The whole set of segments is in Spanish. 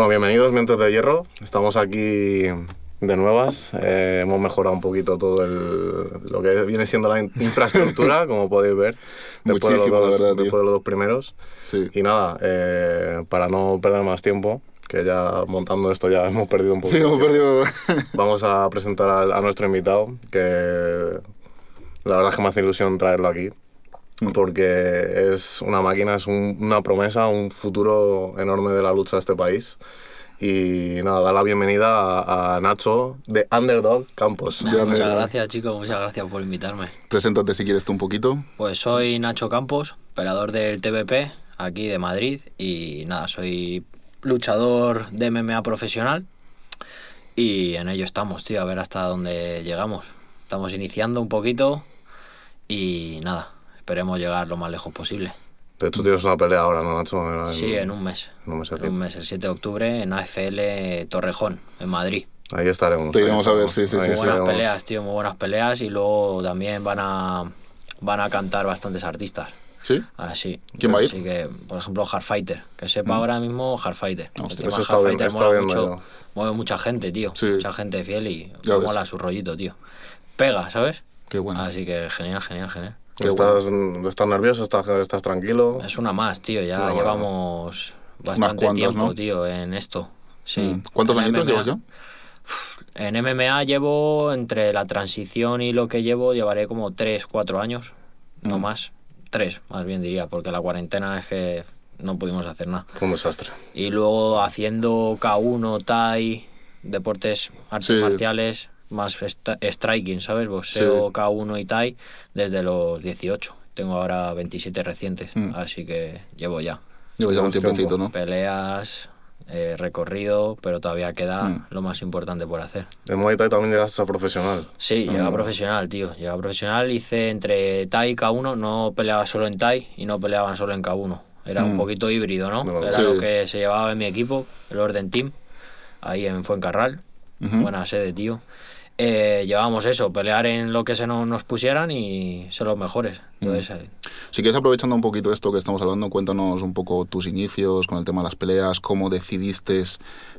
Bueno, bienvenidos, Mientes de Hierro. Estamos aquí de nuevas. Eh, hemos mejorado un poquito todo el, lo que viene siendo la in- infraestructura, como podéis ver, después, de los, Muchísimo, dos, la verdad, después de los dos primeros. Sí. Y nada, eh, para no perder más tiempo, que ya montando esto ya hemos perdido un poco. Sí, hemos perdido. Vamos a presentar al- a, nuestro invitado, que la verdad es que me hace ilusión traerlo aquí, porque es una máquina, es un- una promesa, un futuro enorme de la lucha de este país. Y nada, dar la bienvenida a, a Nacho de Underdog Campos. Muchas gracias, chicos. Muchas gracias por invitarme. Preséntate si quieres tú un poquito. Pues soy Nacho Campos, operador del TVP, aquí de Madrid. Y nada, soy luchador de MMA profesional. Y en ello estamos, tío, a ver hasta dónde llegamos. Estamos iniciando un poquito. Y nada, esperemos llegar lo más lejos posible. De hecho, tienes una pelea ahora, ¿no, Nacho? En- Sí, en un mes. en un mesecito. En un mes, el 7 de octubre, en AFL Torrejón, en Madrid. Ahí estaremos. Te iremos a ver, sí, sí, ahí sí, Muy buenas estaremos. peleas, tío, muy buenas peleas. Y luego también van a, van a cantar bastantes artistas. ¿Sí? Así. ¿Quién va a ir? Así que, por ejemplo, Hardfighter. Que sepa ahora mismo Hardfighter. Hostia, Encima eso está bien- Hardfighter está mola bien mucho. medio. Mueve mucha gente, tío. Sí. Mucha gente fiel y Ya ves. mola su rollito, tío. Pega, ¿sabes? Qué bueno. Así que genial, genial, genial. ¿Estás, ¿Estás nervioso? ¿Estás, ¿Estás tranquilo? Es una más, tío. Ya Una llevamos bastante tiempo, ¿no? tío, en esto. Sí. Mm. ¿Cuántos añitos llevas ya? En MMA llevo, entre la transición y lo que llevo, llevaré como 3, 4 años. No Mm. más. 3, más bien diría, porque la cuarentena es que no pudimos hacer nada. Fue un desastre. Y luego haciendo K1, Tai, deportes, artes Sí. marciales, más striking, ¿sabes? Boxeo, Sí. K1 y Tai desde los 18. Tengo ahora 27 recientes, Mm. así que llevo ya. Llevas ya un tiempecito, tiempo. ¿no? Peleas, eh, recorrido, pero todavía queda Mm. lo más importante por hacer. En Muay Thai también llegaste a profesional. Sí, Mm. llega profesional, tío. Llega profesional. Hice entre Tai y K1. No peleaba solo en Tai y no peleaban solo en K1. Era un Mm. poquito híbrido, ¿no? Bueno, Era sí. lo que se llevaba en mi equipo, el Orden Team, ahí en Fuencarral. Ujú. Buena sede, tío. Eh, llevábamos eso, pelear en lo que se no- nos pusieran y ser los mejores. Entonces, eh, Si quieres, aprovechando un poquito esto que estamos hablando, cuéntanos un poco tus inicios con el tema de las peleas, cómo decidiste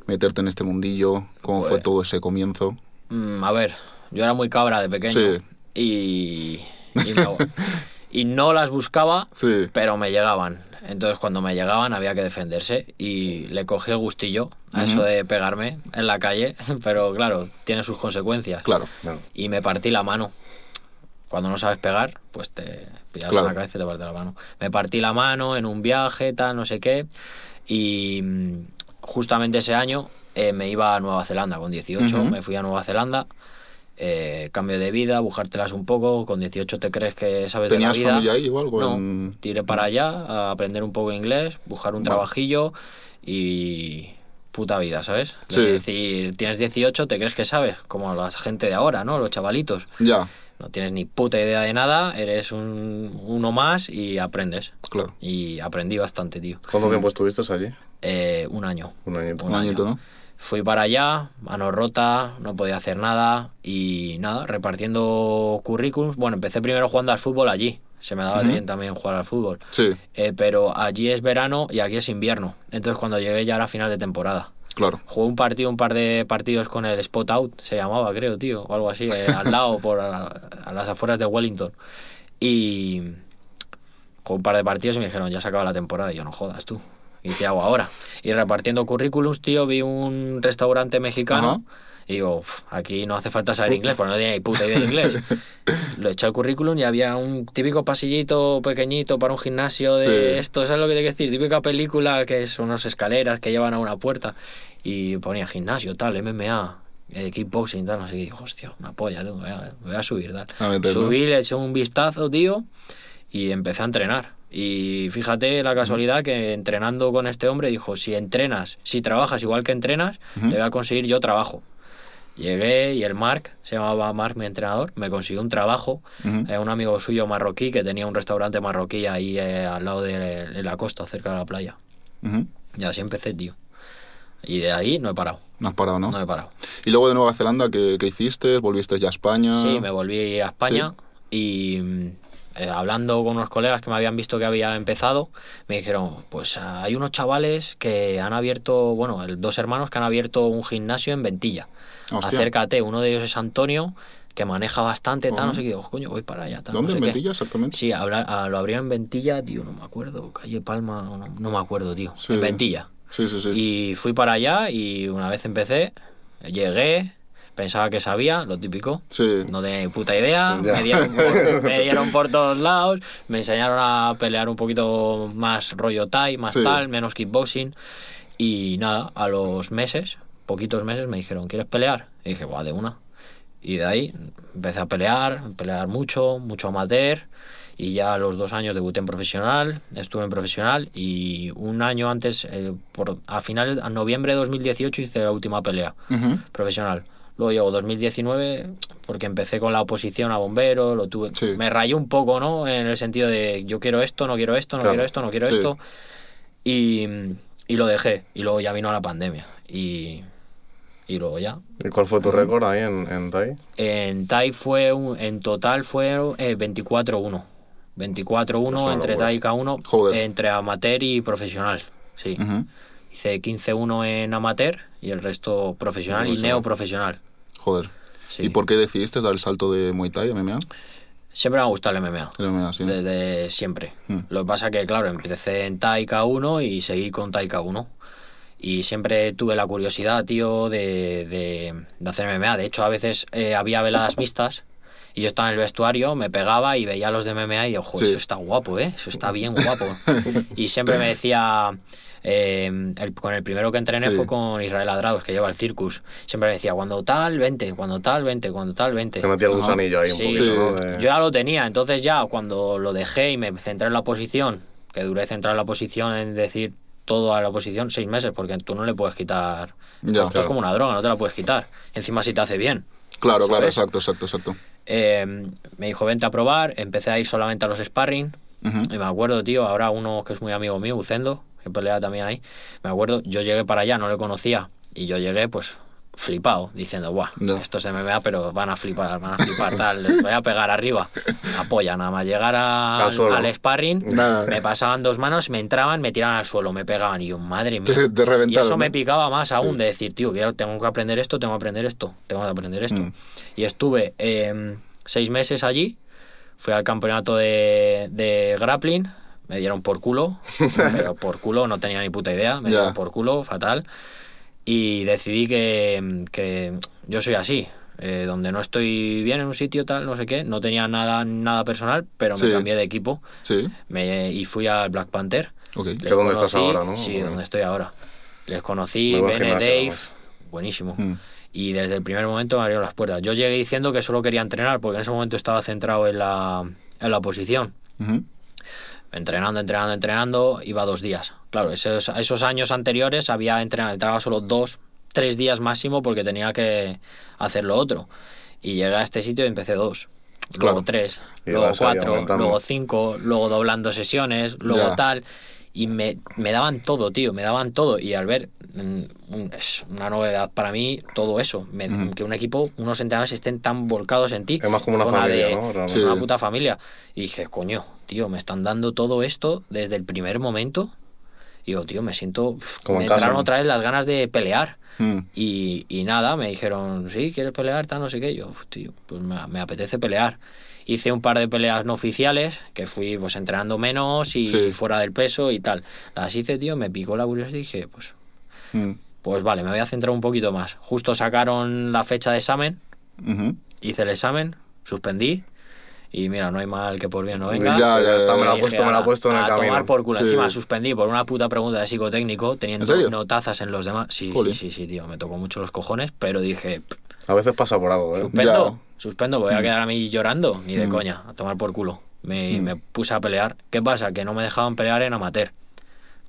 meterte en este mundillo, cómo fue Pues- todo ese comienzo. Mm, a ver, yo era muy cabra de pequeño Sí. y, y, me- y no las buscaba, Sí. pero me llegaban. Entonces cuando me llegaban había que defenderse y le cogí el gustillo a eso de pegarme en la calle, pero claro, tiene sus consecuencias. Claro. Bueno, Y me partí la mano. Cuando no sabes pegar, pues te pillas Claro. en la cabeza y te parte la mano. Me partí la mano en un viaje, tal, no sé qué. Y mm, justamente ese año eh, me iba a Nueva Zelanda con 18. Ujú. Me fui a Nueva Zelanda. Eh, cambio de vida, bujártelas un poco. Con 18 te crees que sabes de la ¿Tenías vida. familia ahí igual? No, en- tiré para allá a aprender un poco inglés, buscar un trabajillo y puta vida, ¿sabes? De Sí. decir, tienes 18, te crees que sabes, como la gente de ahora, ¿no? Los chavalitos. Ya, No tienes ni puta idea de nada, eres un, uno más y aprendes. claro. Y aprendí bastante, tío. ¿Cuánto tiempo estuviste allí? Eh, un año. Un añito. Un Un añito, año. ¿no? Fui para allá, mano rota, no podía hacer nada y nada, repartiendo currículums. Bueno, empecé primero jugando al fútbol allí. Se me daba Ujú. bien también jugar al fútbol. Sí, Eh, pero allí es verano y aquí es invierno. Entonces cuando llegué ya era final de temporada. claro. Jugué un partido, un par de partidos con el Spot Out, se llamaba, creo, tío, o algo así, eh, al lado, por a, a las afueras de Wellington. Y jugué un par de partidos y me dijeron, ya se acaba la temporada. Y yo, no jodas tú. ¿Y qué hago ahora? Y repartiendo currículums, tío, vi un restaurante mexicano. Ajá. Y digo, "Uf, aquí no hace falta saber inglés, porque no tenía ni puta idea de inglés. Lo eché al currículum y había un típico pasillito pequeñito para un gimnasio de Sí. esto, ¿sabes lo que te quiero decir? Típica película que son unas escaleras que llevan a una puerta y ponía gimnasio, tal, MMA, eh, kickboxing, tal, no sé qué. Digo, hostia, una polla, tú, voy, a, voy a subir, tal. A. Subí, le eché un vistazo, tío, y empecé a entrenar. Y fíjate la casualidad que entrenando con este hombre dijo, si entrenas, si trabajas igual que entrenas, Ujú. te voy a conseguir yo trabajo. Llegué y el Mark, se llamaba Mark, mi entrenador, me consiguió un trabajo. Ujú. Eh, un amigo suyo marroquí que tenía un restaurante marroquí ahí eh, al lado de, de la costa, cerca de la playa. Ujú. Y así empecé, tío. Y de ahí no he parado. No has parado, ¿no? No he parado. Y luego de Nueva Zelanda, ¿qué, qué hiciste? ¿Volviste ya a España? Sí, me volví a España y mm, eh, hablando con unos colegas que me habían visto que había empezado, me dijeron, pues hay unos chavales que han abierto, bueno, el- dos hermanos que han abierto un gimnasio en Ventilla. Hostia. Acércate, uno de ellos es Antonio, que maneja bastante, tal, no sé qué. Digo, coño, voy para allá, tal, ¿Dónde? no sé ¿En qué". Ventilla exactamente? Sí, ah, lo abrieron en Ventilla, tío, no me acuerdo, calle Palma, no, no me acuerdo, tío, Sí. en Ventilla. Sí, sí, sí. Y fui para allá y una vez empecé, llegué, pensaba que sabía, lo típico. Sí. No tenía ni puta idea, Ya. me dieron, por, me dieron por todos lados, me enseñaron a pelear un poquito más rollo Thai, más Sí. tal, menos kickboxing. Y nada, a los meses, poquitos meses, me dijeron, ¿quieres pelear? Y dije, va, de una. Y de ahí empecé a pelear, pelear mucho, mucho amateur. Y ya a los dos años debuté en profesional, estuve en profesional y un año antes, eh, por, a finales, a noviembre de 2018 hice la última pelea Ujú. profesional. Luego llegó 2019 porque empecé con la oposición a bombero, lo tuve, Sí. me rayó un poco, ¿no? En el sentido de yo quiero esto, no quiero esto, no Claro. quiero esto, no quiero Sí. esto. Y, y lo dejé. Y luego ya vino la pandemia. Y, y luego ya. ¿Y cuál fue tu récord ahí en, en Thai? En Thai fue, un- en total fue eh, 24-1. 24-1 una entre. Thai y K1, Joder. entre amateur y profesional. Sí. Ujú. Hice 15-1 en amateur y el resto profesional y Profesional. neoprofesional. Joder. Sí. ¿Y por qué decidiste dar el salto de Muay Thai a MMA? Siempre me ha gustado el MMA. El MMA, sí. Desde siempre. Mm. Lo que pasa que, claro, empecé en Tai K1 y seguí con Tai K1. Y siempre tuve la curiosidad, tío, de, de, de hacer MMA. De hecho, a veces eh, había veladas mixtas y yo estaba en el vestuario, me pegaba y veía a los de MMA y digo, joder, Sí. eso está guapo, ¿eh? Eso está bien guapo. y siempre me decía... eh, el- con el primero que entrené Sí. fue con Israel Adrados, que lleva el Circus. Siempre me decía, cuando tal, vente, cuando tal, vente, cuando tal, vente. Te metí el gusanillo ahí un Sí. poquito, Sí. ¿no? De- Yo ya lo tenía, entonces ya cuando lo dejé y me centré en la posición, que duré centrar en la posición en decir todo a la posición, seis meses, porque tú no le puedes quitar. Ya, claro. es como una droga, no te la puedes quitar. Encima si te hace bien. Claro, claro, ¿sabes? exacto, exacto, exacto. Eh, me dijo, vente a probar, empecé a ir solamente a los sparring. Ujú. Y me acuerdo, tío, ahora uno que es muy amigo mío, Ucendo, que pelea también ahí. Me acuerdo, yo llegué para allá, no le conocía. Y yo llegué, pues, flipado, diciendo, guau, Ya. esto es MMA, pero van a flipar, van a flipar, tal, les voy a pegar arriba. Apoya, nada más llegar a- Al suelo. al sparring, Nada. me pasaban dos manos, me entraban, me tiraban al suelo, me pegaban. Y yo, madre mía. Te- te y eso me ¿no? picaba más aún Sí. de decir, tío, tengo que aprender esto, tengo que aprender esto, tengo que aprender esto. Mm. Y estuve eh, seis meses allí, fui al campeonato de, de grappling, me dieron por culo, pero por culo no tenía ni puta idea, me Ya. dieron por culo, fatal. Y decidí que, que yo soy así. eh, donde no estoy bien en un sitio tal, no sé qué, no tenía nada, nada personal, pero me Sí. cambié de equipo Sí, me, y fui al Black Panther. ok. Les Que es donde estás ahora, ¿no? Sí, Bueno. donde estoy ahora. Les conocí, Bene, Dave, vamos. buenísimo. Mm. Y desde el primer momento me abrieron las puertas. Yo llegué diciendo que solo quería entrenar, porque en ese momento estaba centrado en la, en la posición. Ujú. Entrenando, entrenando, entrenando, iba dos días. Claro, esos, esos años anteriores había entrenado, entrenaba solo dos, tres días máximo porque tenía que hacer lo otro. Y llegué a este sitio y empecé dos. Luego Claro. tres, Y luego cuatro, luego cinco, luego doblando sesiones, luego Ya. tal. Y me, me daban todo, tío, me daban todo. Y al ver, mm, es una novedad para mí todo eso. Me- Que un equipo, unos entrenadores estén tan volcados en ti. Es más como una familia, de- ¿no? Sí. Una puta familia. Y dije, coño, tío, me están dando todo esto desde el primer momento. Y digo, tío, me siento... Como me en casa, entraron ¿no? otra vez las ganas de pelear. Mm. Y, y nada, me dijeron, sí, ¿quieres pelear? Tal, no sé qué. Yo, "Uf, tío, pues me, me apetece pelear. Hice un par de peleas no oficiales, que fui pues entrenando menos y Sí. fuera del peso y tal. Las hice, tío, me picó la curiosidad y dije, pues, Mm. pues vale, me voy a centrar un poquito más. Justo sacaron la fecha de examen, Ujú. hice el examen, suspendí. Y mira, no hay mal que por bien no venga. Ya, ya, está, me lo ha puesto, me lo ha "Ala, puesto en el a camino. tomar por culo. Sí. Encima suspendí por una puta pregunta de psicotécnico, teniendo ¿En notazas en los demás. Sí, sí, sí, sí, tío. Me tocó mucho los cojones, pero dije, A veces pasa por algo, ¿eh? Suspendo, Ya. Suspendo, voy a quedar a mí llorando, ni de Mm. coña, a tomar por culo. Me, Mm. me puse a pelear. ¿Qué pasa? Que no me dejaban pelear en amateur.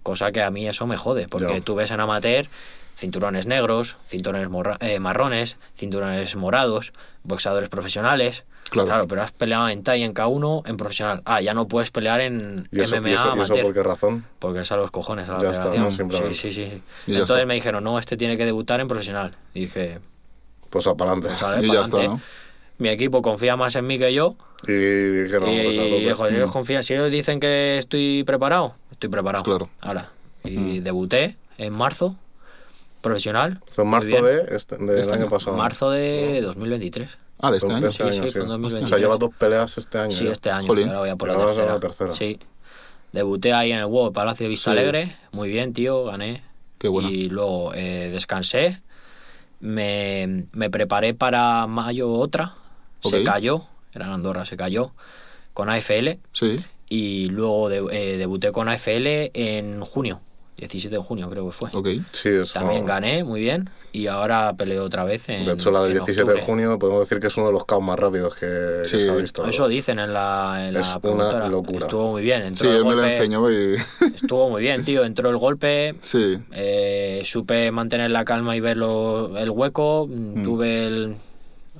Cosa que a mí eso me jode, porque Ya. tú ves en amateur cinturones negros, cinturones eh, marrones, cinturones morados, boxeadores profesionales. Claro. pero has peleado en TAI, en K1, en profesional. Ah, ya no puedes pelear en ¿Y eso, MMA y eso- y eso por qué razón? Porque es a los cojones a la Ya está, federación. ¿no? Simplemente. sí, sí, sí. Entonces está. me dijeron, no, este tiene que debutar en profesional. Y dije, Pues a para adelante. pues Y ya está. ¿no? Mi equipo confía más en mí que yo. Y pues, a Y si ellos confían, si ellos dicen que estoy preparado, estoy preparado. Claro. Ahora. Y debuté en marzo, profesional. Fue en marzo de este, del Este año pasado. Marzo de 2023. Ah, de este año. este Sí, año, sí, fue en O 2023. sea, lleva dos peleas este año. Sí, ya. este año. Ahora voy a por Y la tercera. la tercera. Sí. Debuté ahí en el WOW Palacio de Vista Sí. Alegre. Muy bien, tío, gané. Qué bueno. Y luego eh, descansé. Me, me preparé para mayo otra. Se cayó. Era en Andorra, se cayó. Con AFL. Sí. Y luego de- eh, debuté con AFL en junio. 17 de junio creo que fue. Ok. Sí, eso. También gané, muy bien. Y ahora peleo otra vez en De hecho, la del en 17 de junio podemos decir que es uno de los caos más rápidos que, se ha visto. Eso dicen en la, en Es la una locura. Estuvo muy bien. Entró Sí, él me lo enseñó y... Estuvo muy bien, tío. Entró el golpe. sí. eh, supe mantener la calma y ver lo- el hueco. mm, Tuve el.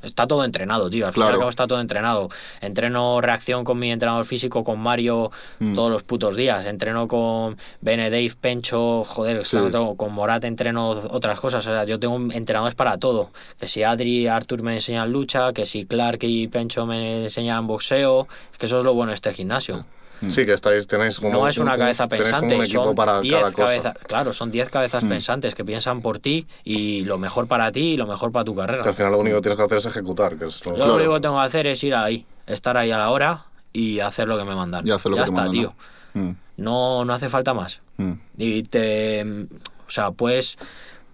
Está todo entrenado, tío. Al fin y al Claro. cabo está todo entrenado. Entreno reacción con mi entrenador físico, con Mario, Mm. todos los putos días. Entreno con Bene, Dave, Pencho, joder, Sí. con Morat entreno otras cosas. O sea, yo tengo entrenadores para todo. Que si Adri y Artur me enseñan lucha, que si Clark y Pencho me enseñan boxeo. Es que eso es lo bueno de este gimnasio. Sí, que estáis, tenéis como. No es una un- cabeza pensante, un son para 10 cada cosa. cabezas, claro, son 10 cabezas Mm. pensantes que piensan por ti y lo mejor para ti y lo mejor para tu carrera. Que al final lo único que tienes que hacer es ejecutar. Que es lo- Yo lo único que tengo que hacer es ir ahí, estar ahí a la hora y hacer lo que me mandan. Ya que está, tío. ¿no? Mm, No, no hace falta más. mm. Y te. O sea, pues.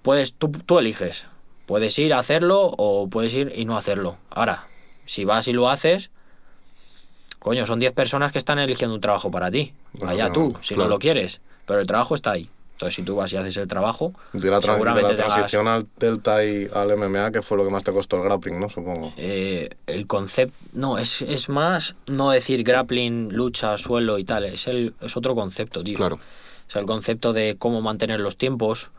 Puedes, tú, tú eliges. Puedes ir a hacerlo o puedes ir y no hacerlo. Ahora, si vas y lo haces. Coño, son 10 personas que están eligiendo un trabajo para ti. Bueno, Allá tú, si claro. no lo quieres. Pero el trabajo está ahí. Entonces, si tú vas y haces el trabajo, De la, de seguramente transición al Delta y al MMA, que fue lo que más te costó el grappling, ¿no? Supongo. eh, el concepto. No, es, es más no decir grappling, lucha, suelo y tal. Es, el, es otro concepto, tío. Claro. O sea, el concepto de cómo mantener los tiempos,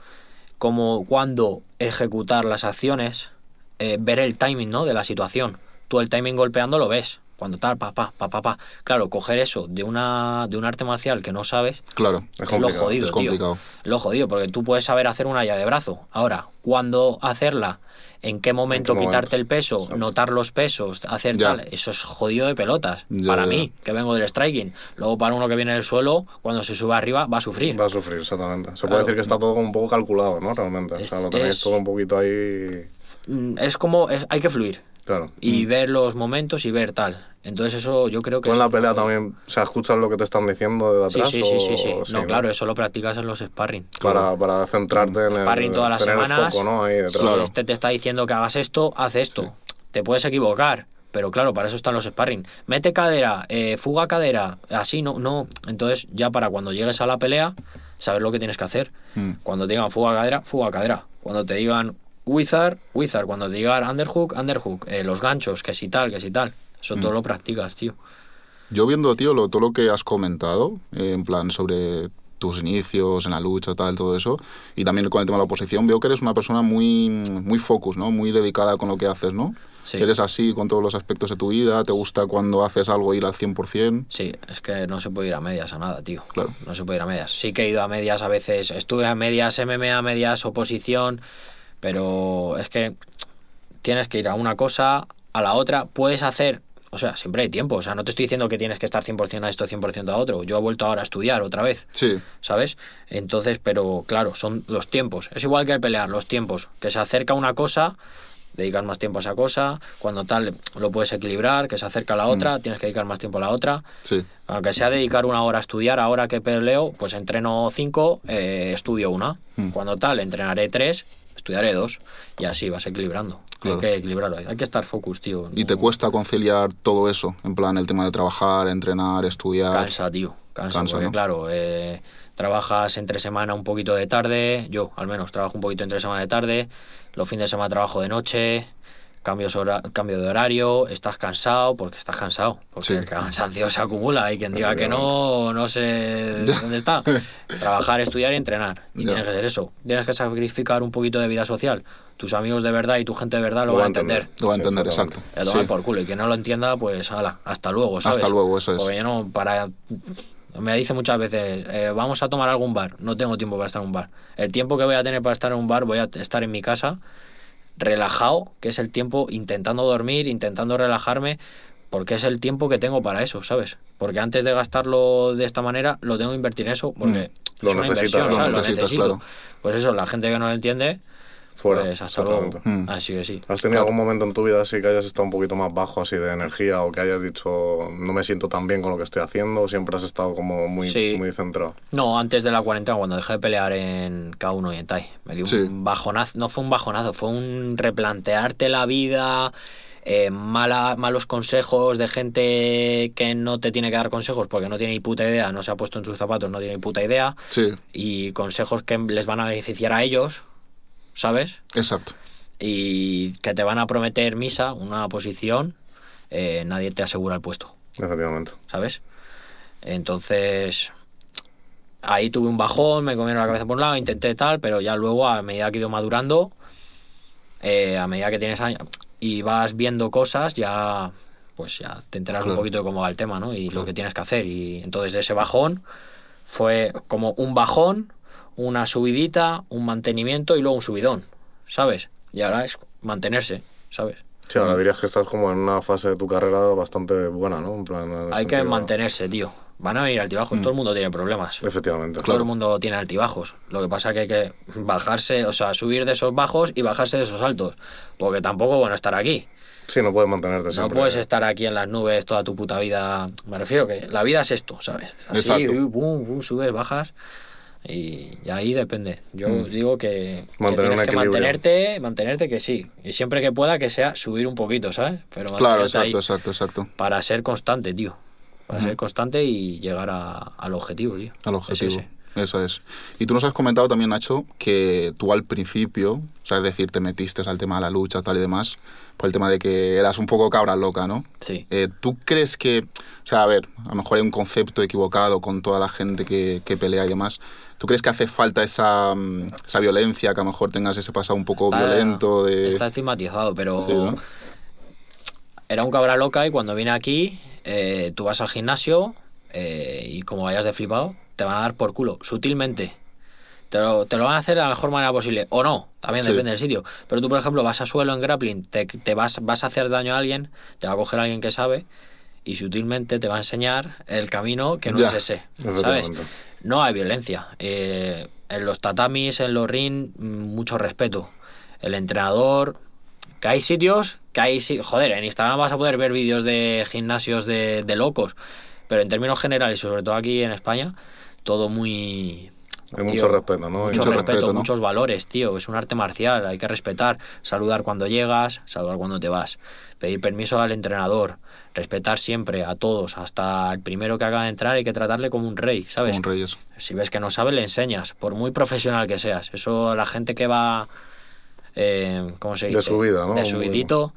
cómo, cuándo ejecutar las acciones, eh, ver el timing, ¿no? De la situación. Tú el timing golpeando lo ves. Cuando tal, pa, pa, pa, pa, pa. Claro, coger eso de una de un arte marcial que no sabes Claro. Es es lo complicado, jodido, es tío. complicado. Lo jodido, porque tú puedes saber hacer una llave de brazo. Ahora, ¿cuándo hacerla? ¿En qué momento quitarte el peso? Notar los pesos, hacer Ya. tal. Eso es jodido de pelotas. Ya, para ya. mí, que vengo del striking. Luego, para uno que viene del suelo, cuando se sube arriba, va a sufrir. Va a sufrir, exactamente. Se Claro. puede decir que está todo como un poco calculado, ¿no? Realmente. o sea, Es- lo tenéis es- todo un poquito ahí. Mm, Es como, es, hay que fluir. Claro. Y ver los momentos y ver tal. Entonces, eso yo creo que. ¿Tú en la pelea también, o sea, escuchas lo que te están diciendo de Sí, atrás? sí, sí, sí, sí. o- No, claro, eso lo practicas en los sparring. Para, para centrarte en el, Sparring todas las semanas. foco, ¿no? Ahí detrás. Claro. Este te está diciendo que hagas esto, haz esto. Te puedes equivocar, pero claro, para eso están los sparring. Mete cadera, eh, fuga cadera, así no, no. Entonces, ya para cuando llegues a la pelea, saber lo que tienes que hacer. Mm. Cuando te digan fuga cadera, fuga cadera. Cuando te digan wizard, wizard. Cuando te digan underhook, underhook. Eh, los ganchos, que si tal, que si tal. Eso Mm. todo lo practicas, tío. Yo viendo, tío, lo, todo lo que has comentado, eh, en plan sobre tus inicios en la lucha, tal, todo eso, y también con el tema de la oposición, veo que eres una persona muy, muy focus, ¿no? Muy dedicada con lo que haces, ¿no? Sí. Eres así con todos los aspectos de tu vida, te gusta cuando haces algo ir al 100%. Sí, es que no se puede ir a medias a nada, tío. Claro. No se puede ir a medias. Sí que he ido a medias a veces. Estuve a medias MMA, a medias oposición, pero es que tienes que ir a una cosa, a la otra. Puedes hacer, o sea, siempre hay tiempo. O sea, no te estoy diciendo que tienes que estar 100% a esto, 100% a otro. Yo he vuelto ahora a estudiar otra vez. Sí, ¿Sabes? Entonces, pero claro, son los tiempos. Es igual que el pelear, los tiempos. Que se acerca una cosa, dedicas más tiempo a esa cosa. Cuando tal, lo puedes equilibrar. Que se acerca a la otra, tienes que dedicar más tiempo a la otra. sí, Aunque sea dedicar una hora a estudiar, ahora que peleo, pues entreno cinco, eh, estudio una. Mm. Cuando tal, entrenaré tres, estudiaré dos. Y así vas equilibrando. Claro. Hay que equilibrarlo. Hay que estar focus, tío. y te cuesta conciliar todo eso, en plan el tema de trabajar, entrenar, estudiar. Cansa, tío. Cansa, Cansa, porque ¿no? claro, eh, trabajas entre semana un poquito de tarde. Yo, al menos, trabajo un poquito entre semana de tarde. Los fines de semana trabajo de noche. Cambios hora- cambio de horario. Estás cansado porque estás cansado. Porque Sí. el cansancio se acumula. Hay quien diga que no, no sé dónde está. Trabajar, estudiar y entrenar. Y Ya. tienes que ser eso. Tienes que sacrificar un poquito de vida social. Tus amigos de verdad y tu gente de verdad lo, van a entender. Lo va a entender, exacto. A tomar Sí. por culo. Y que no lo entienda, pues ala, hasta luego, ¿sabes? Hasta luego, eso es. Porque yo no, para. Me dice muchas veces, eh, vamos a tomar algún bar. No tengo tiempo para estar en un bar. El tiempo que voy a tener para estar en un bar, voy a estar en mi casa relajado, que es el tiempo intentando dormir, intentando relajarme, porque es el tiempo que tengo para eso, ¿sabes? Porque antes de gastarlo de esta manera, lo tengo que invertir en eso, porque Mm. Lo es una necesitas, inversión, lo. Lo necesitas, necesito. claro. Pues eso, la gente que no lo entiende, Fuera. pues hasta luego. Mm. Así que sí. ¿Has tenido algún momento en tu vida así que hayas estado un poquito más bajo así de energía o que hayas dicho no me siento tan bien con lo que estoy haciendo? ¿O siempre has estado como muy, Sí. muy centrado? No, antes de la cuarentena, cuando dejé de pelear en K1 y en Tai, me dio Sí. un bajonazo, no fue un bajonazo, fue un replantearte la vida, eh, mala, malos consejos de gente que no te tiene que dar consejos porque no tiene ni puta idea, no se ha puesto en tus zapatos, no tiene ni puta idea, Sí, y consejos que les van a beneficiar a ellos, ¿sabes? exacto. Y que te van a prometer misa, una posición, eh, nadie te asegura el puesto. Efectivamente. ¿sabes? Entonces, ahí tuve un bajón, me comieron la cabeza por un lado, intenté tal, pero ya luego, a medida que he ido madurando, eh, a medida que tienes años y vas viendo cosas, ya pues ya te enteras un poquito de cómo va el tema, ¿no? Y lo que tienes que hacer. Y entonces ese bajón fue como un bajón, una subidita, un mantenimiento y luego un subidón, ¿sabes? Y ahora es mantenerse, ¿sabes? Sí, ahora dirías que estás como en una fase de tu carrera bastante buena, ¿no? En plan, en el Hay que mantenerse, tío. Van a venir altibajos, todo el mundo tiene problemas. Efectivamente. Todo el mundo tiene altibajos. Lo que pasa que hay que bajarse, o sea, subir de esos bajos y bajarse de esos altos. Porque tampoco es bueno estar aquí. Sí, no puedes mantenerte No siempre. puedes estar aquí en las nubes toda tu puta vida. Me refiero que la vida es esto, ¿sabes? Así, Exacto. uh, bum, bum, subes, bajas. Y, y ahí depende. Yo digo que, que tienes que mantenerte, mantenerte que sí. Y siempre que pueda que sea subir un poquito, ¿sabes? Pero Claro, ahí exacto, exacto, exacto. para ser constante, tío. Para ser constante y llegar a- al objetivo, tío. Al objetivo. Eso es. Y tú nos has comentado también, Nacho, que tú al principio, o sea, es decir, te metiste al tema de la lucha, tal y demás, por el tema de que eras un poco cabra loca, ¿no? Sí. Eh, ¿Tú crees que, o sea, a ver, a lo mejor hay un concepto equivocado con toda la gente que, que pelea y demás, ¿tú crees que hace falta esa, mm, esa violencia, que a lo mejor tengas ese pasado un poco Está- violento de... Está estigmatizado, pero Sí, ¿no? era un cabra loca y cuando vine aquí, eh, tú vas al gimnasio eh, y como vayas de flipado, te van a dar por culo, sutilmente. Te lo, te lo van a hacer de la mejor manera posible, o no, también Sí. depende del sitio. Pero tú, por ejemplo, vas a suelo en grappling, te, te vas, vas a hacer daño a alguien, te va a coger alguien que sabe y sutilmente te va a enseñar el camino que no Ya, es ese, ¿sabes? No hay violencia. Eh, en los tatamis, en los ring, mucho respeto. El entrenador, que hay sitios, que hay... Joder, en Instagram vas a poder ver vídeos de gimnasios de, de locos, pero en términos generales, sobre todo aquí en España, todo muy... Hay mucho respeto, ¿no? Mucho, Mucho respeto, respeto, ¿no? muchos valores, tío. Es un arte marcial, hay que respetar, saludar cuando llegas, saludar cuando te vas, pedir permiso al entrenador, respetar siempre a todos, hasta el primero que acaba de entrar hay que tratarle como un rey, ¿sabes? Como un reyes. Si ves que no sabe, le enseñas, por muy profesional que seas. Eso la gente que va, eh, ¿cómo se De dice? subida, ¿no? De subidito,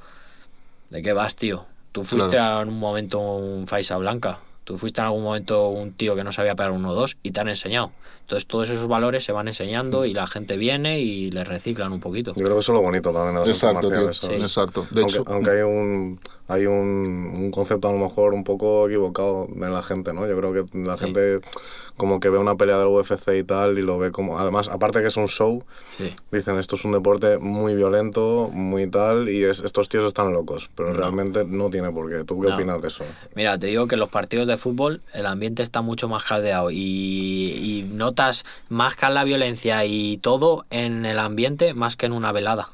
¿de qué vas, tío? Tú fuiste Claro. en un momento un Faisa Blanca, tú fuiste en algún momento un tío que no sabía pegar uno o dos y te han enseñado. Entonces todos esos valores se van enseñando y la gente viene y les reciclan un poquito. Yo creo que eso es lo bonito también de las Exacto. Exacto. De aunque, hecho, aunque hay un hay un, un concepto a lo mejor un poco equivocado de la gente, ¿no? Yo creo que la Sí. gente como que ve una pelea del UFC y tal y lo ve como... Además, aparte que es un show, Sí. dicen esto es un deporte muy violento, muy tal, y es, estos tíos están locos, pero realmente no tiene por qué. ¿Tú qué No. opinas de eso? Mira, te digo que en los partidos de fútbol el ambiente está mucho más caldeado y, y notas más que la violencia y todo en el ambiente más que en una velada.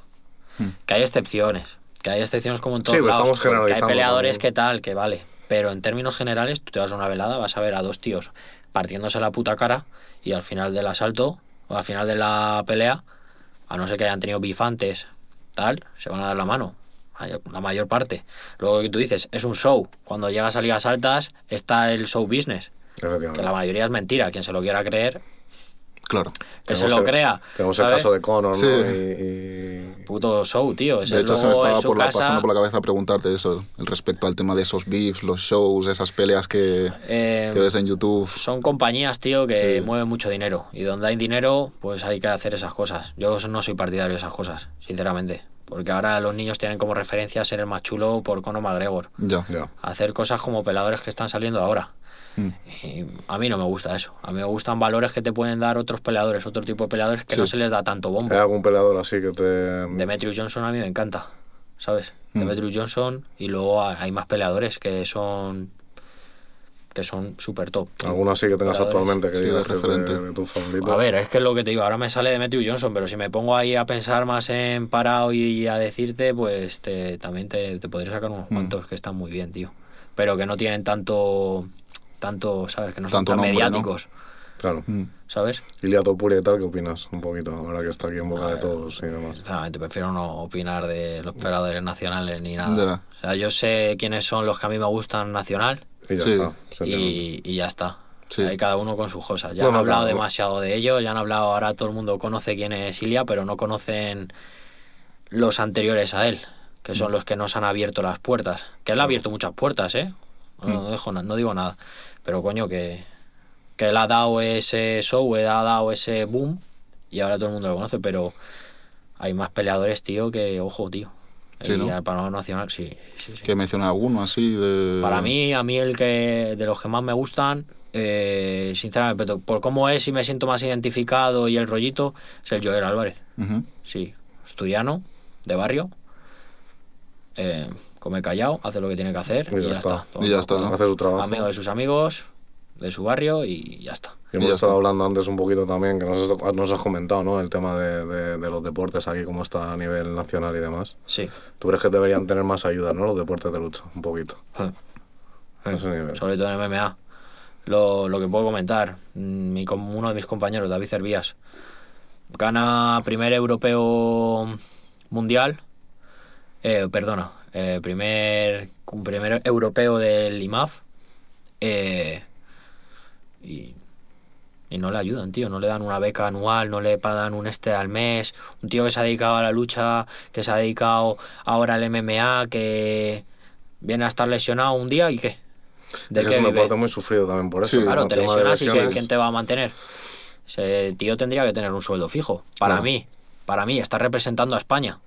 Hmm. Que hay excepciones, que hay excepciones como en todos Sí, pero lados. porque hay peleadores también. que tal, que vale. Pero en términos generales, tú te vas a una velada, vas a ver a dos tíos partiéndose la puta cara y al final del asalto o al final de la pelea, a no ser que hayan tenido bifantes, tal, se van a dar la mano. La mayor parte. Luego que tú dices, es un show. Cuando llegas a ligas altas, está el show business. Que la mayoría es mentira. Quien se lo quiera creer, claro. que se lo el- crea. Tenemos el caso de Conor, Sí. ¿no? Y, y- Puto show, tío. Ese De hecho, se me estaba su por la- casa. pasando por la cabeza preguntarte eso, el respecto al tema de esos beefs, los shows, esas peleas que, Eh, que ves en YouTube. son compañías, tío, que Sí. mueven mucho dinero. Y donde hay dinero, pues hay que hacer esas cosas. Yo no soy partidario de esas cosas, sinceramente. Porque ahora los niños tienen como referencia ser el más chulo por Conor McGregor. Ya. Ya. Hacer cosas como peladores que están saliendo ahora. Mm. Y a mí no me gusta eso. A mí me gustan valores que te pueden dar otros peleadores, otro tipo de peleadores que Sí. no se les da tanto bombo. ¿Hay algún peleador así que te... Demetrius Johnson a mí me encanta, ¿sabes? Mm. Demetrius Johnson y luego ha- hay más peleadores que son que son súper top. Alguno así que tengas Peleadores. actualmente que Sí, digas que referente. de tu favorito? A ver, es que es lo que te digo, ahora me sale Demetrius Johnson, pero si me pongo ahí a pensar más en parado y a decirte, pues te, también te, te podría sacar Mm. unos cuantos que están muy bien, tío. Pero que no tienen tanto, tanto, ¿sabes? Que no son tan nombre, ¿no? mediáticos, Claro. Mm. ¿sabes? Ilia Topuria y tal, ¿qué opinas? Un poquito, ahora que está aquí en boca de todos y demás. Sinceramente, prefiero no opinar de los peleadores nacionales ni nada. O sea, yo sé quiénes son los que a mí me gustan nacional Y ya Sí. está. y, y ya está. Sí. Hay cada uno con sus cosas. Ya No, han hablado claro. demasiado de ellos, ya han hablado, ahora todo el mundo conoce quién es Ilia, pero no conocen los anteriores a él, que Mm. son los que nos han abierto las puertas. Que él ha abierto muchas puertas, ¿eh? No, Mm. dejo no digo nada. Pero coño, que, que él ha dado ese show, él ha dado ese boom y ahora todo el mundo lo conoce, pero hay más peleadores, tío, que, ojo, tío. Sí, y ¿no? al panorama nacional, sí, sí, sí. Que menciona alguno así de... Para mí, a mí el que de los que más me gustan, eh, sinceramente, pero por cómo es y me siento más identificado y el rollito, es el Joel Álvarez. Sí, asturiano, de barrio, eh, come callado, hace lo que tiene que hacer Y y, ya ya está. está. Y ya está. Hace su trabajo. Amigo de sus amigos, de su barrio y ya está. Y hemos Y ya estado está. hablando antes un poquito también, que nos has, nos has comentado, ¿no? El tema de, de- de los deportes aquí, cómo está a nivel nacional y demás. Sí. ¿Tú crees que deberían tener más ayuda, ¿no? Los deportes de lucha, un poquito. Eh, A ese nivel. sobre todo en MMA. Lo, lo que puedo comentar, mm, mi, uno de mis compañeros, David Cervías, gana primer europeo mundial, eh, perdona, eh, primer, un primer europeo del IMAF, eh, y, y no le ayudan, tío, no le dan una beca anual, no le pagan un este al mes, un tío que se ha dedicado a la lucha, que se ha dedicado ahora al MMA, que viene a estar lesionado un día y qué. ¿De qué es un deporte muy sufrido también por eso. Claro, te lesionas y ¿quién, te va a mantener? Ese tío tendría que tener un sueldo fijo. Para Claro. mí, para mí, está representando a España.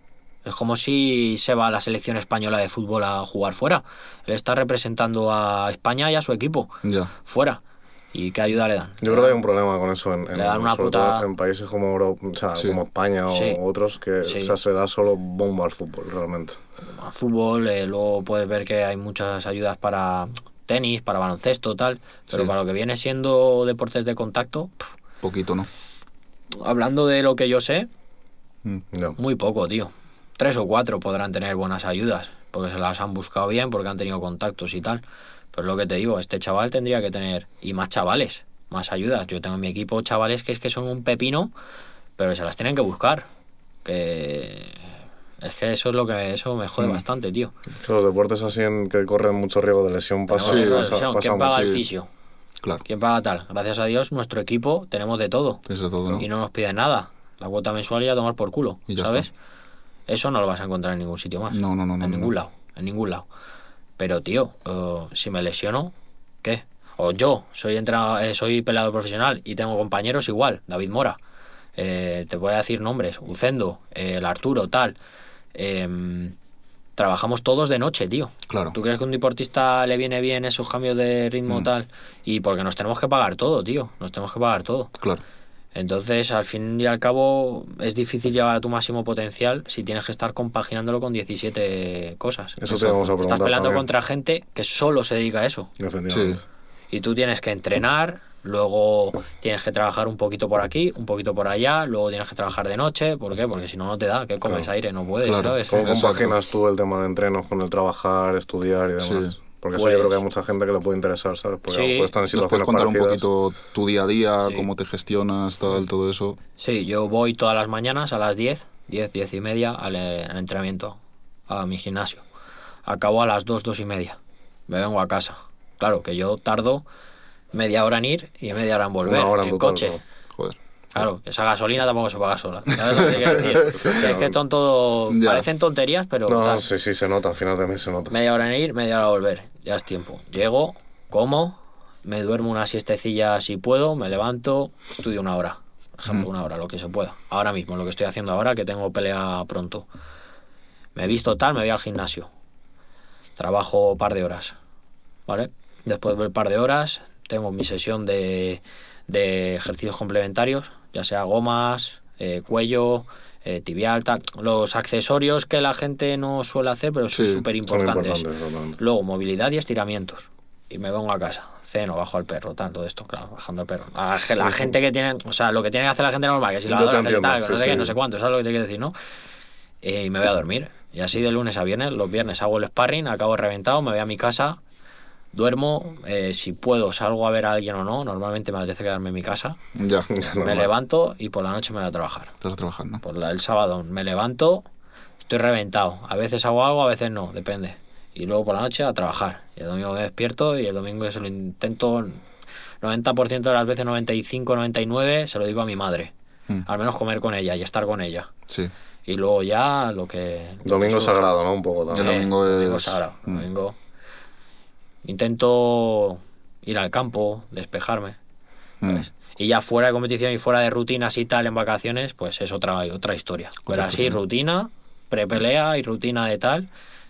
Es como si se va a la selección española de fútbol a jugar fuera. Él está representando a España y a su equipo Ya. fuera. ¿Y qué ayuda le dan? Yo creo que hay un problema con eso en, en- Le dan una sobre puta- todo en países como, Euro- o sea, Sí. como España o Sí. otros que Sí. o sea, se da solo bomba al fútbol realmente. A fútbol, eh, luego puedes ver que hay muchas ayudas para tenis, para baloncesto, tal. Pero Sí. para lo que viene siendo deportes de contacto, pf, Poquito, ¿no? hablando de lo que yo sé, Mm. Muy poco, tío. Tres o cuatro podrán tener buenas ayudas, porque se las han buscado bien, porque han tenido contactos y tal. Pero es lo que te digo, este chaval tendría que tener, y más chavales, más ayudas. Yo tengo en mi equipo chavales que es que son un pepino, pero se las tienen que buscar. Que es que eso es lo que eso me jode bastante, tío. Que los deportes así en que corren mucho riesgo de lesión pasa, ¿Quién paga el fisio? Claro. ¿Quién paga tal? Gracias a Dios, nuestro equipo tenemos de todo. Es de todo, ¿no? Y no nos piden nada. La cuota mensual y a tomar por culo, Y ya ¿sabes? está. Eso no lo vas a encontrar en ningún sitio más. No, no, no, En no, ningún no. lado, en ningún lado. Pero, tío, eh, si me lesiono, ¿qué? O yo, soy entrenador, eh, soy peleador profesional y tengo compañeros igual, David Mora. Eh, te voy a decir nombres, Ucendo, eh, el Arturo, tal. Em, trabajamos todos de noche, tío. Claro. ¿Tú crees que a un deportista le viene bien esos cambios de ritmo Mm. tal? Y porque nos tenemos que pagar todo, tío. Nos tenemos que pagar todo. Claro. Entonces, al fin y al cabo, es difícil llegar a tu máximo potencial si tienes que estar compaginándolo con 17 cosas. Eso te vamos a preguntar Estás peleando también. contra gente que solo se dedica a eso. Sí. Y tú tienes que entrenar, luego tienes que trabajar un poquito por aquí, un poquito por allá, luego tienes que trabajar de noche. ¿Por qué? Porque si no, no te da. ¿Qué comes Claro. aire? No puedes, Claro. ¿sabes? ¿Cómo compaginas tú el tema de entrenos con el trabajar, estudiar y demás? Sí. Porque eso Pues- yo creo que hay mucha gente que le puede interesar, ¿sabes? Porque Sí. mejor están en ¿Nos situaciones puedes contar un poquito tu día a día, Sí. cómo te gestionas, tal, todo eso? Sí, yo voy todas las mañanas a las 10, 10, 10 y media al, eh, al entrenamiento, a mi gimnasio. Acabo a las 2, 2 y media. Me vengo a casa. Claro que yo tardo media hora en ir y media hora en volver Una hora en en total, coche. ¿no? Claro, esa gasolina tampoco se paga sola. Es que son todo. Ya. Parecen tonterías, pero. No, tal. sí, sí, se nota, al final también se nota. Media hora en ir, media hora a volver. Ya es tiempo. Llego, como, me duermo una siestecilla si puedo, me levanto, estudio una hora. Por ejemplo, una hora, lo que se pueda. Ahora mismo, lo que estoy haciendo ahora, que tengo pelea pronto. me he visto tal, me voy al gimnasio. Trabajo un par de horas, ¿vale? Después del par de horas tengo mi sesión de, de ejercicios complementarios, ya sea gomas, eh, cuello, eh, tibial, tal. Los accesorios que la gente no suele hacer, pero son súper importantes. Luego, movilidad y estiramientos. Y me vengo a casa. Ceno, bajo al perro, tal, todo esto, claro, bajando al perro. La, ge- la gente que tiene, o sea, lo que tiene que hacer la gente normal, que si la te tal, entiendo, que no sé qué, no sé cuánto, ¿sabes lo que te quiero decir, no? Eh, y me voy a dormir. Y así de lunes a viernes, los viernes hago el sparring, acabo reventado, me voy a mi casa, duermo, eh, si puedo salgo a ver a alguien o no, normalmente me apetece quedarme en mi casa, Ya, me Normal. levanto y por la noche me voy a trabajar. te vas a trabajar, ¿no? Por la- el sábado me levanto, estoy reventado. A veces hago algo, a veces no, depende. Y luego por la noche a trabajar. Y el domingo me despierto y el domingo se lo intento 90% de las veces, 95, 99, se lo digo a mi madre. Mm. Al menos comer con ella y estar con ella. Sí. Y luego ya lo que... lo que Domingo surja. sagrado, ¿no? Un poco también. domingo domingo es- sagrado. Mm. Domingo. Intento ir al campo, despejarme. Mm. Y ya fuera de competición y fuera de rutinas y tal en vacaciones, pues es otra, otra historia. Pero así, rutina, prepelea y rutina de tal,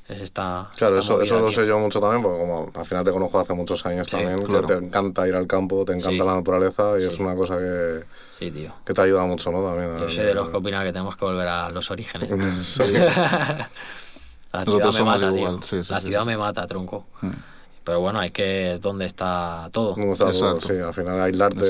es esta. Claro, esta eso, movida, eso lo sé yo mucho también, porque como al final te conozco hace muchos años Sí, también, que claro. te encanta ir al campo, te encanta Sí. la naturaleza y es Sí. una cosa que, Sí, tío. que te ayuda mucho, ¿no? También. Yo soy de los que opinan que tenemos que volver a los orígenes. La ciudad Nosotros me mata, tío. igual, sí, sí, la sí, ciudad sí. me mata, tronco. Mm. Pero bueno, hay que. ¿Dónde está todo? No está todo, Exacto. sí, al final aislarte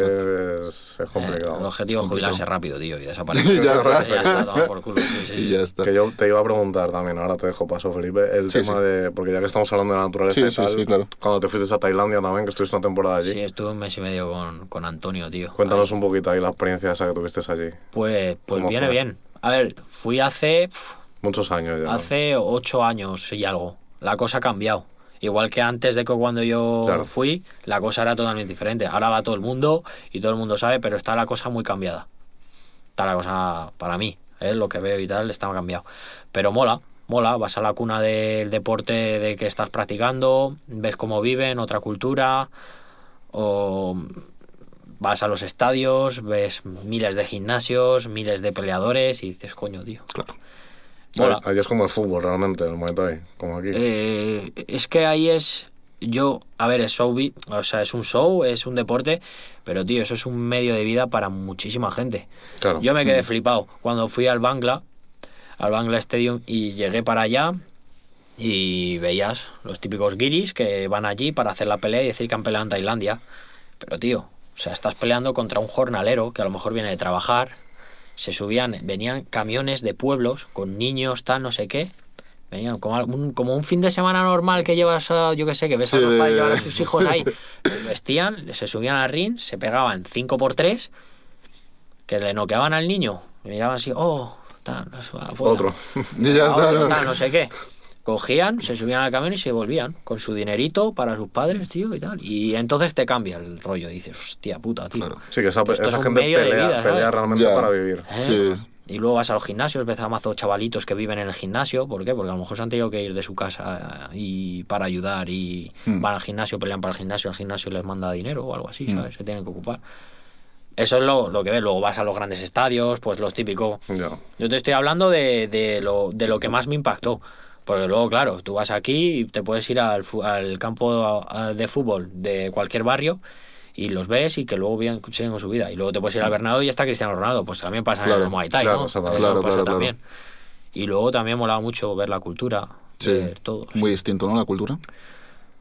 es, es complicado. Eh, el objetivo es complicado. jubilarse rápido, tío, y desaparecer. Ya está. Ya está, por culo. sí, sí, Y sí. ya está. Que yo te iba a preguntar también, ahora te dejo paso, Felipe, el Sí, tema sí. de. Porque ya que estamos hablando de la naturaleza Sí, y sí, tal, sí, claro. cuando te fuiste a Tailandia también, que estuviste una temporada allí, Sí, estuve un mes y medio con, con Antonio, tío. cuéntanos un poquito ahí la experiencia esa que tuviste allí. Pues, pues ¿Cómo viene fue? bien. A ver, fui hace, Muchos años ya. hace ocho años y algo. La cosa ha cambiado. Igual que antes de que cuando yo Claro. fui, la cosa era totalmente diferente. Ahora va todo el mundo y todo el mundo sabe, pero está la cosa muy cambiada. Está la cosa, para mí, ¿eh? lo que veo y tal, está cambiado. Pero mola, mola. Vas a la cuna del deporte de que estás practicando, ves cómo viven, otra cultura, o vas a los estadios, ves miles de gimnasios, miles de peleadores y dices, coño, tío. Claro. Mola. Ahí es como el fútbol realmente, el Muay Thai, como aquí. Eh, es que ahí es. Yo, a ver, es show, o sea, es un show, es un deporte, pero tío, eso es un medio de vida para muchísima gente. claro. Yo me quedé flipado cuando fui al Bangla, al Bangla Stadium, y llegué para allá y veías los típicos guiris que van allí para hacer la pelea y decir que han peleado en Tailandia. Pero tío, o sea, estás peleando contra un jornalero que a lo mejor viene de trabajar, se subían, venían camiones de pueblos con niños, tal, no sé qué. Venían como un, como un fin de semana normal que llevas, a, yo qué sé, que ves a los padres llevar a sus hijos ahí. Les vestían, se subían al ring, se pegaban 5 por 3 que le noqueaban al niño. Y miraban así, oh, tal, eso, afuera. Otro. Y ya está. Ahora, ¿no? tal, no sé qué. Cogían, se subían al camión y se volvían con su dinerito para sus padres, tío, y tal. Y entonces te cambia el rollo. Dices, hostia puta, tío. Claro. Sí, que esa, es esa un gente medio de pelea, vida, pelea realmente para vivir. ¿Eh? Sí. Y luego vas a los gimnasios, ves a mazo chavalitos que viven en el gimnasio. ¿Por qué? Porque a lo mejor se han tenido que ir de su casa y para ayudar y Mm. van al gimnasio, pelean para el gimnasio, el gimnasio les manda dinero o algo así, Mm. ¿sabes? Se tienen que ocupar. Eso es lo, lo que ves. Luego vas a los grandes estadios, pues los típicos. Ya. Yo te estoy hablando de, de lo, de lo que más me impactó. Porque luego, claro, tú vas aquí y te puedes ir al, al campo de fútbol de cualquier barrio y los ves y que luego siguen con su vida. Y luego te puedes ir al Bernabéu y ya está Cristiano Ronaldo. Pues también pasa en Claro, el Muay Thai, claro, ¿no? Eso Claro, pasa también. Y luego también molaba mucho ver la cultura, Sí. ver todo. Muy distinto, ¿no? La cultura.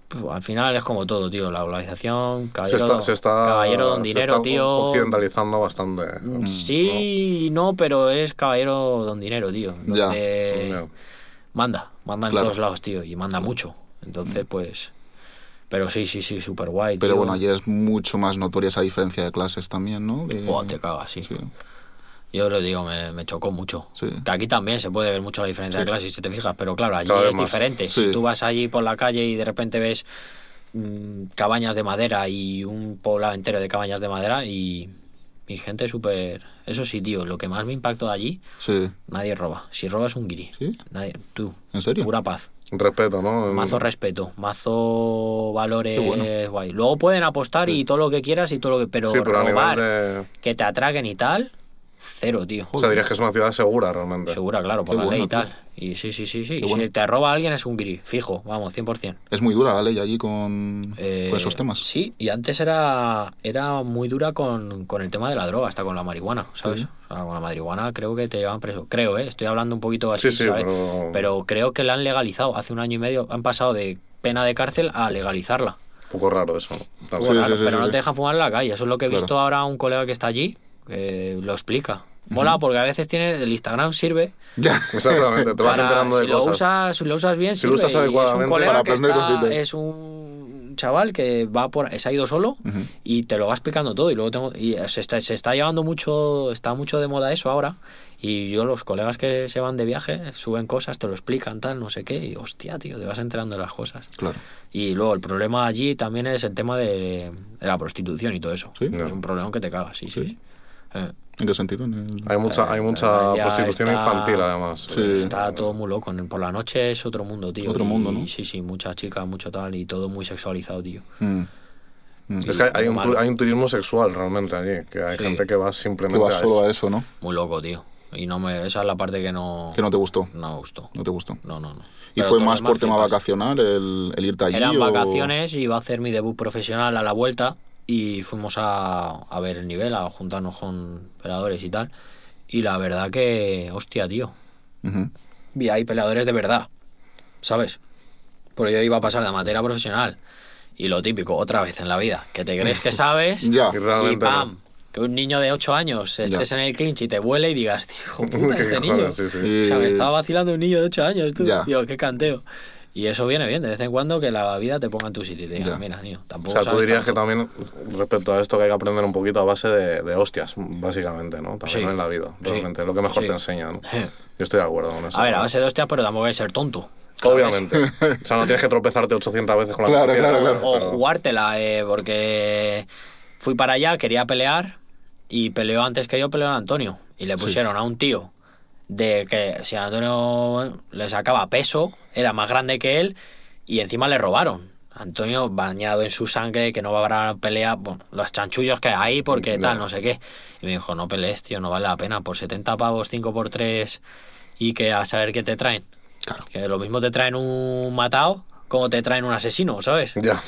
Pues, al final es como todo, tío. La globalización, Se caballero, está, se está, caballero don se dinero, está tío. occidentalizando bastante. Mm, Sí, no, pero es caballero don dinero, tío. Ya. manda, manda en todos lados, tío, y manda mucho. Entonces, pues. Pero sí, sí, sí, súper guay. Pero tío. bueno, allí es mucho más notoria esa diferencia de clases también, ¿no? Buah, te cagas, sí. Sí. Yo lo digo, me, me chocó mucho. Sí. Que aquí también se puede ver mucho la diferencia de clases, si te fijas, pero claro, allí Cada es diferente. Si tú vas allí por la calle y de repente ves mm, cabañas de madera y un poblado entero de cabañas de madera y, y gente súper... Eso sí, tío, lo que más me impactó de allí, Sí. nadie roba. Si robas un guiri. ¿Sí? Nadie, tú. ¿En serio? Pura paz. Respeto, ¿no? Mazo respeto, mazo valores bueno. guay. Luego pueden apostar y todo lo que quieras y todo lo que. Pero Sí, pero robar, de... que te atraquen y tal, cero, tío. O sea, dirías que es una ciudad segura realmente. Segura, claro, por Qué la bueno, ley y tío. tal. Y sí, sí, sí, sí. Y bueno. Si te roba alguien es un gris, fijo, vamos, 100%. Es muy dura la ley allí con, Eh, con esos temas. Sí, y antes era, era muy dura con, con el tema de la droga, hasta con la marihuana, ¿sabes? Sí. O sea, con la marihuana creo que te llevan preso. Creo, ¿eh? Estoy hablando un poquito así, Sí, sí, ¿sabes? pero- Pero creo que la han legalizado. Hace un año y medio han pasado de pena de cárcel a legalizarla. Un poco raro eso. pero no te dejan fumar en la calle. Eso es lo que he Claro. visto ahora a un colega que está allí, que lo explica. Mola porque a veces tiene el Instagram sirve Ya. Exactamente, te vas para- enterando de si lo cosas. usas si lo usas bien Si lo usas Y es un adecuadamente, para aprender está- cositas. es un chaval que va por se ha ido solo y te lo va explicando todo y luego tengo y se está, se está llevando mucho está mucho de moda eso ahora y yo los colegas que se van de viaje suben cosas te lo explican tal no sé qué y hostia tío te vas enterando de las cosas Claro. y luego el problema allí también es el tema de, de la prostitución y todo eso Sí. es un problema que te cagas sí sí, Sí. Eh, ¿En qué sentido? En el- Hay mucha, hay mucha ya prostitución está- infantil además. Sí. Está todo muy loco. Por la noche es otro mundo, tío. Otro y- mundo, ¿no? Sí, sí, muchas chicas, mucho tal y todo muy sexualizado, tío. Mm. Mm. Es que hay, hay un, hay un turismo sexual realmente allí, que hay Sí. gente que va Que simplemente vas a solo eso. a eso, ¿no? Muy loco, tío. Y no me, esa es la parte que no, Que no te gustó. no me gustó. No te gustó. No, no, no. ¿Y Pero fue más por tema vacacional el, el irte allí? Eran o- vacaciones y iba a hacer mi debut profesional a la vuelta y fuimos a, a ver el nivel, a juntarnos con peleadores y tal. Y la verdad que, hostia, tío. Ujú. Vi ahí peleadores de verdad, ¿sabes? Porque yo iba a pasar de amateur a profesional. Y lo típico, otra vez en la vida, que te crees que sabes Ya. Y ¡pam! no. Que un niño de 8 años estés Ya. en el clinch y te vuele y digas, tío, puta, Qué este niño. sí, sí. O sea, me estaba vacilando un niño de 8 años, tú. Ya. Digo, qué canteo. Y eso viene bien, de vez en cuando que la vida te ponga en tu sitio y te diga, mira, niño, O tampoco sea, tú dirías que tanto". también, respecto a esto, que hay que aprender un poquito a base de, de hostias, básicamente, ¿no? También Sí. en la vida, Sí. realmente, es lo que mejor Sí. te enseña, ¿no? Yo estoy de acuerdo con eso. A ver, a base de hostias, pero tampoco hay que ser tonto. ¿sabes? Obviamente. o sea, no tienes que tropezarte 800 veces con la Claro, claro, claro. O jugártela, eh, porque fui para allá, quería pelear y peleó antes que yo, peleó a Antonio. Y le Sí. pusieron a un tío de que si a Antonio le sacaba peso, era más grande que él y encima le robaron. Antonio bañado en su sangre, que no va a haber pelea, bueno, los chanchullos que hay, porque tal, no sé qué. Y me dijo, no pelees, tío, no vale la pena, por 70 pavos, 5 por 3 y que a saber qué te traen. Claro. Que lo mismo te traen un matado como te traen un asesino, ¿sabes? Ya.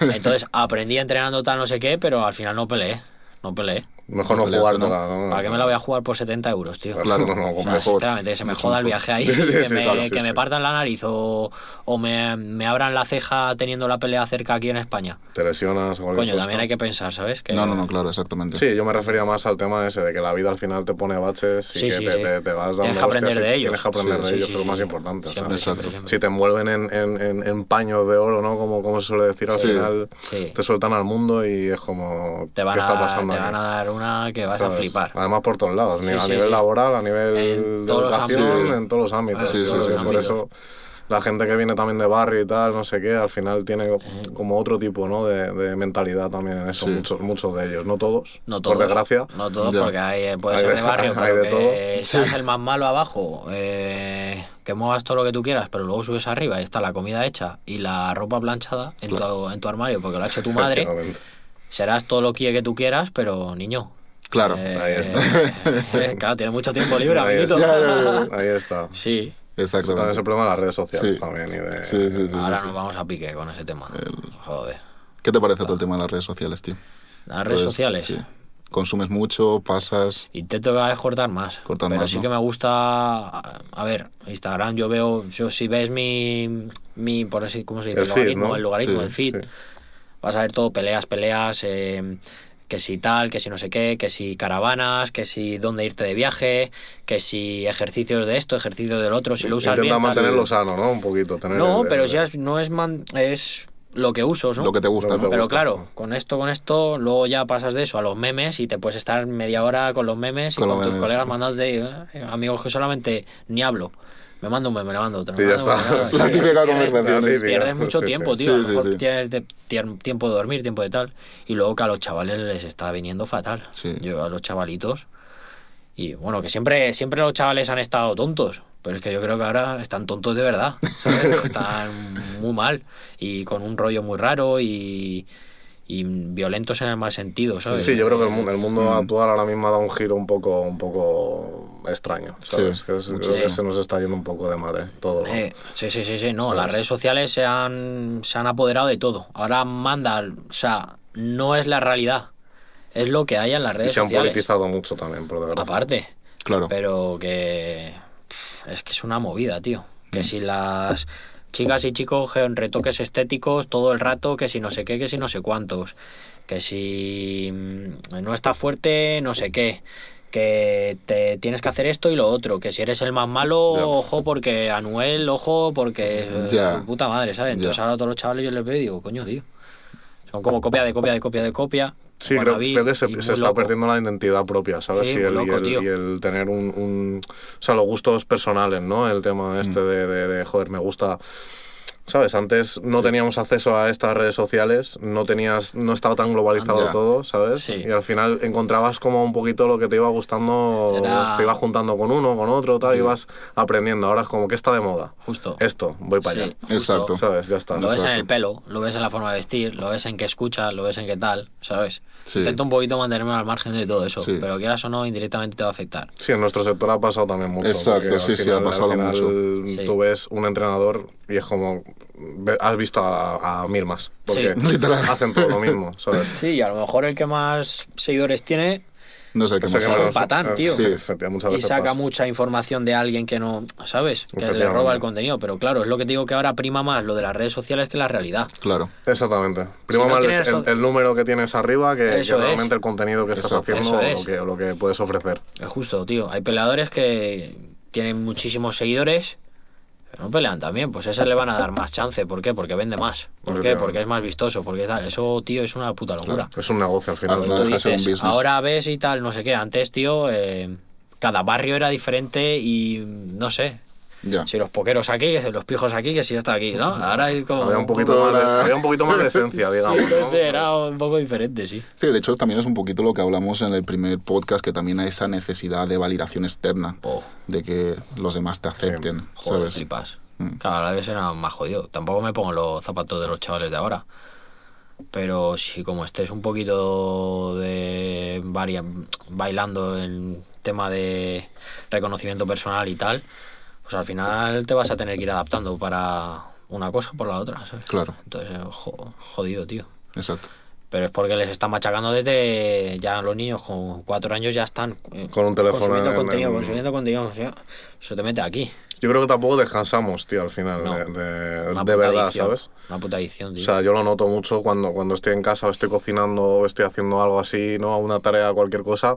Entonces aprendí entrenando tal, no sé qué, pero al final no peleé. No peleé. Mejor No jugártela, ¿no? ¿Para qué me la voy a jugar por 70 euros, tío? Claro, no, no, O sea, mejor. sinceramente, que se me joda el viaje ahí, Sí, que, sí, me, claro, sí, que me partan la nariz o, o me, me abran la ceja teniendo la pelea cerca aquí en España. Te lesionas o Coño, cosa. también hay que pensar, ¿sabes? Que No, no, no, claro, exactamente. Sí, yo me refería más al tema ese de que la vida al final te pone baches y Sí, que sí, te, sí. te- te vas dando Tienes que aprender de ellos. Tienes que aprender Sí, de sí, ellos, sí, que es lo más sí. importante. o sea, Siempre, Exacto. siempre, siempre. si te envuelven en, en, en, en paños de oro, ¿no? Como, como se suele decir, al final te sueltan al mundo y es como... Te van, ¿Qué está a, pasando te van a dar una que vas a ¿Sabes? flipar. Además por todos lados, Sí, a sí, nivel sí. laboral, a nivel En de educación, en todos los ámbitos. Sí, sí, claro, sí, sí. por eso la gente que viene también de barrio y tal, no sé qué, al final tiene como otro tipo ¿no? de, de mentalidad también en eso, Sí. muchos, muchos de ellos, no todos, No todos. por desgracia. No todos, Ya. porque hay, eh, puede Hay ser de- de barrio, hay pero de que seas el más malo abajo, eh, que muevas todo lo que tú quieras, pero luego subes arriba y está la comida hecha y la ropa planchada en, tu, en tu armario porque lo ha hecho tu madre. Serás todo lo que tú quieras, pero niño. Claro. eh, Ahí está. eh, claro, tienes mucho tiempo libre, Ahí amiguito. está. Ahí está. Sí, Eso también es Exactamente. el problema de las redes sociales Sí. también. Y de, Sí, sí, ahora sí. nos vamos a pique con ese tema. Joder. ¿Qué te parece todo el tema de las redes sociales, tío? Las redes Entonces, sociales. Sí. Consumes mucho, pasas. Intento cada vez cortar más. Cortar pero más, sí ¿no? que me gusta. A ver, Instagram, yo veo. Yo, si ves mi. mi por así, ¿Cómo se dice? El feed, logaritmo, ¿no? el logaritmo, Sí, el feed. Vas a ver todo: peleas, peleas. eh, que si tal, que si no sé qué, que si caravanas, que si dónde irte de viaje, que si ejercicios de esto, ejercicios del otro, si lo usas Intenta bien. tal. mantenerlo sano, ¿no? Un poquito. Tener No, el- pero el- si es- no es, man- es lo que uso, ¿no? Lo que te gusta, ¿no? te Pero gusta. claro, con esto, con esto, luego ya pasas de eso a los memes y te puedes estar media hora con los memes y Con con, los tus memes. colegas mandándote eh, amigos que solamente ni hablo. Me mando un meme, me mando otro. Sí, ya está. mando- La típica conversación. Pierdes mucho Sí, tiempo, sí. tío. a lo mejor tienes tiempo de dormir, tiempo de tal. Y luego que a los chavales les está viniendo fatal. Yo a los chavalitos. Y bueno, que siempre, siempre los chavales han estado tontos. Pero es que yo creo que ahora están tontos de verdad. ¿sabes? están muy mal. Y con un rollo muy raro y. y violentos en el mal sentido, ¿sabes? Sí, yo creo que el mundo, el mundo actual ahora mismo ha dado un giro un poco, un poco extraño, ¿sabes? Sí, que es- mucho. que se nos está yendo un poco de madre todo. Eh, sí, sí, sí, sí, no, las redes sociales se han, se han apoderado de todo. Ahora manda, o sea, no es la realidad, es lo que hay en las y redes se han sociales. politizado mucho también, por desgracia. Aparte, Claro. pero que es que es una movida, tío. Mm. Que si las chicas y chicos en retoques estéticos todo el rato, que si no sé qué, que si no sé cuántos, que si mm, no está fuerte, no sé qué. Que te tienes que hacer esto y lo otro, que si eres el más malo, ojo porque Anuel, ojo porque su puta madre, ¿sabes? Entonces ahora todos los chavales yo les veo y digo, coño, tío. Son como copia de copia de copia de copia. Sí, creo, que se, está perdiendo la identidad propia, ¿sabes? Sí, y, el, y el- y el tener un, un- O sea, los gustos personales, ¿no? El tema Mm. este de, de, de, joder, me gusta... ¿Sabes? Antes no teníamos acceso a estas redes sociales, no tenías, no estaba tan globalizado todo, ¿sabes? Sí. Y al final encontrabas como un poquito lo que te iba gustando, Era- te ibas juntando con uno, con otro, tal, ibas aprendiendo. Ahora es como que está de moda. Justo. Esto, voy para Sí, allá. justo. Exacto. ¿Sabes? Ya está. Lo ves en el pelo, lo ves en la forma de vestir, lo ves en qué escucha, lo ves en qué tal, ¿sabes? Sí. Intento un poquito mantenerme al margen de todo eso, Sí. pero quieras o no, indirectamente te va a afectar. Sí, en nuestro sector ha pasado también mucho. Exacto, sí, sí, ha pasado al final mucho. Tú ves un entrenador y es como. Has visto a, a mil más. Porque Sí. Literal. hacen todo lo mismo, ¿sabes? Sí, y a lo mejor el que más seguidores tiene No sé qué es un patán, eh, tío. Sí, efectivamente, muchas y veces saca pasa. mucha información de alguien que no, ¿sabes? Que le roba el contenido, pero claro, es lo que te digo que ahora prima más lo de las redes sociales que la realidad. Claro. Exactamente. Prima no más el, eso- el número que tienes arriba que, que es. realmente el contenido que estás haciendo Eso o es. lo que, o lo que puedes ofrecer. Es justo, tío. Hay peleadores que tienen muchísimos seguidores, no pelean también. Pues a ese le van a dar más chance. ¿Por qué? Porque vende más. ¿Por qué? Efectivamente. Porque es más vistoso. Porque tal. Eso, tío, es una puta locura. Es un negocio al final. Tú final deja de ser un dices, business. ahora ves y tal, no sé qué. Antes, tío, eh, cada barrio era diferente y no sé. Ya. Si los poqueros aquí, que si los pijos aquí, que si está aquí, ¿no? Ahora hay como. Había un poquito, más de, Ahora- había un poquito más de esencia, Sí, digamos. no ¿no? sé, era un poco diferente, sí. Sí, de hecho también es un poquito lo que hablamos en el primer podcast, que también hay esa necesidad de validación externa, Oh. de que los demás te acepten, Joder, ¿sabes? flipas. Mm. Claro, a vez era más jodido. Tampoco me pongo los zapatos de los chavales de ahora. Pero si como estés un poquito de varia, bailando en tema de reconocimiento personal y tal, pues al final te vas a tener que ir adaptando para una cosa por la otra, ¿sabes? Claro, Entonces, jo- jodido, tío. exacto. Pero es porque les están machacando desde ya los niños con cuatro años ya están eh, Con un teléfono consumiendo en- contenido, en- consumiendo contenido, o sea, se te mete aquí. Yo creo que tampoco descansamos, tío, al final, No. de, de- de verdad, adicción, ¿sabes? Una puta adicción, tío. O sea, yo lo noto mucho cuando, cuando estoy en casa o estoy cocinando o estoy haciendo algo así, ¿no? Una tarea, cualquier cosa,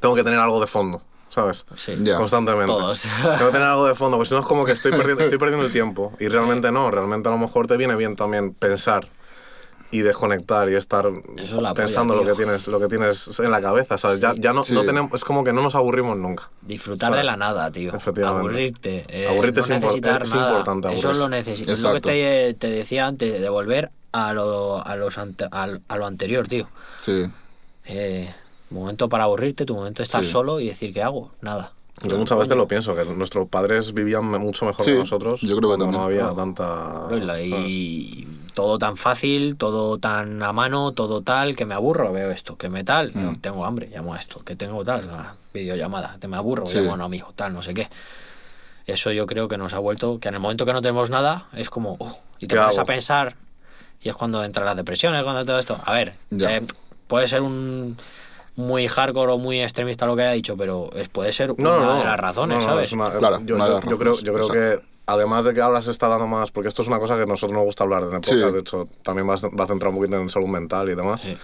tengo que tener algo de fondo, ¿sabes? Sí. Ya. Constantemente. Todos. Tengo que tener algo de fondo, porque si no es como que estoy perdiendo, estoy perdiendo el tiempo. Y realmente no, realmente a lo mejor te viene bien también pensar y desconectar y estar Eso es pensando polla, lo que tienes lo que tienes en la cabeza, ¿sabes? Ya, ya no, Sí. no tenemos, es como que no nos aburrimos nunca. Disfrutar Claro. de la nada, tío. Efectivamente. Aburrirte. eh, Aburrirte no es necesitar es nada. importante Eso es lo, es lo que te, te decía antes, de volver a lo, a los ante- al- a lo anterior, tío. Sí, Eh, momento para aburrirte, tu momento de estar Sí. solo y decir, ¿qué hago? Nada. Yo muchas veces lo pienso, que nuestros padres vivían mucho mejor Sí, que nosotros. yo creo que no había Claro. tanta... Y la- todo tan fácil, todo tan a mano, todo tal, que me aburro, veo esto, que me tal, Mm. tengo hambre, llamo a esto, que tengo tal, una videollamada, te me aburro, Sí. llamo a un amigo, tal, no sé qué. Eso yo creo que nos ha vuelto, que en el momento que no tenemos nada, es como, oh, y te ¿Qué pones a pensar, y es cuando entran las depresiones, cuando todo esto. A ver, eh, puede ser un muy hardcore o muy extremista lo que haya dicho, pero es, puede ser No, una no, no. de las razones, No, no, ¿sabes? es una- Claro, yo, yo- yo creo, yo creo que además de que ahora se está dando más, porque esto es una cosa que a nosotros nos gusta hablar en el Sí. podcast, de hecho también va, a- va a centrar un poquito en salud mental y demás. Sí.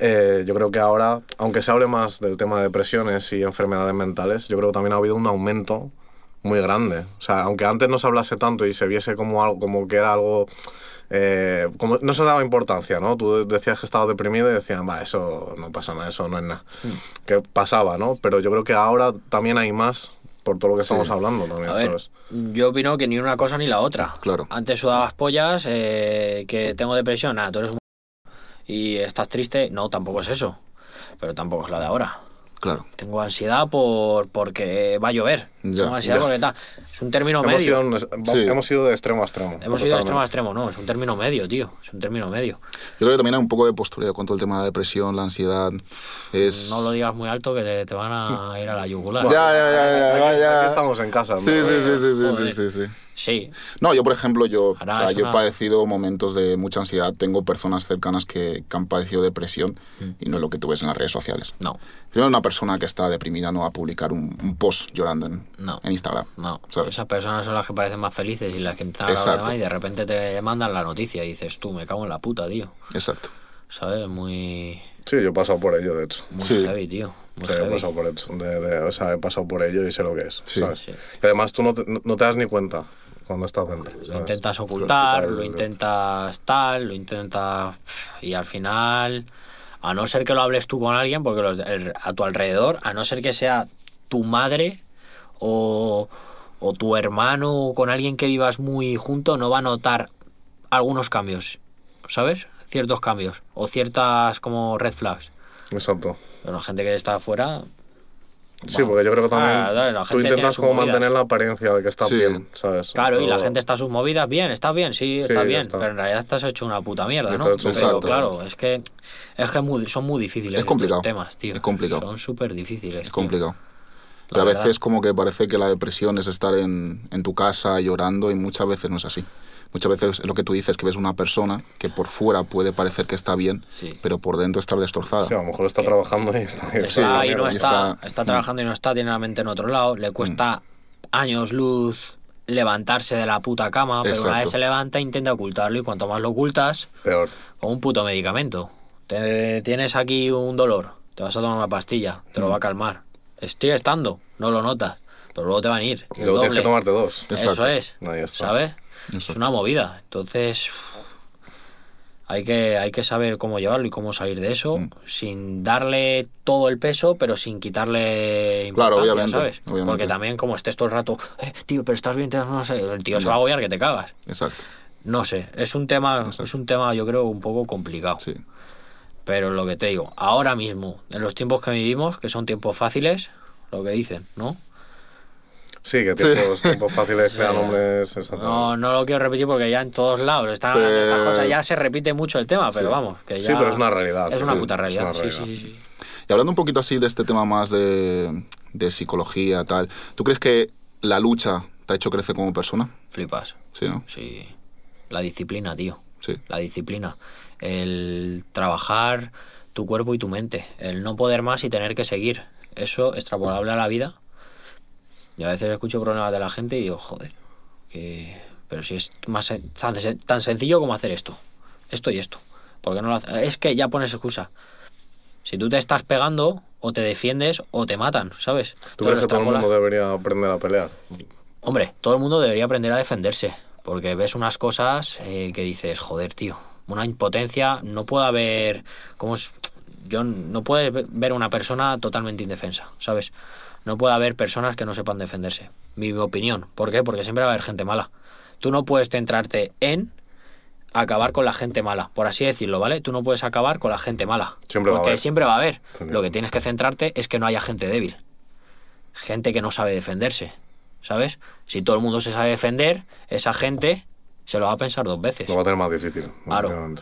Eh, yo creo que ahora, aunque se hable más del tema de depresiones y enfermedades mentales, yo creo que también ha habido un aumento muy grande. O sea, aunque antes no se hablase tanto y se viese como algo, como que era algo, eh, como no se daba importancia, ¿no? Tú decías que estabas deprimido y decían, va, eso no pasa nada, eso no es nada. Mm. Que pasaba, ¿no? Pero yo creo que ahora también hay más por todo lo que estamos hablando también, A ver, ¿sabes? yo opino que ni una cosa ni la otra. Claro. Antes sudabas pollas, eh, que tengo depresión, nada, tú eres un... y estás triste, no, tampoco es eso. Pero tampoco es la de ahora. Claro. Tengo ansiedad por porque va a llover. Ya, Tengo ansiedad ya. porque tal. Es un término Hemos medio. ido, Sí. hemos ido de extremo a extremo. Hemos ido de extremo a extremo, no, es un término medio, tío. Es un término medio. Yo creo que también hay un poco de postureo con todo el tema de la depresión, la ansiedad. Es... No lo digas muy alto que te, te van a ir a la yugular. Ya, ya, ya, ya, ya. aquí estamos en casa. Sí, ¿no? sí, sí, sí, sí, sí, sí, sí. No, yo por ejemplo, yo, Ahora o sea, yo una- he padecido momentos de mucha ansiedad. Tengo personas cercanas que, que han padecido depresión y no es lo que tú ves en las redes sociales. no, Primero, una persona que está deprimida no va a publicar un, un post llorando en, No. en Instagram. no. ¿sabes? Esas personas son las que parecen más felices y las que están y de repente te mandan la noticia y dices, tú, me cago en la puta, tío. Exacto. ¿Sabes? Muy, Sí, yo he pasado por ello, de hecho. muy Sí. heavy, tío. Muy Sí, he heavy. pasado por eso. De- de- o sea, he pasado por ello y sé lo que es. Sí. ¿sabes? Sí. Y además tú no te, no te das ni cuenta cuando estás dentro. Lo intentas ocultar, lo intentas tal, lo intentas... Y al final, a no ser que lo hables tú con alguien, porque los, el- a tu alrededor, a no ser que sea tu madre o, o tu hermano o con alguien que vivas muy junto, no va a notar algunos cambios, ¿sabes? Ciertos cambios o ciertas como red flags. Exacto. Pero la gente que está afuera... Sí, porque yo creo que también Ah, tú intentas como movidas. mantener la apariencia de que estás Sí. bien, ¿sabes? Claro, y la gente está a sus movidas, bien, está bien, sí, Sí, está bien, está. pero en realidad estás hecho una puta mierda, Estás ¿no? hecho Pero Exacto. claro, es que, es que muy- son muy difíciles Es complicado. estos temas, tío. Es complicado. Son súper difíciles. Es tío. complicado. Pero a veces como que parece que la depresión es estar en, en tu casa llorando y muchas veces no es así. Muchas veces es lo que tú dices, que ves una persona que por fuera puede parecer que está bien, Sí. pero por dentro está destrozada. Sí, a lo mejor está trabajando y está... Está Sí, ahí, esa no está, está- está, trabajando y no está, tiene la mente en otro lado, le cuesta años luz levantarse de la puta cama, pero una Exacto. vez se levanta intenta ocultarlo y cuanto más lo ocultas, Peor. como un puto medicamento. Te, tienes aquí un dolor, te vas a tomar una pastilla, te lo va a calmar. Sigue estando, no lo notas, pero luego te van a ir. Y el luego tienes doble. que tomarte dos. Exacto. Eso es, Ahí Es una movida. Entonces, hay que, hay que saber cómo llevarlo y cómo salir de eso, Mm. sin darle todo el peso, pero sin quitarle Claro, importancia, obviamente, ¿sabes? obviamente. Porque también como estés todo el rato, eh, tío, pero estás bien, te- no sé, el tío se va a agobiar que te cagas. Exacto. No sé, es un tema, Exacto. es un tema yo creo un poco complicado. Sí. Pero lo que te digo, ahora mismo, en los tiempos que vivimos, que son tiempos fáciles, lo que dicen, ¿no? Sí, que tiempos, tiempos fáciles Sí. crean hombres... exactamente. No, no lo quiero repetir porque ya en todos lados están Sí. hablando de estas cosas, ya se repite mucho el tema, pero Sí. vamos, que ya Sí, pero es una realidad. Es una Sí, puta realidad, una sí, sí, realidad. sí, sí. Y hablando un poquito así de este tema más de, de psicología, tal, ¿tú crees que la lucha te ha hecho crecer como persona? Flipas, Sí, ¿no? sí. La disciplina, tío. Sí. La disciplina. El trabajar tu cuerpo y tu mente. El no poder más y tener que seguir. Eso extrapolable a la vida. Yo a veces escucho problemas de la gente y digo, joder, que... Pero si es más tan, sen- tan sencillo como hacer esto. Esto y esto. ¿Por qué no lo hace? Es que ya pones excusa. Si tú te estás pegando, o te defiendes o te matan, ¿sabes? ¿Tú crees que todo el mundo debería aprender a pelear? Hombre, todo el mundo debería aprender a defenderse, porque ves unas cosas eh, que dices, joder, tío, una impotencia, no puede haber, como yo no puede ver una persona totalmente indefensa, ¿sabes? No puede haber personas que no sepan defenderse. Mi opinión, ¿por qué? Porque siempre va a haber gente mala. Tú no puedes centrarte en acabar con la gente mala, por así decirlo, ¿vale? Tú no puedes acabar con la gente mala. Siempre va a porque haber. siempre va a haber. Lo que tienes que centrarte es que no haya gente débil. Gente que no sabe defenderse. ¿Sabes? Si todo el mundo se sabe defender, esa gente se lo va a pensar dos veces. Lo va a tener más difícil. Claro.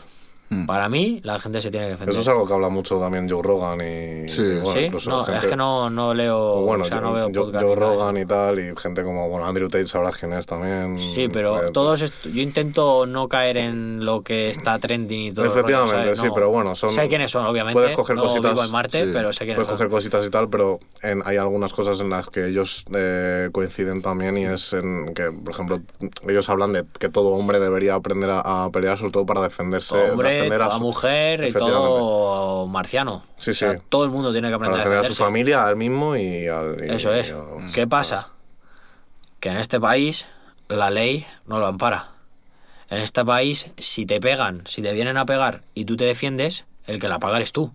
Obviamente. Para mí, la gente se tiene que defender. Eso es algo que habla mucho también Joe Rogan y... Sí. y, bueno, ¿Sí? incluso No, gente- es que no, no leo. o bueno, o sea, Joe- no veo Joe- podcast. Joe Rogan y tal, y gente como, bueno, Andrew Tate sabrás quién es también. Sí, pero Eh, todos yo intento no caer en lo que está trending y todo. rollo, Efectivamente, sí, pero bueno, son- Sé quiénes son, obviamente. puedes coger no cositas- vivo en Marte, sí, pero sé quiénes Puedes son. coger cositas y tal, pero en- hay algunas cosas en las que ellos eh, coinciden también y es en que, por ejemplo, ellos hablan de que todo hombre debería aprender a, a pelear, sobre todo para defenderse. Todo hombre, a toda mujer y Efectivamente. todo marciano. Sí, O sea, sí. todo el mundo tiene que aprender a defender a su defenderse. familia, a él mismo y al... y- Eso y es. ¿Qué pasa? Que en este país la ley no lo ampara. En este país, si te pegan, si te vienen a pegar y tú te defiendes, el que la paga eres tú.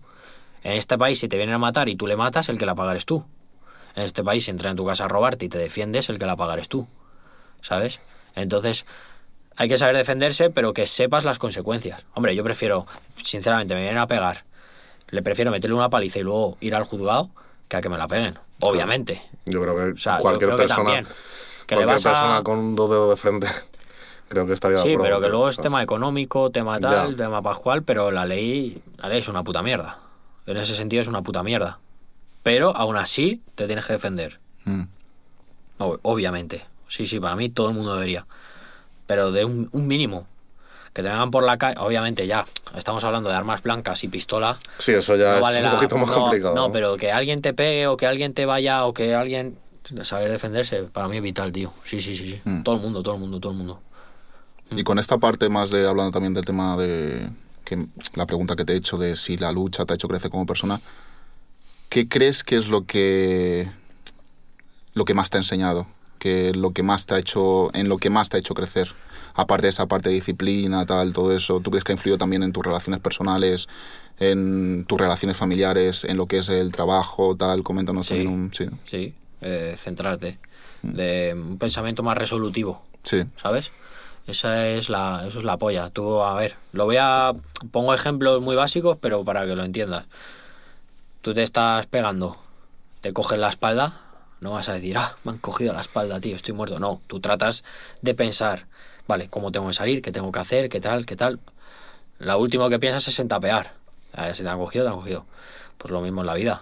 En este país, si te vienen a matar y tú le matas, el que la paga eres tú. En este país, si entran en tu casa a robarte y te defiendes, el que la paga eres tú. ¿Sabes? Entonces, hay que saber defenderse, pero que sepas las consecuencias. Hombre, yo prefiero, sinceramente, me vienen a pegar, le prefiero meterle una paliza y luego ir al juzgado que a que me la peguen. Obviamente. Yo creo que O sea, cualquier creo que persona, también. Que le cualquier vas a- persona con dos dedos de frente, creo que estaría Sí, pero que luego es tema económico, tema tal, Ya. tema pascual, pero la ley, la ley es una puta mierda. En ese sentido es una puta mierda. Pero aún así te tienes que defender. Mm. Ob- Obviamente. Sí, sí, para mí todo el mundo debería. Pero de un, un mínimo. Que te vengan por la calle. Obviamente ya. Estamos hablando de armas blancas y pistola. Sí, eso ya no es vale un la- poquito más no, complicado. No, pero que alguien te pegue o que alguien te vaya o que alguien. Saber defenderse, para mí es vital, tío. Sí, sí, sí, sí. Mm. Todo el mundo, todo el mundo, todo el mundo. Y con esta parte más de hablando también del tema de que la pregunta que te he hecho de si la lucha te ha hecho crecer como persona, ¿qué crees que es lo que lo que más te ha enseñado? Que lo que más te ha hecho en lo que más te ha hecho crecer? Aparte de esa parte de disciplina, tal, todo eso, ¿tú crees que ha influido también en tus relaciones personales, en tus relaciones familiares, en lo que es el trabajo, tal? Coméntanos Sí. también un sí. Sí, eh, centrarte. De un pensamiento más resolutivo, Sí. ¿sabes? Esa es la, eso es la polla. Tú, a ver, lo voy a. Pongo ejemplos muy básicos, pero para que lo entiendas. Tú te estás pegando, te cogen la espalda, no vas a decir, ah, me han cogido la espalda, tío, estoy muerto. No, tú tratas de pensar, vale, ¿cómo tengo que salir? ¿Qué tengo que hacer? ¿Qué tal? ¿Qué tal? Lo último que piensas es en tapear. A ver, si te han cogido, te han cogido. Pues lo mismo en la vida.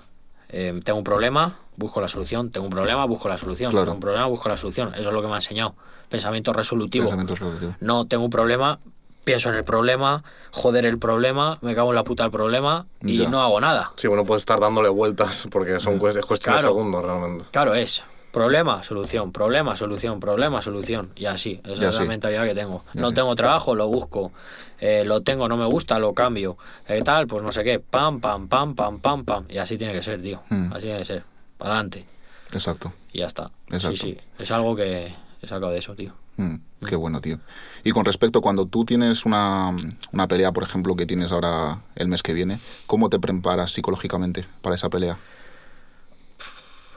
Eh, tengo un problema, busco la solución. Tengo un problema, busco la solución. Claro. Tengo un problema, busco la solución. Eso es lo que me ha enseñado. Pensamiento resolutivo. Pensamiento resolutivo. No tengo un problema, pienso en el problema, joder el problema, me cago en la puta el problema y Ya. no hago nada. Sí, bueno, puede estar dándole vueltas porque son cues- es cuestión Claro. de segundos realmente. Claro, es problema, solución, problema, solución, problema, solución. Y así, esa Y es la mentalidad que tengo. No tengo trabajo, lo busco. Eh, lo tengo, no me gusta, lo cambio. Eh, tal, pues no sé qué. Pam, pam, pam, pam, pam, pam. Y así tiene que ser, tío. Mm. Así tiene que ser. Para adelante. Exacto. Y ya está. Exacto. Sí, sí. Es algo que he sacado de eso, tío. Mm, qué bueno, tío. Y con respecto, cuando tú tienes una, una pelea, por ejemplo, que tienes ahora el mes que viene, ¿cómo te preparas psicológicamente para esa pelea?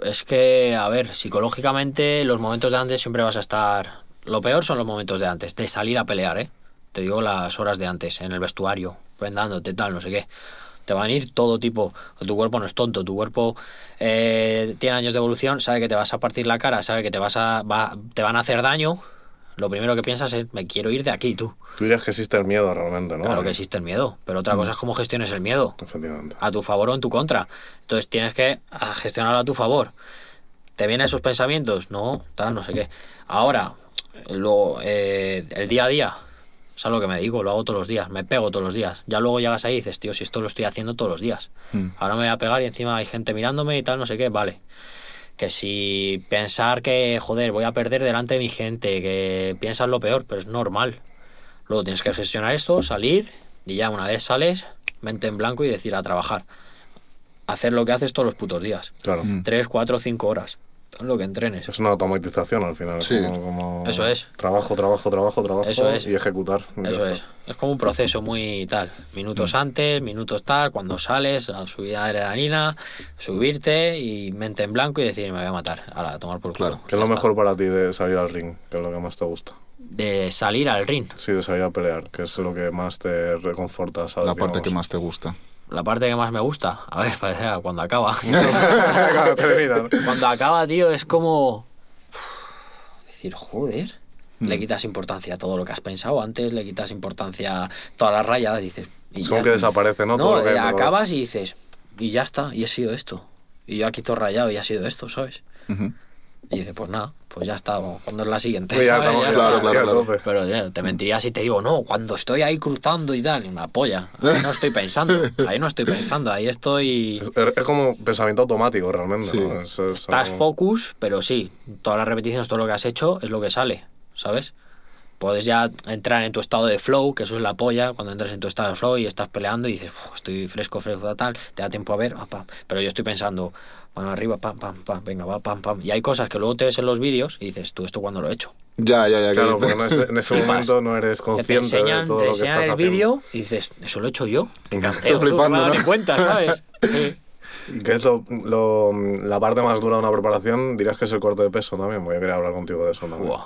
Es que, a ver, psicológicamente los momentos de antes siempre vas a estar... Lo peor son los momentos de antes, de salir a pelear, ¿eh? Te digo las horas de antes, en el vestuario, vendándote, tal, no sé qué. Te van a ir todo tipo. Tu cuerpo no es tonto, tu cuerpo eh, tiene años de evolución, sabe que te vas a partir la cara, sabe que te, vas a, va- te van a hacer daño. Lo primero que piensas es, me quiero ir de aquí, tú. Tú dirías que existe el miedo realmente, ¿no? Claro que existe el miedo, pero otra cosa es cómo gestiones el miedo Efectivamente. a tu favor o en tu contra. Entonces tienes que gestionarlo a tu favor. ¿Te vienen esos pensamientos? No, tal, no sé qué. Ahora, lo, eh, el día a día, es algo que me digo, lo hago todos los días, me pego todos los días. Ya luego llegas ahí y dices, tío, si esto lo estoy haciendo todos los días. Mm. Ahora me voy a pegar y encima hay gente mirándome y tal, no sé qué, vale. Que si pensar que, joder, voy a perder delante de mi gente, que piensas lo peor, pero es normal. Luego tienes que gestionar esto, salir y ya una vez sales, mente en blanco y decir a trabajar. Hacer lo que haces todos los putos días. Claro. Mm. Tres, cuatro, cinco horas. Todo lo que entrenes. Es una automatización al final. Sí. Como, como Eso es. Trabajo, trabajo, trabajo, trabajo Eso es. y ejecutar. y Eso es. Es como un proceso muy tal. Minutos antes, minutos tal, cuando sales, a subir adrenalina, subirte y mente en blanco y decir, me voy a matar. Ahora, a tomar por culo. Claro. ¿Qué es lo está. mejor para ti de salir al ring? ¿Qué es lo que más te gusta? De salir al ring. Sí, de salir a pelear, que es lo que más te reconforta, ¿sabes? La parte Digamos. que más te gusta. La parte que más me gusta, a ver, parece cuando acaba. Cuando termina, ¿no? cuando acaba, tío, es como. Decir, joder. Le Mm. quitas importancia a todo lo que has pensado antes, le quitas importancia a todas las rayadas, dices. y Es ya- como que desaparece, ¿no? Todo No, lo que- eh, acabas y dices, y ya está, y he sido esto. Y yo aquí todo rayado y ha sido esto, ¿sabes? Ujú. Y dices, pues nada, pues ya está, cuando es la siguiente. Sí, ya estamos Ya claro, claro, claro. tope. Pero ya, te mentiría si te digo, no, cuando estoy ahí cruzando y tal, una polla. Ahí no estoy pensando, ahí no estoy pensando, ahí estoy. Es, es como pensamiento automático realmente, Sí. ¿no? Es- es Estás algo- focus, pero sí, todas las repeticiones, todo lo que has hecho es lo que sale, ¿sabes? Puedes ya entrar en tu estado de flow, que eso es la polla, cuando entras en tu estado de flow y estás peleando y dices, "Uf, estoy fresco, fresco, tal, te da tiempo a ver, pam. pero yo estoy pensando, mano arriba, pam, pam, pam, venga, va, pam, pam. Y hay cosas que luego te ves en los vídeos y dices, tú, ¿esto cuándo lo he hecho? Ya, ya, ya. Claro, que- porque no es- en ese momento no eres Que te consciente enseñan, de todo te lo que enseñan estás el vídeo y dices, ¿eso lo he hecho yo? Estoy canteo, tú, flipando, no me he dado ¿no? ni cuenta, ¿sabes? Sí. ¿Y qué es lo, lo- la parte más dura de una preparación? Dirías que es el corte de peso también. Voy a querer hablar contigo de eso también. Buah,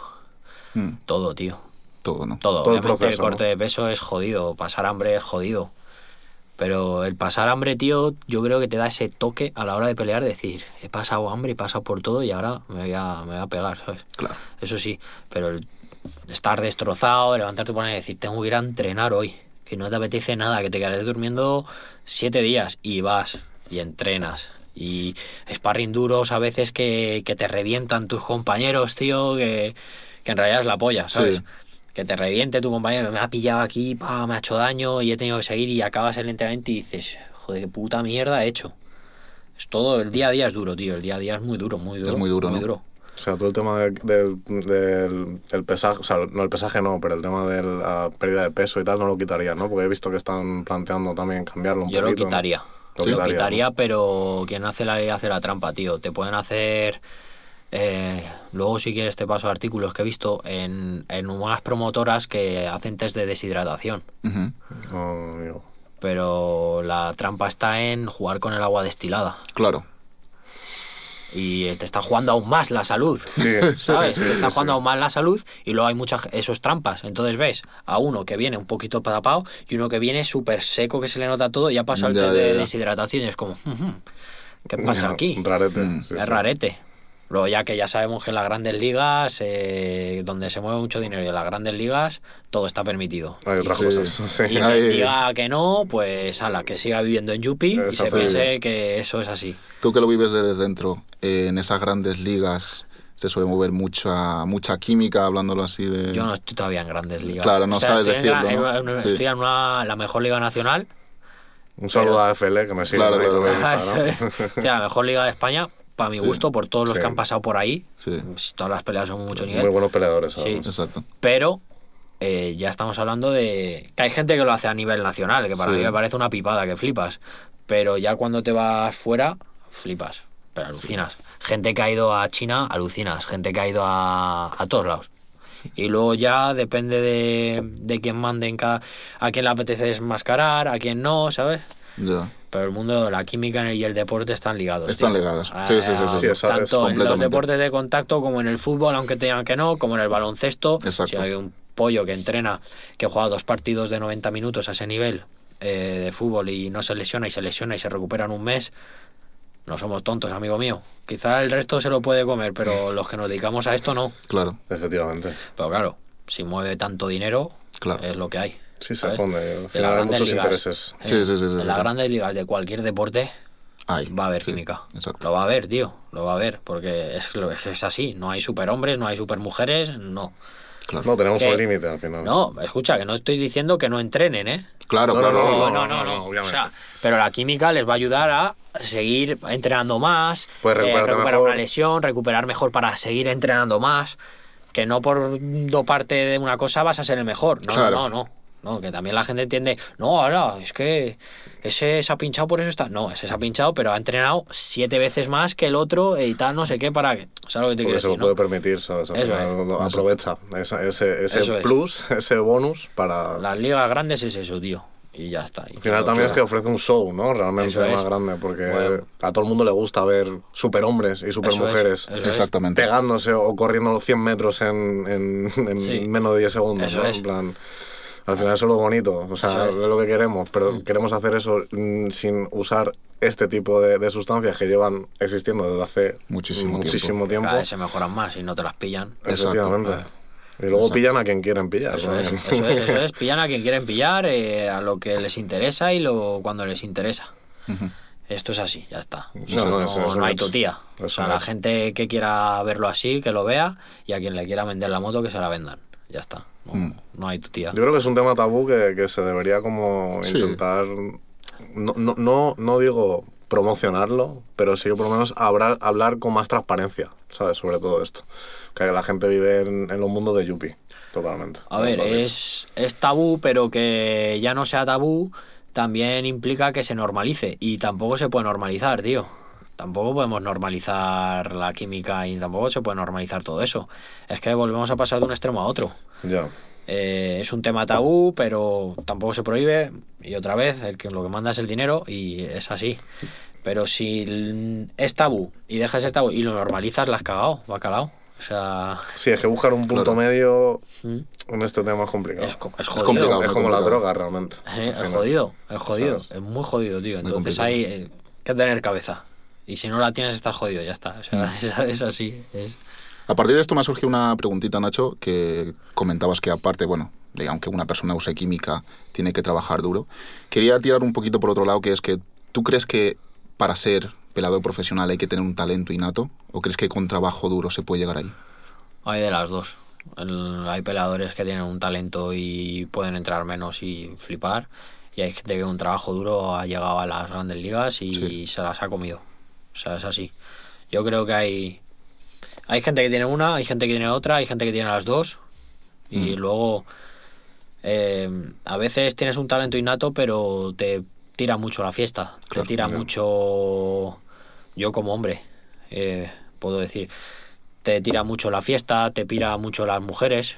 Mm, todo, tío. todo, ¿no? Todo, Todo el obviamente el, proceso, corte ¿no? de peso es jodido, pasar hambre es jodido. Pero el pasar hambre, tío, yo creo que te da ese toque a la hora de pelear, decir, he pasado hambre, he pasado por todo y ahora me voy a, me voy a pegar, ¿sabes? Claro. Eso sí, pero el estar destrozado, levantarte por ahí y decir, tengo que ir a entrenar hoy, que no te apetece nada, que te quedarás durmiendo siete días y vas y entrenas. Y sparring duros a veces que, que te revientan tus compañeros, tío, que, que en realidad es la polla, ¿sabes? Sí. Que te reviente tu compañero, me ha pillado aquí, pa, me ha hecho daño y he tenido que seguir y acabas el entrenamiento y dices, joder, qué puta mierda he hecho. Es todo, el día a día es duro, tío, el día a día es muy duro, muy duro. muy duro, muy ¿no? duro. O sea, todo el tema de- del, del, del pesaje, o sea, no el pesaje no, pero el tema de la pérdida de peso y tal no lo quitaría, ¿no? Porque he visto que están planteando también cambiarlo un Yo lo poquito. ¿no? quitaría. Lo Lo quitaría, quitaría, ¿no? pero quien hace la ley hace la trampa, tío. Te pueden hacer. Eh, luego, si quieres, te paso artículos que he visto en, en unas promotoras que hacen test de deshidratación. No, amigo. Pero la trampa está en jugar con el agua destilada. Claro. Y te está jugando aún más la salud. Sí, ¿Sabes? sí, sí, te está jugando sí. aún más la salud y luego hay muchas esos trampas. Entonces ves a uno que viene un poquito tapado y uno que viene súper seco, que se le nota todo y ha pasado el Ya, test ya, de ya. deshidratación y es como, "Ujú, ¿qué pasa aquí? Rarete. Mm. sí, es sí. rarete. Luego ya que ya sabemos que en las grandes ligas, eh, donde se mueve mucho dinero y en las grandes ligas, todo está permitido. Hay otras Sí. cosas. Sí. Y Ay. quien diga que no, pues ala, que siga viviendo en Yupi y se piense que eso es así. Tú que lo vives desde dentro, eh, en esas grandes ligas se suele mover mucha mucha química, hablándolo así de... Yo no estoy todavía en grandes ligas. Claro, no sabes estoy en decirlo, gran- ¿no? en Sí. Estoy en una- la mejor liga nacional. Un saludo a FL que me sigue Claro, claro, Ah, Instagram. sí, la mejor liga de España, para mi Sí. gusto, por todos los Sí. que han pasado por ahí. Sí, Todas las peleas son mucho nivel. Muy buenos peleadores, Sí. además. exacto. Pero eh, ya estamos hablando de que hay gente que lo hace a nivel nacional, que para Sí. mí me parece una pipada, que flipas. Pero ya cuando te vas fuera, flipas. Pero alucinas. Gente que ha ido a China, alucinas. Gente que ha ido a, a todos lados. Y luego ya depende de, de quién mande en cada, a quién le apetece desmascarar, a quién no, ¿sabes? Ya. Pero el mundo, la química y el deporte están ligados. Están tío. ligados. Ah, Sí, sí, sí, Tanto en los deportes de contacto como en el fútbol, aunque te digan que no, como en el baloncesto. Exacto. Si hay un pollo que entrena, que juega dos partidos de 90 minutos a ese nivel eh, de fútbol y no se lesiona y se lesiona y se recupera en un mes, no somos tontos, amigo mío. Quizá el resto se lo puede comer, pero los que nos dedicamos a esto no. Claro, Efectivamente. Pero claro, si mueve tanto dinero, Claro. es lo que hay. Sí, se funde. Al En las final hay grandes muchos ligas, intereses. Sí, sí, sí, sí, En sí, las sí. grandes ligas de cualquier deporte va a haber Sí, química. Exacto. Lo va a haber, tío. Lo va a haber. Porque es, es así. No hay superhombres, no hay supermujeres. No. Claro. No, tenemos un límite al final. No, escucha, que no estoy diciendo que no entrenen, ¿eh? Claro, No, claro. no, No, no, no, no, no, O obviamente. sea, pero la química les va a ayudar a seguir entrenando más, Puedes eh, recuperar mejor. una lesión, recuperar mejor para seguir entrenando más. Que no por doparte de una cosa vas a ser el mejor. No, Claro. no, no. No, que también la gente entiende, no, ahora, es que ese se ha pinchado por eso está. No, ese se ha pinchado, pero ha entrenado siete veces más que el otro y tal, no sé qué, para que. ¿Sabes lo que te Porque quiero se lo decir? puede no? permitir, ¿sabes? Eso es. lo aprovecha esa- ese, ese Eso es. plus, ese bonus para... Las ligas grandes es eso, tío. Y ya está. Y Al final lo también que- es que ofrece un show, ¿no? Realmente Eso más grande, porque Bueno. a todo el mundo le gusta ver superhombres y supermujeres eso es. Exactamente. pegándose o corriendo los 100 metros en, en- en Sí. menos de 10 segundos, Eso ¿no? es. En plan, al final eso es lo bonito, o sea, es. lo que queremos, pero queremos hacer eso mm, sin usar este tipo de, de sustancias que llevan existiendo desde hace Muchísimo muchísimo tiempo. Cada vez se mejoran más y no te las pillan. Efectivamente. Y luego pillan a quien quieren pillar. Eso es, eso es, eso es. Pillan a quien quieren pillar, eh, a lo que les interesa y lo cuando les interesa. Esto es así, ya está. No, no, eso es no un hay tutía. O sea, la gente que quiera verlo así, que lo vea, y a quien le quiera vender la moto, que se la vendan. Ya está. No, Mm. no hay tutía. Yo creo que es un tema tabú que, que se debería como Sí. intentar, no, no, no, no digo promocionarlo, pero sí que por lo menos hablar, hablar con más transparencia, ¿sabes? Sobre todo esto. Que la gente vive en, en los mundos de Yuppie, totalmente. A ver, es, es tabú, pero que ya no sea tabú también implica que se normalice. Y tampoco se puede normalizar, tío. Tampoco podemos normalizar la química y tampoco se puede normalizar todo eso. Es que volvemos a pasar de un extremo a otro. Ya. Eh, es un tema tabú, pero tampoco se prohíbe. Y otra vez, el que lo que manda es el dinero y es así. Pero si es tabú y dejas de ser tabú y lo normalizas, la has cagado, bacalao. O sea, Sí, es que buscar un punto Claro. medio ¿Mm? en este tema es complicado. es, co- es Es jodido. complicado. Es como la droga, realmente. Eh, es jodido, es jodido, ¿Sabes? es muy jodido, tío. Entonces complicado. hay eh, que tener cabeza. Y si no la tienes, estás jodido, ya está. O sea, Mm. es, es así. es- A partir de esto me ha surgido una preguntita, Nacho, que comentabas que aparte, bueno, de aunque una persona use química, tiene que trabajar duro. Quería tirar un poquito por otro lado, que es que tú crees que para ser pelador profesional hay que tener un talento innato, o crees que con trabajo duro se puede llegar ahí? Hay de las dos. El- hay peleadores que tienen un talento y pueden entrar menos y flipar. Y hay gente que con un trabajo duro ha llegado a las grandes ligas y Sí. se las ha comido. O sea, es así. Yo creo que hay. Hay gente que tiene una, hay gente que tiene otra, hay gente que tiene las dos. Y Mm. luego. eh, a veces tienes un talento innato, pero te tira mucho la fiesta. Claro, te tira claro. mucho. Yo como hombre, eh, puedo decir te tira mucho la fiesta, te pira mucho las mujeres,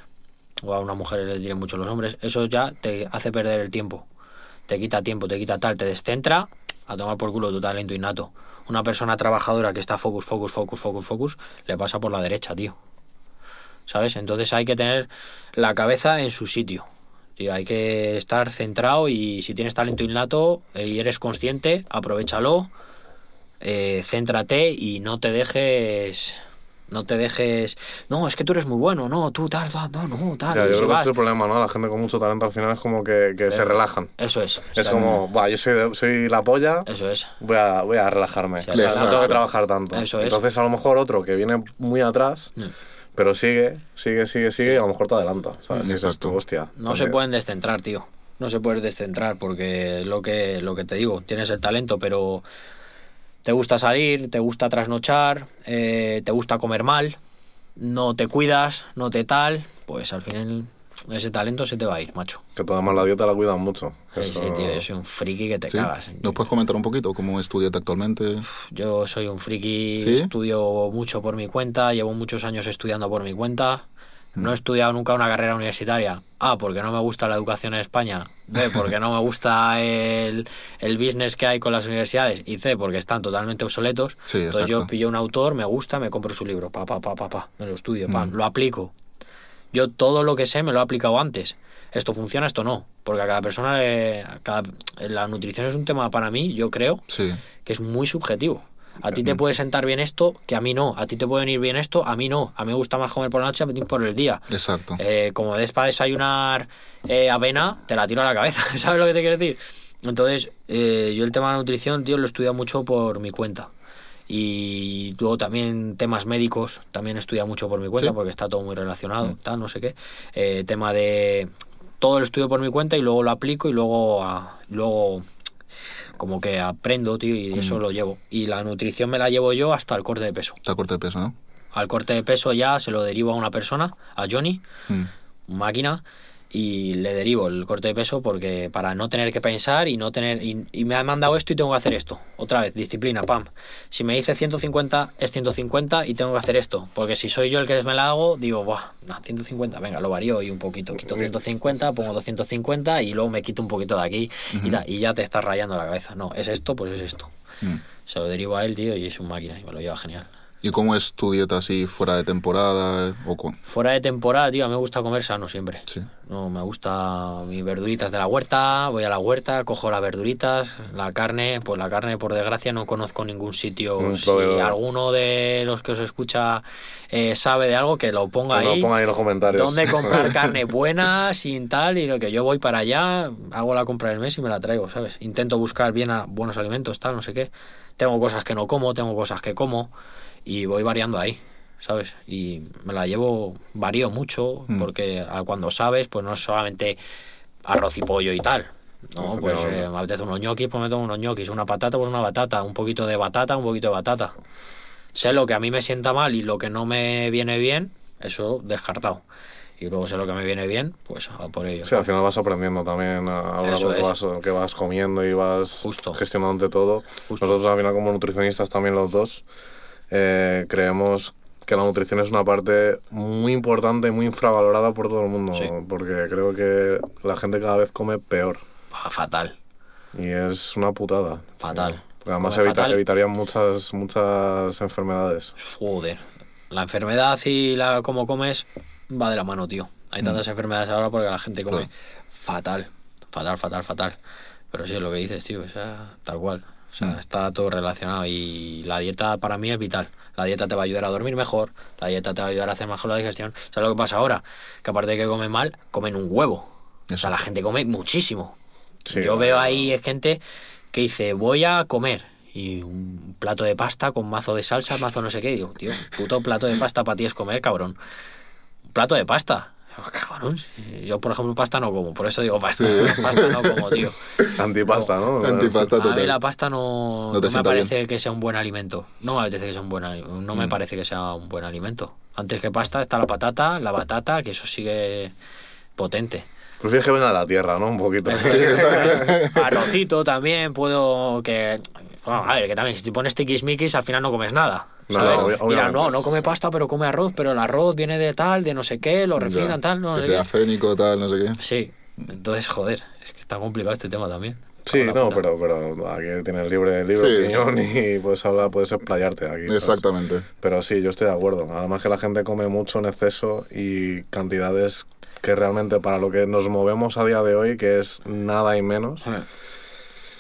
o a una mujer le tiran mucho los hombres, eso ya te hace perder el tiempo. Te quita tiempo, te quita tal, te descentra a tomar por culo tu talento innato. Una persona trabajadora que está focus, focus, focus, focus, focus, le pasa por la derecha, tío. ¿Sabes? Entonces hay que tener la cabeza en su sitio. Tío, hay que estar centrado y si tienes talento innato y eres consciente, aprovechalo, eh, céntrate y no te dejes no te dejes no es que tú eres muy bueno no tú tal tal no no tal O sea, yo si creo que ese vas- es el problema, ¿no? La gente con mucho talento al final es como que, que se relajan. eso es o Es sea, como, va, yo soy, de- soy la polla, eso es voy a, voy a relajarme. Sí, O sea, no tengo que trabajar tanto. Eso es. Entonces, a lo mejor otro que viene muy atrás, Mm. pero sigue, sigue, sigue, sigue, y a lo mejor te adelanta. ¿sabes? Y dices Exacto. tú, hostia. no pues se pueden descentrar tío no se pueden descentrar porque es lo que lo que te digo tienes el talento pero te gusta salir te gusta trasnochar eh, te gusta comer mal no te cuidas no te tal pues al final ese talento se te va a ir macho Que tú además la dieta la cuidan mucho. Sí, Eso- sí, tío, yo soy un friki que te ¿Sí? cagas. ¿Nos puedes comentar un poquito cómo es tu dieta actualmente? Yo soy un friki, ¿Sí? estudio mucho por mi cuenta, llevo muchos años estudiando por mi cuenta. No he estudiado nunca una carrera universitaria. A, porque no me gusta la educación en España. B, porque no me gusta el, el business que hay con las universidades. Y C, porque están totalmente obsoletos. Sí, Entonces yo pillo un autor, me gusta, me compro su libro. Pa, pa, pa, pa, pa. Me lo estudio, pam, lo aplico. Yo todo lo que sé me lo he aplicado antes. Esto funciona, esto no. Porque a cada persona, le- a cada- la nutrición es un tema para mí, yo creo, Sí, que es muy subjetivo. A ti te puede sentar bien esto, que a mí no. A ti te puede venir bien esto, a mí no. A mí me gusta más comer por la noche, a mí por el día. exacto. Eh, como des para desayunar eh, avena, te la tiro a la cabeza. ¿Sabes lo que te quiero decir? Entonces, eh, yo el tema de la nutrición, tío, lo he estudiado mucho por mi cuenta. Y luego también temas médicos, también he estudiado mucho por mi cuenta ¿Sí? porque está todo muy relacionado, tal, no sé qué. Eh, tema de todo lo estudio por mi cuenta y luego lo aplico y luego, ah, luego como que aprendo, tío, y eso lo llevo. Y la nutrición me la llevo yo hasta el corte de peso. Está corte de peso, ¿no? Al corte de peso ya se lo derivo a una persona, a Johnny, Mm. máquina y le derivo el corte de peso porque para no tener que pensar y no tener y, y me ha mandado esto y tengo que hacer esto. Otra vez disciplina pam. Si me dice 150 es 150 y tengo que hacer esto. Porque si soy yo el que me la hago digo buah no, 150 venga lo varío y un poquito. Quito 150 pongo 250 y luego me quito un poquito de aquí y, ta- y ya te estás rayando la cabeza. No es esto pues es esto. Mm. se lo derivo a él tío y es un máquina y me lo lleva genial ¿Y cómo es tu dieta así fuera de temporada? O con... fuera de temporada tío a mí me gusta comer sano siempre Sí. No, me gusta mis verduritas de la huerta, voy a la huerta, cojo las verduritas, la carne, pues la carne por desgracia no conozco ningún sitio. Un si proveedor. alguno de los que os escucha eh, sabe de algo, que lo ponga Que lo ahí. ponga ahí en los comentarios. ¿Dónde comprar carne buena, sin tal? Y lo que yo voy para allá, hago la compra del mes y me la traigo, ¿sabes? Intento buscar bien a buenos alimentos, tal, no sé qué. Tengo cosas que no como, tengo cosas que como y voy variando ahí, ¿sabes? Y me la llevo, varío mucho, Mm. porque cuando sabes, pues no es solamente arroz y pollo y tal. No, pues eh, me apetece unos ñoquis, pues me tomo unos ñoquis, una patata, pues una batata, un poquito de batata, un poquito de batata. Sé lo que a mí me sienta mal y lo que no me viene bien, eso descartado. Y luego sé lo que me viene bien, pues a por ello. Sí, al final vas aprendiendo también a, a lo que vas, que vas comiendo y vas Justo. gestionándote todo. Justo. Nosotros al final como nutricionistas también los dos eh, creemos que la nutrición es una parte muy importante y muy infravalorada por todo el mundo. Sí. Porque creo que la gente cada vez come peor. Ah, Fatal, Y es una putada. fatal. Porque además evita- fatal. evitarían muchas, muchas enfermedades. Joder. la enfermedad y la cómo comes va de la mano, tío. Hay tantas enfermedades ahora porque la gente come fatal, fatal, fatal, fatal. Pero sí es lo que dices, tío, o sea, tal cual. O sea, está todo relacionado y la dieta para mí es vital. La dieta te va a ayudar a dormir mejor, la dieta te va a ayudar a hacer mejor la digestión. ¿Sabes lo que pasa ahora? Que aparte de que comen mal, comen un huevo. O sea, la gente come muchísimo. Sí, Yo veo ahí gente que dice, voy a comer. Y un plato de pasta con mazo de salsa, mazo no sé qué. Digo, tío, puto plato de pasta para ti es comer, cabrón. Un plato de pasta. Cabrón. Yo, por ejemplo, pasta no como. Por eso digo pasta. Pasta no como, tío. Antipasta, ¿no? Antipasta A mí total. la pasta no, No no me parece que sea un buen alimento. No me apetece que sea un buen no Mm. me parece que sea un buen alimento. Antes que pasta está la patata, la batata, que eso sigue potente. Prefieres que venga de la tierra, ¿no? Un poquito. Arrocito también puedo que bueno, a ver, que también si te pones tiquismiquis al final no comes nada. No, ¿sabes? no, obviamente. no, no come pasta, pero come arroz, pero el arroz viene de tal, de no sé qué, lo refinan, Ya, tal, no que sé sea qué. fénico, tal, no sé qué. Sí, entonces, joder, es que está complicado este tema también. Sí, no, pero, pero aquí tienes libre, libre Sí. opinión y puedes hablar, puedes explayarte aquí. ¿sabes? Exactamente. Pero sí, yo estoy de acuerdo. Además que la gente come mucho en exceso y cantidades que realmente para lo que nos movemos a día de hoy, que es nada y menos, Eh,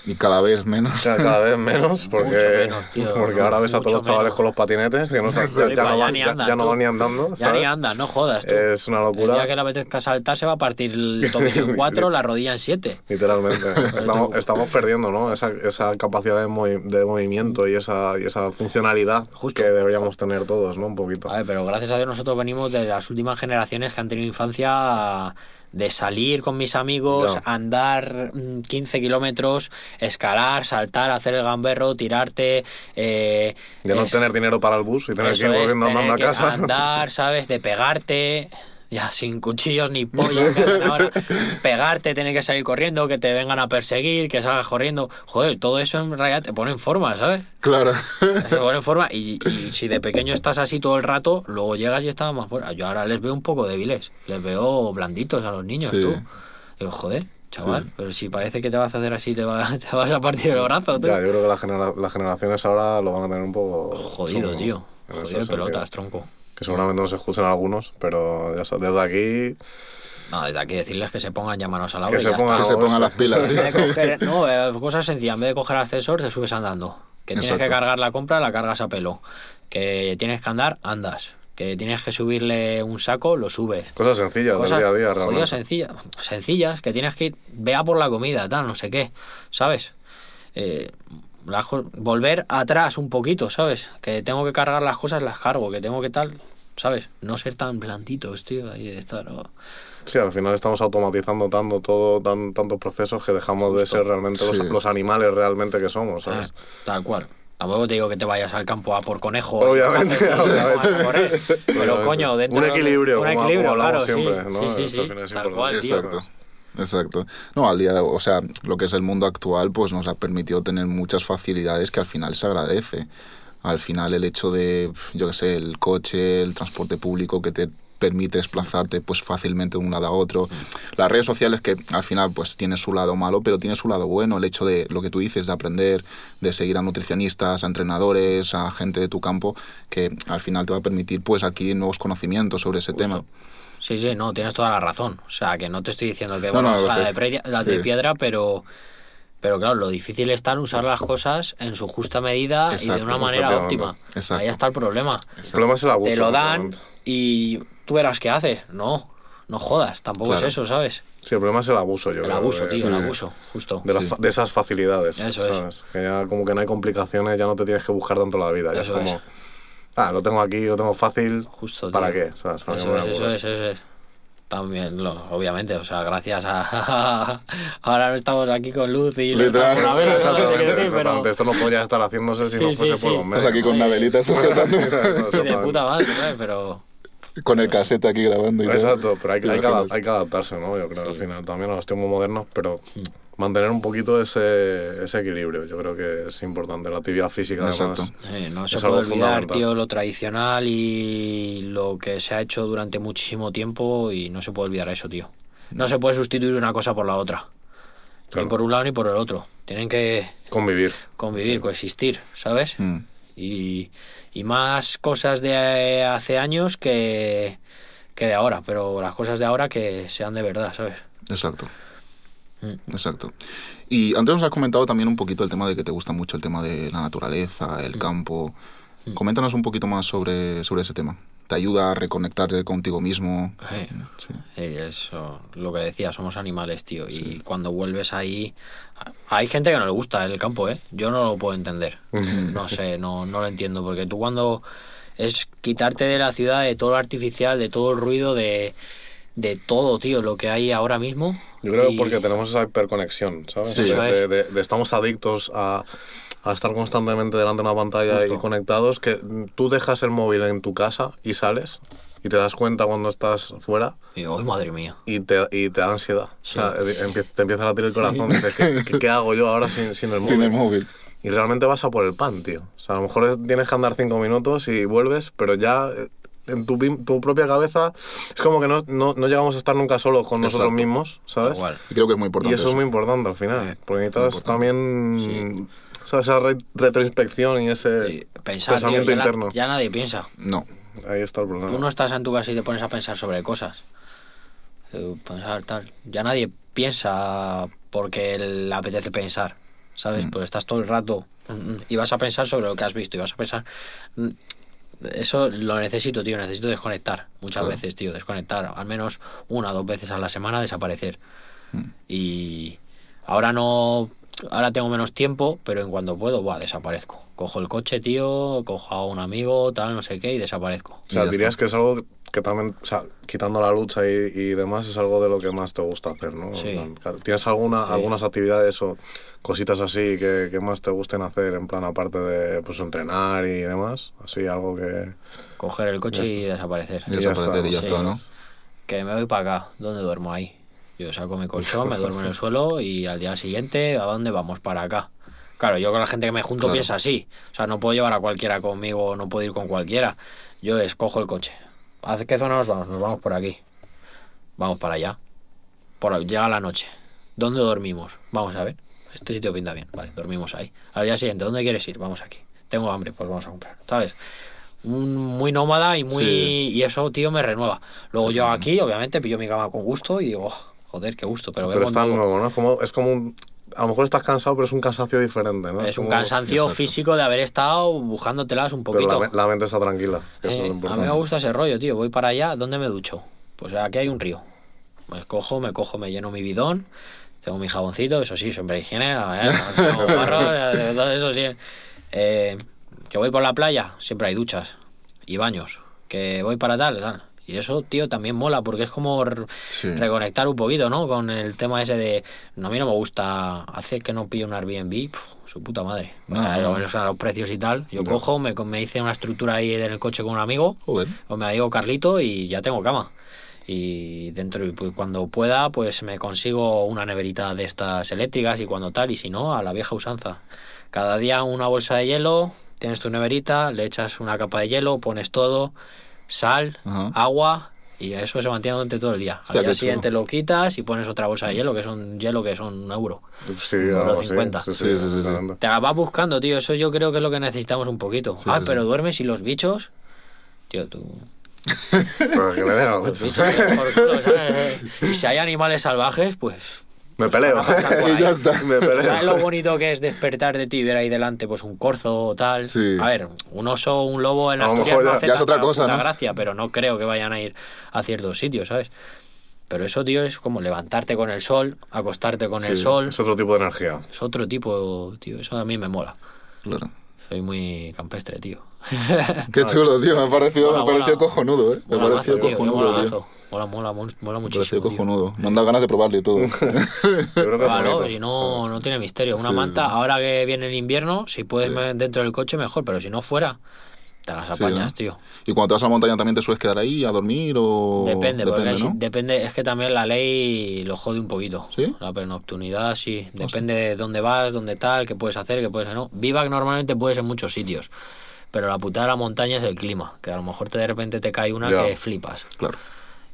Y cada vez menos. cada vez menos, porque, menos, tío. porque ahora ves a todos los chavales menos. con los patinetes que no, ya, ya no van, ni ya- andan, ya no tú. van ni andando. Ya ni ¿sabes? anda, no jodas tú. Es una El locura. día que le apetezca saltar se va a partir el tobillo en cuatro, la rodilla en siete. Literalmente. estamos, estamos perdiendo ¿no? esa, esa capacidad de, movi- de movimiento y esa, y esa funcionalidad Justo. que deberíamos tener todos, ¿no? Un poquito. A ver, pero gracias a Dios nosotros venimos de las últimas generaciones que han tenido infancia de salir con mis amigos, andar mm, 15 kilómetros, escalar, saltar, hacer el gamberro, tirarte. Eh, De no es- tener dinero para el bus y tener que ir tener andando a casa. Andar, ¿sabes? De pegarte. Ya sin cuchillos ni hacen ahora. Pegarte, tener que salir corriendo, que te vengan a perseguir, que salgas corriendo. Joder, todo eso en realidad te pone en forma, ¿sabes? Claro. Te pone en forma y, y si de pequeño estás así todo el rato, luego llegas y estás más fuera. Yo ahora les veo un poco débiles, les veo blanditos a los niños, Sí. tú. Digo, joder, chaval, pero si parece que te vas a hacer así, te, va- te vas a partir el brazo, tú. Ya, yo creo que las, genera- las generaciones ahora lo van a tener un poco... Jodido, chungo, tío. Jodido de pelotas, tronco. Que seguramente no se escuchen algunos, pero ya sabes, desde aquí... No, desde aquí decirles que se pongan ya manos a la Que obra y se ya pongan Que está. se pongan las pilas. Coger- no, eh, cosas sencillas. En vez de coger ascensor, te subes andando. Que tienes Exacto. que cargar la compra, la cargas a pelo. Que tienes que andar, andas. Que tienes que subirle un saco, lo subes. Cosas sencillas Cosas del día a día, realmente. sencillas, sencillas, que tienes que ir, vea por la comida, tal, no sé qué, ¿sabes? Eh, volver atrás un poquito, ¿sabes? Que tengo que cargar las cosas, las cargo, que tengo que tal, ¿sabes? No ser tan blanditos, tío, ahí de estar... oh. Sí, al final estamos automatizando tanto, todo, tan, tantos procesos que dejamos de ser realmente los, Sí. los animales realmente que somos, ¿sabes? Ah, tal cual. Tampoco te digo que te vayas al campo a por conejo. Obviamente, obviamente. correr. Pero Obviamente. coño, dentro Un de- equilibrio, un como- como equilibrio, hablamos claro, siempre, sí, ¿no? Sí, sí, tal cual, tío. Exacto. Exacto. No, al día, o sea, lo que es el mundo actual, pues nos ha permitido tener muchas facilidades que al final se agradece. Al final el hecho de, yo qué sé, el coche, el transporte público que te permite desplazarte pues fácilmente de un lado a otro. Las redes sociales que al final pues tiene su lado malo, pero tiene su lado bueno, el hecho de lo que tú dices, de aprender, de seguir a nutricionistas, a entrenadores, a gente de tu campo, que al final te va a permitir pues adquirir nuevos conocimientos sobre ese tema. Sí, sí, no, tienes toda la razón. O sea, que no te estoy diciendo que No, bueno, no, la, de, pre- la de piedra, pero, pero claro, lo difícil está en usar las cosas en su justa medida y de una manera óptima. Exacto. Ahí está el problema. El problema es el abuso. Te lo dan y tú verás qué haces. No, no jodas, tampoco Claro. es eso, ¿sabes? Sí, el problema es el abuso, yo El creo. abuso, de- tío, el sí. abuso, justo. De, Sí. de esas facilidades. Eso es. Que ya como que no hay complicaciones, ya no te tienes que buscar tanto la vida. Ya es como, es. Ah, lo tengo aquí, lo tengo fácil. Justo, ¿Para tío. qué? ¿Sabes? ¿Para qué Eso es, eso es, eso es. También, lo- obviamente, o sea, gracias a... Ahora no estamos aquí con luz y... Literal. una vela, ¿sabes lo que Exactamente, quiero decir? exactamente. Pero- Esto no podría estar haciéndose si Sí, no sí, fuese sí. por los Estás medios. aquí con una velita sujetando, Sí, de puta madre. Pero... con el casete aquí grabando y todo. Exacto, pero hay, que- ¿Te hay, que, hay que adaptarse, ¿no? Yo creo Sí. al final también a los tiempos modernos, pero mantener un poquito ese, ese equilibrio, yo creo que es importante. La actividad física, Exacto. además. Eh, no se puede olvidar, tío, lo tradicional y lo que se ha hecho durante muchísimo tiempo y no se puede olvidar eso, tío. No se puede sustituir una cosa por la otra. Claro. Ni por un lado ni por el otro. Tienen que Convivir. convivir, coexistir, ¿sabes? Mm. Y, y más cosas de hace años que, que de ahora, pero las cosas de ahora que sean de verdad, ¿sabes? Exacto. Mm. Exacto. Y antes nos has comentado también un poquito el tema de que te gusta mucho el tema de la naturaleza, Mm. el campo. Coméntanos un poquito más sobre, sobre ese tema. ¿Te ayuda a reconectarte contigo mismo? Eh, Sí. eh, eso, lo que decía, somos animales, tío. Y cuando vuelves ahí. Hay gente que no le gusta el campo, ¿eh? Yo no lo puedo entender. No sé, no, no lo entiendo. Porque tú cuando. Es quitarte de la ciudad, de todo lo artificial, de todo el ruido, de, de todo, tío, lo que hay ahora mismo. Yo creo Y- porque tenemos esa hiperconexión, ¿sabes? Sí, de, es. de- de estamos adictos a, a estar constantemente delante de una pantalla Justo. y conectados, que tú dejas el móvil en tu casa y sales y te das cuenta cuando estás fuera Y, ¡ay, madre mía! y te, y te da ansiedad. O sea, Sí. eh, te empieza a latir el corazón y dices, ¿qué, qué- qué hago yo ahora sin, sin el móvil? Sin el móvil. Y realmente vas a por el pan, tío. O sea, a lo mejor es- tienes que andar cinco minutos y vuelves, pero ya eh, en tu, tu propia cabeza es como que no, no, no llegamos a estar nunca solos con nosotros Exacto. mismos, ¿sabes? Igual. Y creo que es muy Y importante. eso es muy importante al final, Eh, porque necesitas también o sea, esa re- retroinspección y ese Sí, pensar, tío, pensamiento ya, la- interno. ya nadie piensa. No. Ahí está el problema. Tú no estás en tu casa y te pones a pensar sobre cosas. Eh, Pensar tal. Ya nadie piensa porque le apetece pensar. ¿Sabes? Pues estás todo el rato mm, mm, y vas a pensar sobre lo que has visto y vas a pensar. Mm, Eso lo necesito, tío. Necesito desconectar. Muchas Claro. veces, tío. Desconectar. Al menos una o dos veces a la semana desaparecer. Y ahora no. Ahora tengo menos tiempo, pero en cuanto puedo, buah, desaparezco. Cojo el coche, tío, cojo a un amigo, tal, no sé qué, y desaparezco. o sea, dirías que es algo que también, o sea, quitando la lucha y, y demás, es algo de lo que más te gusta hacer, ¿no? Sí. ¿Tienes alguna, Sí. algunas actividades o cositas así que, que más te gusten hacer, en plan, aparte de pues, entrenar y demás? Así, algo que... Coger el coche Ya y desaparecer. Y Y ya desaparecer y ya Sí. está, ¿no? Que me voy para acá. ¿Dónde duermo ahí? Yo saco mi colchón, me duermo en el suelo y al día siguiente, ¿a dónde vamos? Para acá. Claro, yo con la gente que me junto Claro. piensa así. O sea, no puedo llevar a cualquiera conmigo, no puedo ir con cualquiera. Yo escojo el coche. ¿A qué zona nos vamos? Nos vamos por aquí. Vamos para allá. Por, llega la noche. ¿Dónde dormimos? Vamos a ver. Este sitio pinta bien. Vale, dormimos ahí. Al día siguiente, ¿dónde quieres ir? Vamos aquí. Tengo hambre, pues vamos a comprar. ¿Sabes? Muy nómada y muy Sí. y eso tío me renueva luego yo aquí obviamente pillo mi cama con gusto y digo "Oh, joder qué gusto pero, Pero es tan nuevo". nuevo, ¿no? Como, es como un... A lo mejor estás cansado, pero es un cansancio diferente, ¿no? es un como- cansancio exacto. físico de haber estado buscándotelas un Pero poquito la, me- la mente está tranquila, que eso es Eh, lo a mí importante. me gusta ese rollo tío voy para allá ¿dónde me ducho? pues aquí hay un río me cojo me cojo me lleno mi bidón tengo mi jaboncito eso sí siempre higiene ¿eh? Tengo barro, eh, todo eso sí Eh, que voy por la playa siempre hay duchas y baños que voy para tal tal y eso tío también mola porque es como Sí. reconectar un poquito no con el tema ese de no, a mí no me gusta hacer que no pillo un Airbnb pf, su puta madre No, Eh, no. o sea, los precios y tal yo cojo me, me hice una estructura ahí en el coche con un amigo Joder. o me digo Carlito y ya tengo cama. Y dentro, y pues, cuando pueda, pues me consigo una neverita de estas eléctricas y cuando tal, y si no, a la vieja usanza. Cada día una bolsa de hielo, tienes tu neverita, le echas una capa de hielo, pones todo, sal, Ajá. agua, y eso se mantiene durante todo el día. Hostia, Al día siguiente chulo. lo quitas y pones otra bolsa de hielo, que es un hielo que son un euro. Sí, Euro. 50. Sí, sí, Sí. Te la vas buscando, tío. Eso yo creo que es lo que necesitamos un poquito. Ah, pero duermes y los bichos. Tío, tú. Pero que le den algo. Los bichos por culo, ¿sabes? Y si hay animales salvajes, pues. Me peleo. van a pasar por Y ya está. Me peleo. ¿Sabes lo bonito que es despertar de ti y ver ahí delante pues un corzo o tal? Sí. A ver, un oso, un lobo en A lo Asturias mejor no ya- hace ya es otra cosa, ¿no? gracia, pero no creo que vayan a ir a ciertos sitios, ¿sabes? Pero eso, tío, es como levantarte con el sol, acostarte con el Sí, sol. Es otro tipo de energía. Es otro tipo, tío. Eso a mí me mola. Claro. Soy muy campestre, tío. Qué chulo, tío. Me ha parecido, Mola, me ha parecido mola. cojonudo, ¿eh? Me ha parecido cojonudo, tío. Mola, mola, mola muchísimo. tío. cojonudo. Me han dado ganas de probarlo y todo. Claro, si no, no tiene misterio. Una Sí. manta, ahora que viene el invierno, si puedes me- dentro del coche, mejor, pero si no fuera, te las Sí, apañas, ¿no? tío. ¿Y cuando te vas a la montaña también te sueles quedar ahí a dormir o...? Depende, porque hay- ¿no? depende, es que también la ley lo jode un poquito. ¿Sí? La pernocturnidad, sí. Depende de dónde vas, dónde tal, qué puedes hacer, qué puedes no. Vivac normalmente puedes en muchos sitios. Pero la putada de la montaña es el clima, que a lo mejor te de repente te cae una Ya. que flipas. Claro.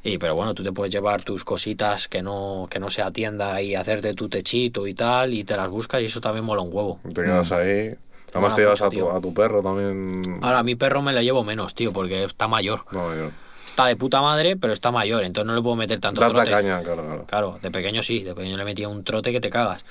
Y pero bueno, tú te puedes llevar tus cositas que no, que no sea tienda y hacerte tu techito y tal, y te las buscas y eso también mola un huevo. Te quedas ahí. Además te llevas mucho, a tu, a tu perro también. Ahora, a mi perro me le llevo menos, tío, porque está mayor. No, yo. Está de puta madre, pero está mayor, entonces no le puedo meter tanto Tanta trote. caña, claro, claro. Claro, de pequeño sí, de pequeño le metía un trote que te cagas.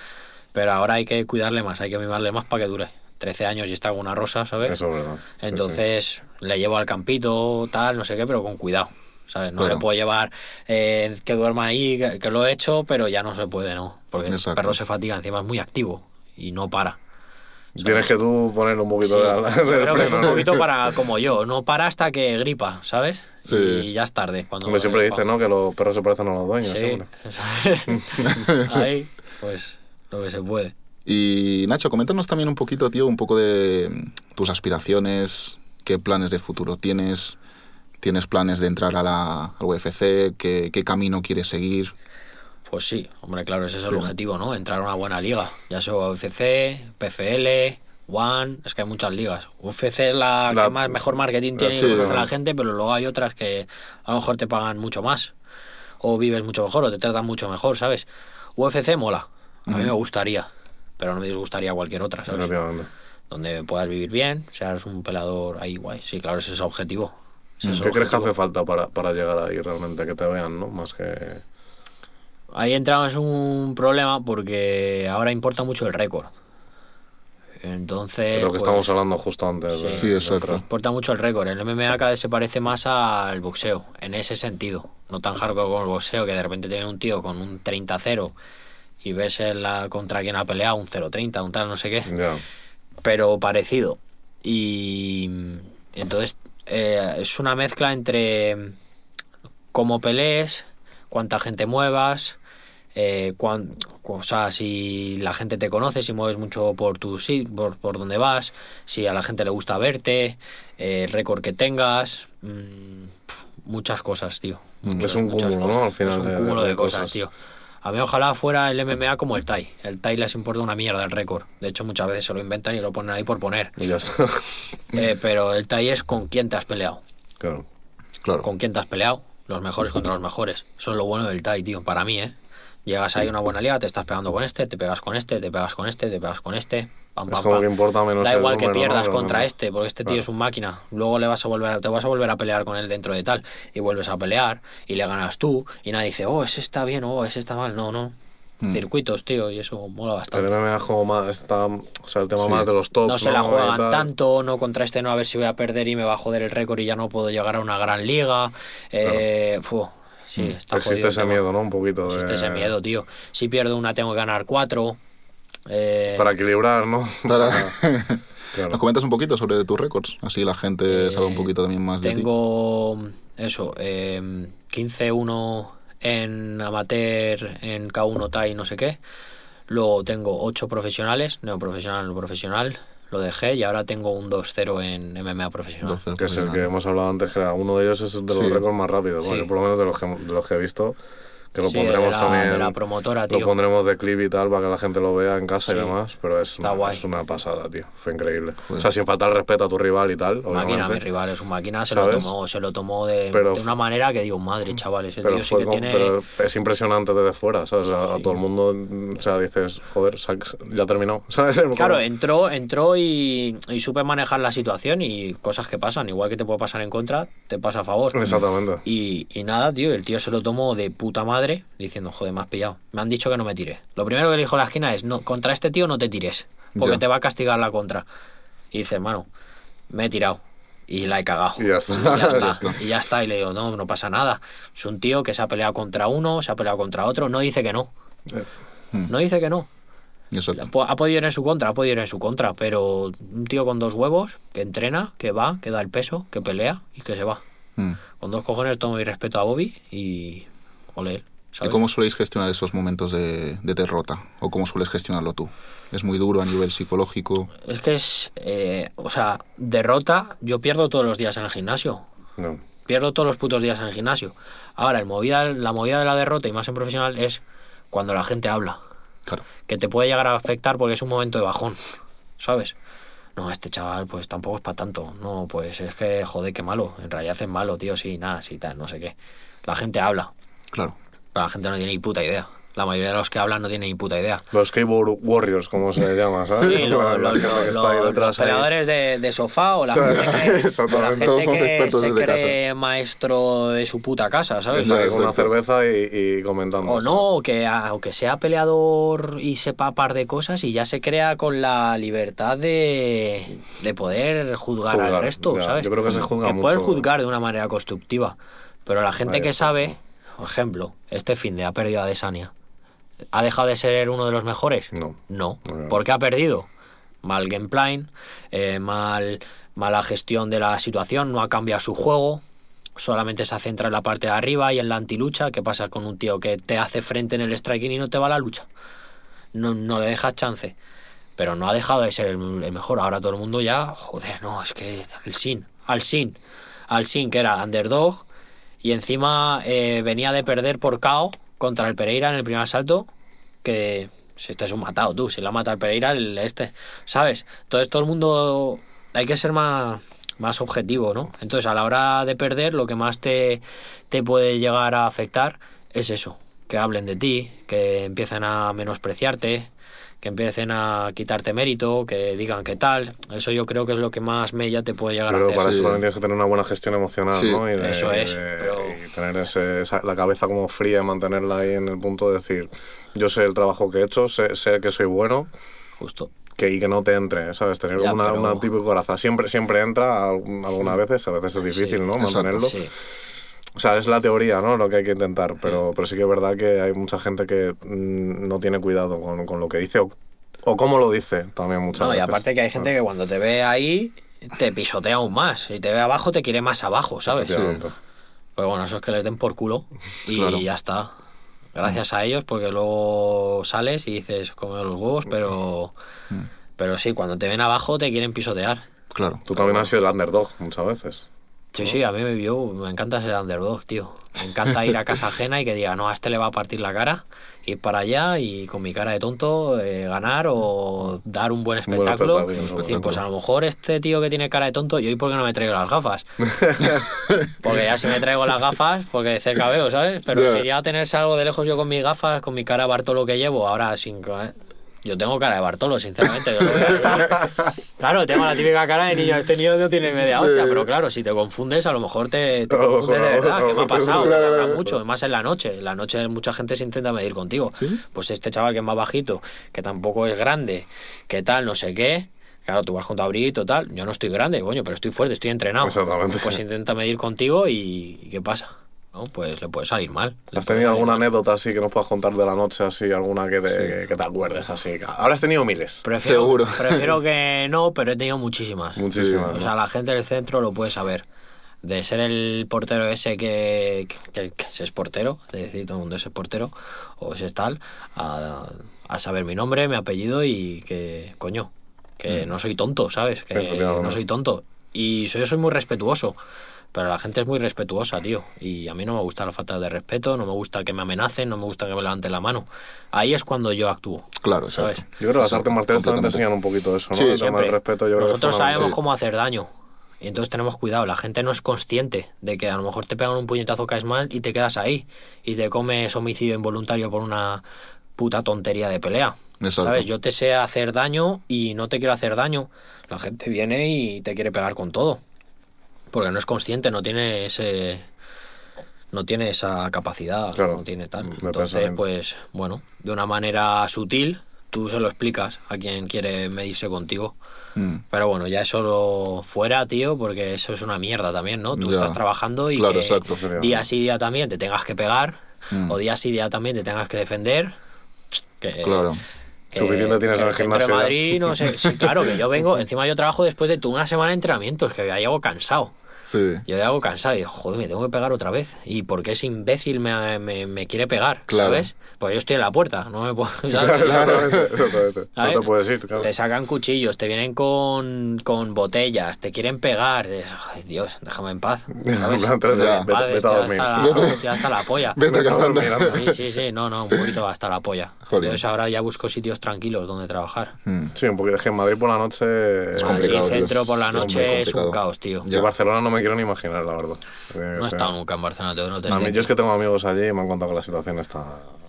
Pero ahora hay que cuidarle más, hay que mimarle más para que dure. 13 años y está con una rosa, ¿sabes? Eso es verdad. Sí, Entonces le llevo al campito, tal, no sé qué, pero con cuidado. ¿Sabes? No Claro. le puedo llevar eh, que duerma ahí, que, que lo he hecho, pero ya no se puede, ¿no? Porque el Exacto. perro se fatiga, encima es muy activo y no para. sí. Tienes que tú ponerle un poquito Sí, de, yo de creo que es freno, un poquito para como yo, no para hasta que gripa, ¿sabes? Sí. Y ya es tarde. Cuando Hombre, siempre gripa. dicen, ¿no? Que los perros se parecen a los dueños. Sí, es. ahí, pues lo que se puede. Y Nacho, coméntanos también un poquito, tío, un poco de tus aspiraciones, qué planes de futuro tienes, tienes planes de entrar a la, al UFC, qué, qué camino quieres seguir. Pues sí, hombre, claro, ese es el Sí. objetivo, ¿no? Entrar a una buena liga, ya sea UFC, PFL, One, es que hay muchas ligas. UFC es la, La- que más, mejor marketing tiene y la gente, pero luego hay otras que a lo mejor te pagan mucho más, o vives mucho mejor, o te tratan mucho mejor, ¿sabes? UFC mola, a mí me gustaría, pero no me disgustaría cualquier otra, ¿sabes? Donde puedas vivir bien, seas un pelador ahí guay. Sí, claro, ese es el objetivo. ¿Qué crees que hace falta para, para llegar ahí realmente? Que te vean, ¿no? Más que... Ahí entramos en un problema porque ahora importa mucho el récord. Entonces. lo que pues, estamos hablando justo antes. de- Sí, de exacto. Importa mucho el récord. El MMA cada vez se parece más al boxeo, en ese sentido. No tan hardcore como el boxeo, que de repente tiene un tío con un 30-0 y ves en la, contra quien ha peleado un 0-30, un tal, no sé qué. Pero parecido. Y entonces eh, es una mezcla entre cómo pelees, cuánta gente muevas, eh, cuán- o sea, si la gente te conoce, si mueves mucho por tu sit, por, por donde vas, si a la gente le gusta verte, eh, el récord que tengas, mm, muchas cosas, tío. Es un muchas cúmulo, ¿no? Al final es un de- cúmulo de de, cosas, cosas. tío. A mí ojalá fuera el MMA como el TAI. El TAI les importa una mierda el récord. De hecho, muchas veces se lo inventan y lo ponen ahí por poner. Y ya está. Eh, pero el TAI es con quién te has peleado. claro. Claro. Con quién te has peleado. Los mejores contra los mejores. Eso es lo bueno del TAI, tío. Para mí, ¿eh? Llegas ahí a una buena liga, te estás pegando con este, te pegas con este, te pegas con este, te pegas con este. Pam, Es pam, como pam. que importa menos Da el igual que pierdas contra no. este, porque este tío Claro. es un máquina. Luego le vas a volver a- te vas a volver a pelear con él dentro de tal. Y vuelves a pelear y le ganas tú. Y nadie dice, oh, ese está bien, oh, ese está mal. No, no. Mm. Circuitos, tío, y eso mola El bastante. MMA es como más, está, o sea, el tema Sí. más de los tops, no se la juegan tanto, no contra este no a ver si voy a perder y me va a joder el récord y ya no puedo llegar a una gran liga. Eh, fu, sí, está Existe jodido el ese miedo, ¿no? Un poquito de... Existe ese miedo, tío. Si pierdo una tengo que ganar cuatro. Eh, Para equilibrar, ¿no? Para- Claro. ¿Nos comentas un poquito sobre tus récords? Así la gente sabe un poquito también más de ti. Eh, Tengo eso, eh, 15-1 en amateur, en K1 TAI, no sé qué. Luego tengo 8 profesionales, neoprofesional, no profesional. Lo dejé y ahora tengo un 2-0 en MMA profesional. Que es el que hemos hablado antes, que era uno de ellos es de los Sí. récords más rápidos. Bueno, Sí. yo por lo menos de los que, de los que he visto, que lo Sí, pondremos de la, también. de la promotora, tío. Lo pondremos de clip y tal para que la gente lo vea en casa y demás, pero es Está una, guay. es una pasada, tío. Fue increíble. O sea, sin faltar respeto a tu rival y tal, Máquina, mi rival es un máquina, se ¿Sabes? lo tomó, se lo tomó de, Pero- de una manera que digo, madre, chaval, ese Pero, tío sí que tiene. pero es impresionante desde fuera, ¿sabes? O sea, a todo el mundo, o sea, dices, joder, ya terminó, ¿sabes? Claro, entró, entró y, y supe manejar la situación y cosas que pasan, igual que te puede pasar en contra, te pasa a favor. Exactamente. Y, y nada, tío, el tío se lo tomó de puta madre, diciendo, joder, me has pillado. Me han dicho que no me tire. Lo primero que le dijo la esquina es, no, contra este tío no te tires, porque Ya. te va a castigar la contra. Y dice, hermano, me he tirado. Y la he cagado. Y ya está. Ya está. Y ya está. Y le digo, no, no pasa nada. Es un tío que se ha peleado contra uno, se ha peleado contra otro, no dice que no. Eh. No dice que no. Exacto. Po- Ha podido ir en su contra, ha podido ir en su contra, pero un tío con dos huevos, que entrena, que va, que da el peso, que pelea y que se va. Mm. Con dos cojones tomo mi respeto a Bobby y ole él. ¿Y ¿sabes? cómo soléis gestionar esos momentos de, de derrota? ¿O cómo sueles gestionarlo tú? ¿Es muy duro a nivel psicológico? Es que es, eh, o sea, derrota, yo pierdo todos los días en el gimnasio. No. Pierdo todos los putos días en el gimnasio. Ahora, el movida, la movida de la derrota y más en profesional es cuando la gente habla. Claro. que te puede llegar a afectar porque es un momento de bajón, ¿sabes? No, este chaval pues tampoco es para tanto. No, pues es que, joder, qué malo. En realidad es malo, tío, sí, nada, sí, tal, no sé qué. La gente habla, Claro. Pero la gente no tiene ni puta idea. La mayoría de los que hablan no tienen ni puta idea. Los skateboard warriors, como se les llama, ¿sabes? Sí, lo- lo- lo- los peleadores de, de sofá o la gente que, Exactamente, o la gente todos somos que expertos se desde cree maestro de su puta casa, ¿sabes? Con una cerveza y, y comentando. O no, o que aunque sea peleador y sepa par de cosas y ya se crea con la libertad de, de poder juzgar, al resto, ya. ¿sabes? Yo creo que se juzga Que mucho. juzgar de una manera constructiva. Pero la gente que sabe, por ejemplo, este fin de ha perdido a Desania. ¿Ha dejado de ser uno de los mejores? No. No. No. ¿Por qué ha perdido? Mal gameplay, eh, mal, mala gestión de la situación, no ha cambiado su juego, solamente se centra en la parte de arriba y en la antilucha. ¿Qué pasa con un tío que te hace frente en el striking y no te va a la lucha? No, no le dejas chance. Pero no ha dejado de ser el, el mejor. Ahora todo el mundo ya, joder, no, es que el Sin, al Sin, al Sin, que era underdog, y encima eh, venía de perder por KO contra el Pereira en el primer asalto, que si este es un matado tú, si la mata el Pereira, el este, ¿sabes? Entonces todo el mundo hay que ser más, más objetivo, ¿no? Entonces a la hora de perder lo que más te, te puede llegar a afectar es eso, que hablen de ti, que empiecen a menospreciarte, que empiecen a quitarte mérito, que digan qué tal. Eso yo creo que es lo que más mella te puede llegar Pero a hacer. para Sí. eso también tienes que tener una buena gestión emocional, Sí, ¿no? Y de- eso es, y de- pero- y tener ese- esa- la cabeza como fría y mantenerla ahí en el punto de decir, yo sé el trabajo que he hecho, sé, sé que soy bueno, Justo. que, y que no te entre, ¿sabes? Tener Ya, una, pero- una tipo coraza. Siempre, siempre entra, algunas veces, a veces es difícil, Sí, ¿no? exacto, Mantenerlo. Sí. O sea, es la teoría, ¿no? Lo que hay que intentar, pero, pero sí que es verdad que hay mucha gente que mm, no tiene cuidado con, con lo que dice o, o cómo lo dice también muchas No, y aparte que hay gente que cuando te ve ahí te pisotea aún más. Y te ve abajo te quiere más abajo, ¿sabes? Efectivamente. Pues bueno, eso es que les den por culo y Claro. ya está. Gracias a ellos, porque luego sales y dices, come los huevos, pero, pero sí, cuando te ven abajo te quieren pisotear. Claro. Tú también has sido el underdog muchas veces. Sí, sí, a mí me vio, me encanta ser underdog, tío. Me encanta ir a casa ajena y que diga, no, a este le va a partir la cara, ir para allá y con mi cara de tonto eh, ganar o dar un buen Un buen espectáculo. Es decir, pues a lo mejor este tío que tiene cara de tonto, yo hoy por qué no me traigo las gafas. Porque ya si me traigo las gafas, porque de cerca veo, ¿sabes? Pero si ya tenerse algo de lejos yo con mis gafas, con mi cara Bartolo que llevo, ahora sin... Yo tengo cara de Bartolo, sinceramente. yo. Claro, tengo la típica cara de niño. Este niño no tiene media hostia, pero claro, si te confundes, a lo mejor te, te confundes de verdad. Que me ha pasado, me ha claro, pasado claro. mucho. Más en la noche. En la noche mucha gente se intenta medir contigo. Pues este chaval que es más bajito, que tampoco es grande, que tal, no sé qué. Claro, tú vas con tu abriguito, tal. Yo no estoy grande, coño, pero estoy fuerte, estoy entrenado. Exactamente. Pues intenta medir contigo y, y ¿qué pasa? ¿No? Pues le puede salir mal. ¿Has tenido alguna mal. anécdota así que nos puedas contar de la noche, así, alguna que te, que te acuerdes así? Ahora has tenido miles. Prefiero, Seguro. Prefiero que no, pero he tenido muchísimas. Muchísimas. O ¿no? sea, la gente del centro lo puede saber. De ser el portero ese que, que, que es portero, de decir todo el mundo es portero, o ese tal, a, a saber mi nombre, mi apellido y que, coño, que no soy tonto, ¿sabes? Que no soy tonto. Y yo soy muy respetuoso, pero la gente es muy respetuosa, tío. Y a mí no me gusta la falta de respeto, no me gusta que me amenacen, no me gusta que me levanten la mano. Ahí es cuando yo actúo. Claro, ¿sabes? exacto. Yo creo que las artes marciales también te enseñan un poquito eso, ¿no? Sí, el del respeto, yo Nosotros sabemos sí. cómo hacer daño. Y entonces tenemos cuidado. La gente no es consciente de que a lo mejor te pegan un puñetazo, caes mal y te quedas ahí. Y te comes homicidio involuntario por una puta tontería de pelea. Exacto. ¿Sabes? Yo te sé hacer daño y no te quiero hacer daño. La gente viene y te quiere pegar con todo. Porque no es consciente, no tiene ese. No tiene esa capacidad, Claro, no tiene tal. de Entonces, pues, bueno, de una manera sutil, tú se lo explicas a quien quiere medirse contigo. Mm. Pero bueno, ya eso lo fuera, tío, porque eso es una mierda también, ¿no? Tú Ya. estás trabajando y Claro, que exacto. día sí día también te tengas que pegar, Mm. o día sí día también te tengas que defender. Que, Claro. que- Suficiente tienes que en el gimnasio de. Madrid, no sé. Sí, claro, que yo vengo, encima yo trabajo después de una semana de entrenamientos, que ya llego cansado. Sí. Yo ya hago cansado y digo, joder, me tengo que pegar otra vez. ¿Y por qué ese imbécil me, me, me quiere pegar? Claro. ¿Sabes? Pues yo estoy en la puerta, no me puedo. ¿sabes? Exactamente, exactamente. No te puedes ir, claro. Te sacan cuchillos, te vienen con, con botellas, te quieren pegar. Dices, "Ay, Dios, déjame en paz. En ¿sabes? plan, tres de- Ya. En vete- paz, vete a estoy dormir. hasta la- hasta la polla. Vete Vete a anda. Sí, sí, sí, no, no, un poquito hasta la polla. Jolín. Entonces ahora ya busco sitios tranquilos donde trabajar. Mm. Sí, un poquito. Es que en Madrid por la noche... Es complicado, tío, centro es- por la es noche es un complicado. caos, tío. Yo Barcelona no me quiero ni imaginar, la verdad. No he estado nunca en Barcelona, no te A mí, yo es que tengo amigos allí y me han contado que la situación está...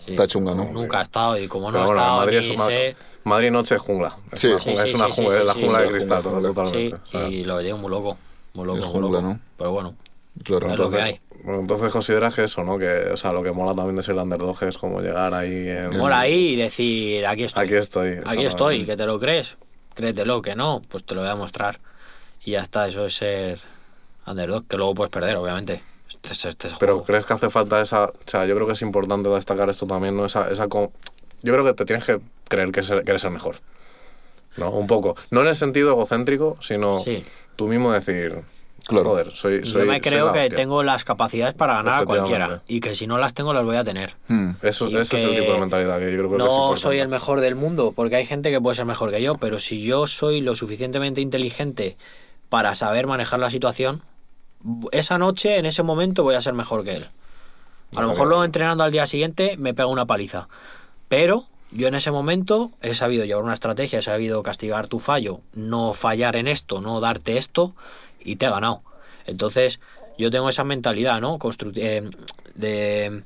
sí. Está chunga, ¿no? Nunca ha estado y como no bueno, estado Madrid ni es una- sé... Madrid noche es jungla. Es Sí. una Sí, jungla, sí, es una jungla, es la jungla de cristal, totalmente. Sí, y lo llevo muy loco. Muy loco, Es muy jungla, loco. ¿no? Pero bueno, Claro. Es lo que hay. bueno, entonces consideras que eso, ¿no? Que, o sea, lo que mola también de ser underdog es como llegar ahí en... mola ahí y decir, aquí estoy. Aquí estoy. Aquí estoy, que te lo crees. Créetelo, que no, pues te lo voy a mostrar. Y ya está, eso es ser underdog, que luego puedes perder, obviamente. Este, es- este es Pero juego. ¿crees que hace falta esa... O sea, yo creo que es importante destacar esto también, ¿no? Esa, esa co- Yo creo que te tienes que creer que, es el- que eres el mejor. ¿No? Un poco. No en el sentido egocéntrico, sino Sí. tú mismo decir... Claro. Joder, soy, soy Yo me soy creo la que hostia". tengo las capacidades para ganar a cualquiera. Y que si no las tengo, las voy a tener. Mm. Eso, y ese es el tipo de mentalidad que yo creo que es No importante. soy el mejor del mundo, porque hay gente que puede ser mejor que yo, pero si yo soy lo suficientemente inteligente para saber manejar la situación, esa noche, en ese momento, voy a ser mejor que él. A lo mejor luego entrenando al día siguiente me pega una paliza. Pero yo en ese momento he sabido llevar una estrategia, he sabido castigar tu fallo, no fallar en esto, no darte esto, y te he ganado. Entonces, yo tengo esa mentalidad, ¿no? Constru- eh, de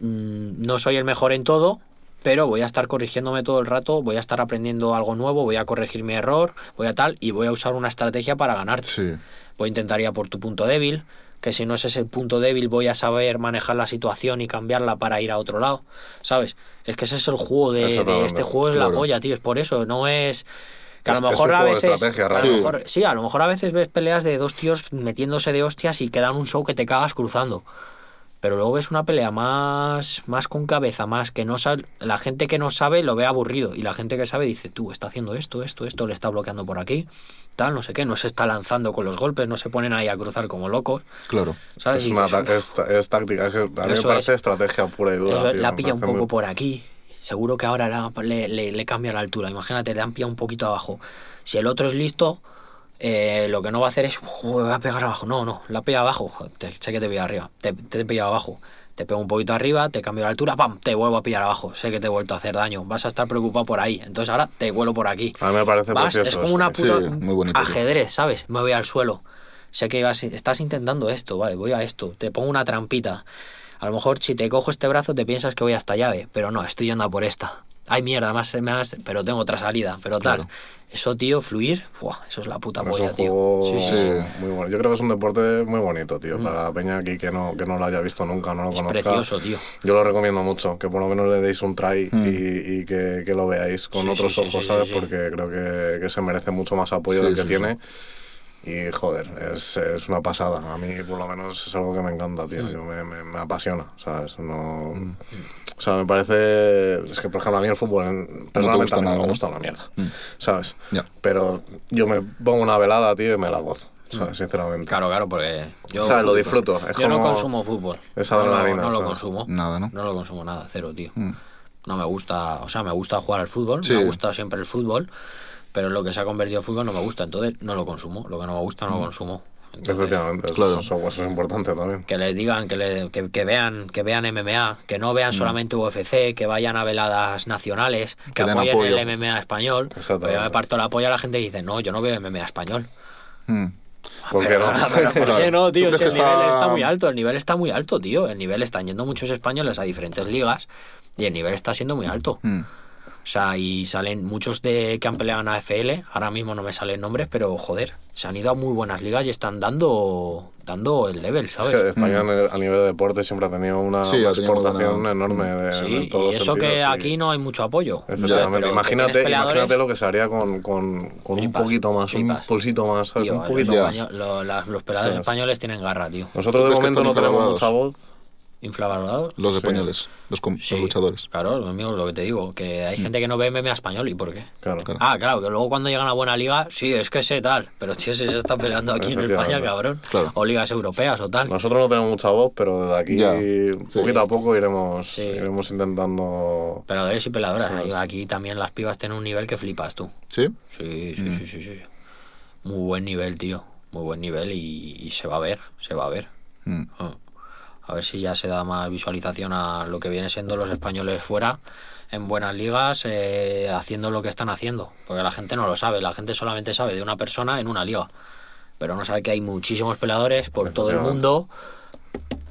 mm, no soy el mejor en todo, pero voy a estar corrigiéndome todo el rato, voy a estar aprendiendo algo nuevo, voy a corregir mi error, voy a tal, y voy a usar una estrategia para ganarte. Sí. Voy a intentar ir a por tu punto débil, que si no es ese punto débil voy a saber manejar la situación y cambiarla para ir a otro lado, ¿sabes? Es que ese es el juego de, este juego, es la polla, tío, es por eso, no es... Que a lo mejor a veces... a lo mejor- sí, a lo mejor a veces ves peleas de dos tíos metiéndose de hostias y quedan un show que te cagas cruzando. Pero luego ves una pelea más, más con cabeza, más que no sabe. La gente que no sabe lo ve aburrido. Y la gente que sabe dice, tú, está haciendo esto, esto, esto, le está bloqueando por aquí, tal, no sé qué, no se está lanzando con los golpes, no se ponen ahí a cruzar como locos. Claro. ¿Sabes? Es, una dices, es, es táctica, es a mí me parece es. estrategia pura y dura. Tío, la pilla un poco muy- por aquí. Seguro que ahora la- le, le- le cambia la altura. Imagínate, le han pillado un poquito abajo. Si el otro es listo, eh, lo que no va a hacer es, "Uy, me voy a pegar abajo. No, no, la pilla abajo. Te- sé que te pilla arriba. Te, te he pillado abajo. Te pego un poquito arriba, te cambio la altura, ¡pam! Te vuelvo a pillar abajo. Sé que te he vuelto a hacer daño. Vas a estar preocupado por ahí. Entonces ahora te vuelo por aquí. A mí me parece Vas, es precioso como eso. una Sí, puta muy bonito, ajedrez, ¿sabes? Me voy al suelo. Sé que ibas- estás intentando esto, vale, voy a esto. Te pongo una trampita. A lo mejor si te cojo este brazo te piensas que voy a esta llave, pero no, estoy yendo a por esta. Ay, mierda, más, más, pero tengo otra salida, pero Claro. tal. Eso, tío, fluir, ¡fua! eso es la puta Es polla, tío. juego Sí, sí, sí. muy bueno. Yo creo que es un deporte muy bonito, tío. Para la peña aquí que no, que no lo haya visto nunca, no lo Es conozca. precioso, tío. Yo lo recomiendo mucho, que por lo menos le deis un try Mm. y, y que, que lo veáis con Sí, otros ojos, sí, ¿sabes? sí, sí. Porque creo que, que se merece mucho más apoyo Sí, del que sí, tiene. Y joder, es, es una pasada. A mí, por lo menos, es algo que me encanta, tío. Yo me, me, me apasiona, ¿sabes? No, Mm. O sea, me parece. Es que, por ejemplo, a mí el fútbol, en- personalmente, gusta a mí no nada, me ¿no? gusta una mierda, Mm. ¿sabes? Pero yo me pongo una velada, tío, y me la gozo, ¿sabes? Sinceramente. Claro, claro, porque yo. Sea, lo disfruto, es yo no consumo fútbol. es no lo, adrenalina, no lo ¿sabes? consumo. Nada, ¿no? No lo consumo nada, cero, tío. Mm. No me gusta, o sea, me gusta jugar al fútbol, Sí. me ha gustado siempre el fútbol, pero lo que se ha convertido en fútbol no me gusta, entonces no lo consumo. Lo que no me gusta no lo consumo. Entonces, Efectivamente, eso- Claro. eso, eso es importante también. que les digan, que, le- que, que vean que vean MMA, que no Mm. vean solamente UFC, que vayan a veladas nacionales, que, Que apoyen apoyo. el MMA español. Pero yo me parto la polla a la gente y dice, no, yo no veo MMA español. Mm. ¿Por qué Pero, no? pero, ¿por qué no, tío? ¿Tú Si crees el nivel está- está muy alto, el nivel está muy alto, tío. El nivel están yendo muchos españoles a diferentes ligas y el nivel está siendo muy alto. Mm. O sea, y salen muchos de que han peleado en AFL, ahora mismo no me salen nombres, pero joder, se han ido a muy buenas ligas y están dando dando el level, Es ¿sabes? que España a nivel de deporte siempre ha tenido una, Sí, una ha tenido exportación enorme de, Sí, en todos y los eso que aquí no hay mucho apoyo. Efectivamente, imagínate, imagínate lo que se haría con, con, con un poquito más, flipas. un pulsito más, ¿sabes? Tío, un los, poquito Ya. más. español- lo- las- los peleadores españoles tienen garra, tío. Nosotros de ¿Tú crees que momento no tenemos mucha voz. ¿Infravalorados? Los Sí. españoles, los, com- los luchadores. Claro, lo mismo lo que te digo, que Mm. hay gente que no ve MMA español, ¿y por qué? Claro. Claro. Ah, claro, que luego cuando llegan a buena liga, sí, es que sé tal, pero tío, si se está peleando aquí en España, cabrón. Claro. O ligas europeas o tal. Nosotros no tenemos mucha voz, pero desde aquí, Ya, sí. poquito a poco, iremos, Sí. iremos intentando... Peladores y peladoras. Sí. Aquí también las pibas tienen un nivel que flipas tú. ¿Sí? Sí, sí, sí, sí, sí. Muy buen nivel, tío. Muy buen nivel y, y se va a ver, se va a ver. Mm. Ah. A ver si ya se da más visualización a lo que viene siendo los españoles fuera, en buenas ligas, eh, haciendo lo que están haciendo. Porque la gente no lo sabe, la gente solamente sabe de una persona en una liga. Pero no sabe que hay muchísimos peleadores por todo el mundo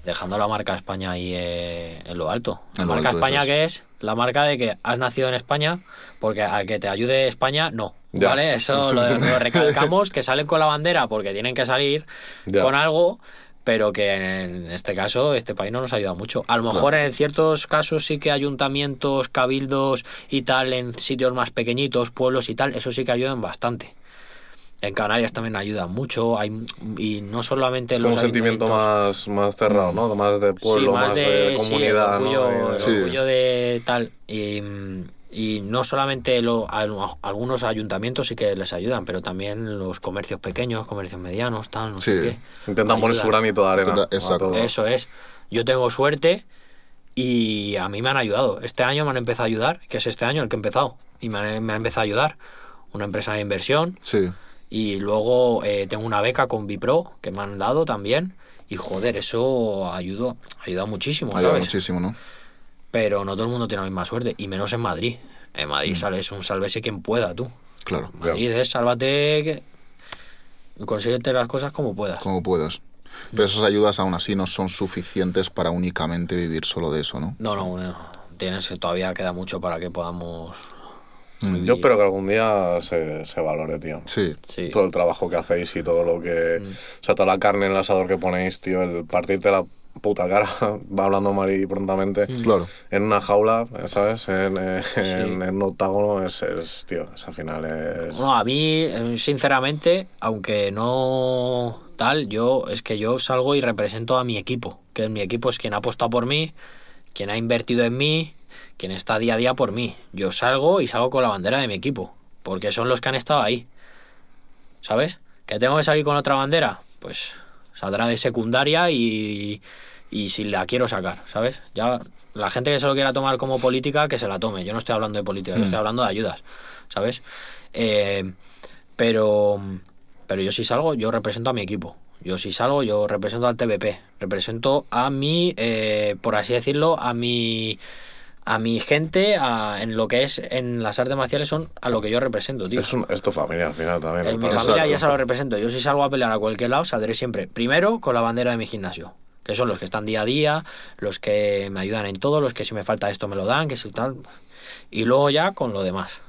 dejando la marca España ahí eh, en lo alto. La marca alto, España que es la marca de que has nacido en España, porque a que te ayude España, no. Ya. ¿Vale? Eso lo, lo recalcamos, que salen con la bandera porque tienen que salir Ya. con algo, pero que en este caso este país no nos ayuda mucho. A lo mejor en ciertos casos sí que ayuntamientos, cabildos y tal, en sitios más pequeñitos, pueblos y tal, eso sí que ayudan bastante. En Canarias también ayudan mucho, hay, y no solamente Es los un sentimiento más, más cerrado, ¿no? Más de pueblo, Sí, más, de, sí, comunidad, el orgullo, ¿no? el Y- Sí. orgullo de tal. Y, y no solamente lo- a- algunos ayuntamientos sí que les ayudan, pero también los comercios pequeños, comercios medianos, tal, no sé Sí. qué. Intentan poner su granito de arena. Exacto. todo. Eso es. Yo tengo suerte y a mí me han ayudado. Este año me han empezado a ayudar, que es este año el que he empezado. Y me han, me han empezado a ayudar. Una empresa de inversión. Sí. Y luego eh, tengo una beca con Bipro que me han dado también. Y joder, eso ayudó, ayuda muchísimo, Ayuda ¿sabes? muchísimo, ¿no? Pero no todo el mundo tiene la misma suerte. Y menos en Madrid. En Madrid sales un sálvese quien pueda, tú. Claro. Madrid es sálvate que... Consíguete las cosas como puedas. Como puedas. Pero esas ayudas aún así no son suficientes para únicamente vivir solo de eso, ¿no? No, no, no. Tienes, todavía queda mucho para que podamos... vivir. Yo espero que algún día se, se valore, tío. Sí. Sí. Todo el trabajo que hacéis y todo lo que... Mm. O sea, toda la carne en el asador que ponéis, tío, el partirte la puta cara, va hablando mal y prontamente, Mm. Claro. en una jaula, ¿sabes? En, en, en un octágono, es, es, tío, es, al final es... No, a mí, eh, sinceramente, aunque no tal, yo es que yo salgo y represento a mi equipo, que mi equipo es quien ha apostado por mí, quien ha invertido en mí, quien está día a día por mí. Yo salgo y salgo con la bandera de mi equipo, porque son los que han estado ahí. ¿Sabes? ¿Que tengo que salir con otra bandera? Pues saldrá de secundaria y, y si la quiero sacar, ¿sabes? Ya la gente que se lo quiera tomar como política, que se la tome. Yo no estoy hablando de política, yo estoy hablando de ayudas, ¿sabes? Eh, pero, pero yo si salgo, yo represento a mi equipo. Yo si salgo, yo represento al TVP. Represento a mi, eh, por así decirlo, a mi a mi gente a- en lo que es en las artes marciales son a lo que yo represento, tío. Es, un- es tu familia al final también. En mi familia ya se lo represento. Yo si salgo a pelear a cualquier lado, saldré siempre. Primero con la bandera de mi gimnasio. Que son los que están día a día, los que me ayudan en todo, los que si me falta esto me lo dan, que si tal. Y luego ya con lo demás.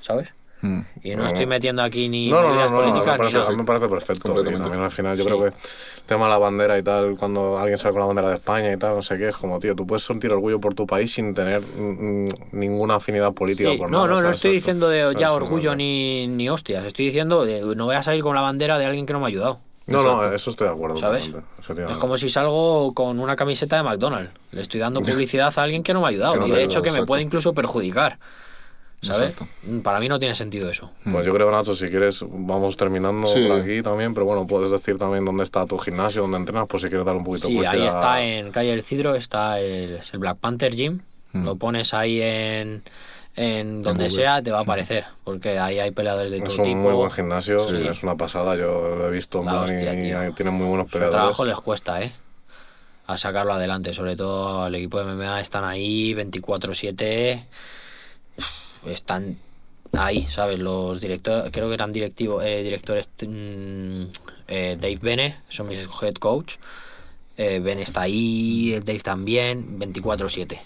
¿Sabes? Mm. Y no, No, estoy no. metiendo aquí ni No, no, no, no, mí me políticas ni parece, nada. a mí me parece perfecto. Completamente. también al final, yo Sí. creo que el tema de la bandera y tal, cuando alguien sale con la bandera de España y tal, no sé qué, es como, tío, tú puedes sentir orgullo por tu país sin tener ninguna afinidad política Sí, por no, nada. no, no ¿sabes? estoy Eso- diciendo de ¿sabes? ya No, orgullo no. ni, ni hostias. Estoy diciendo de no voy a salir con la bandera de alguien que no me ha ayudado. No, no, eso estoy de acuerdo. ¿Sabes? Es como si salgo con una camiseta de McDonald's. Le estoy dando publicidad a alguien que no me ha ayudado. No y de hecho que me exacto. puede incluso perjudicar. ¿Sabes? Exacto. Mm, Para mí no tiene sentido eso. Pues yo creo, Nacho, si quieres, vamos terminando Sí. por aquí también, pero bueno, puedes decir también dónde está tu gimnasio, dónde entrenas, por si quieres dar un poquito Sí, de ahí está en calle El Cidro, está el, es el Black Panther Gym. Lo pones ahí en, en donde Google. sea, te va a aparecer. Porque ahí hay peleadores de Es todo un tipo. muy buen gimnasio, Sí. es una pasada, yo lo he visto en La plan hostia, y, tienen muy buenos Su peleadores. trabajo les cuesta, ¿eh? A sacarlo adelante. Sobre todo el equipo de MMA están ahí 24-7. Están ahí, ¿sabes? Los directores, creo que eran directivos, eh, directores mm, eh, Dave Bene, son mis head coach. Eh, ben está ahí, Dave también, 24-7,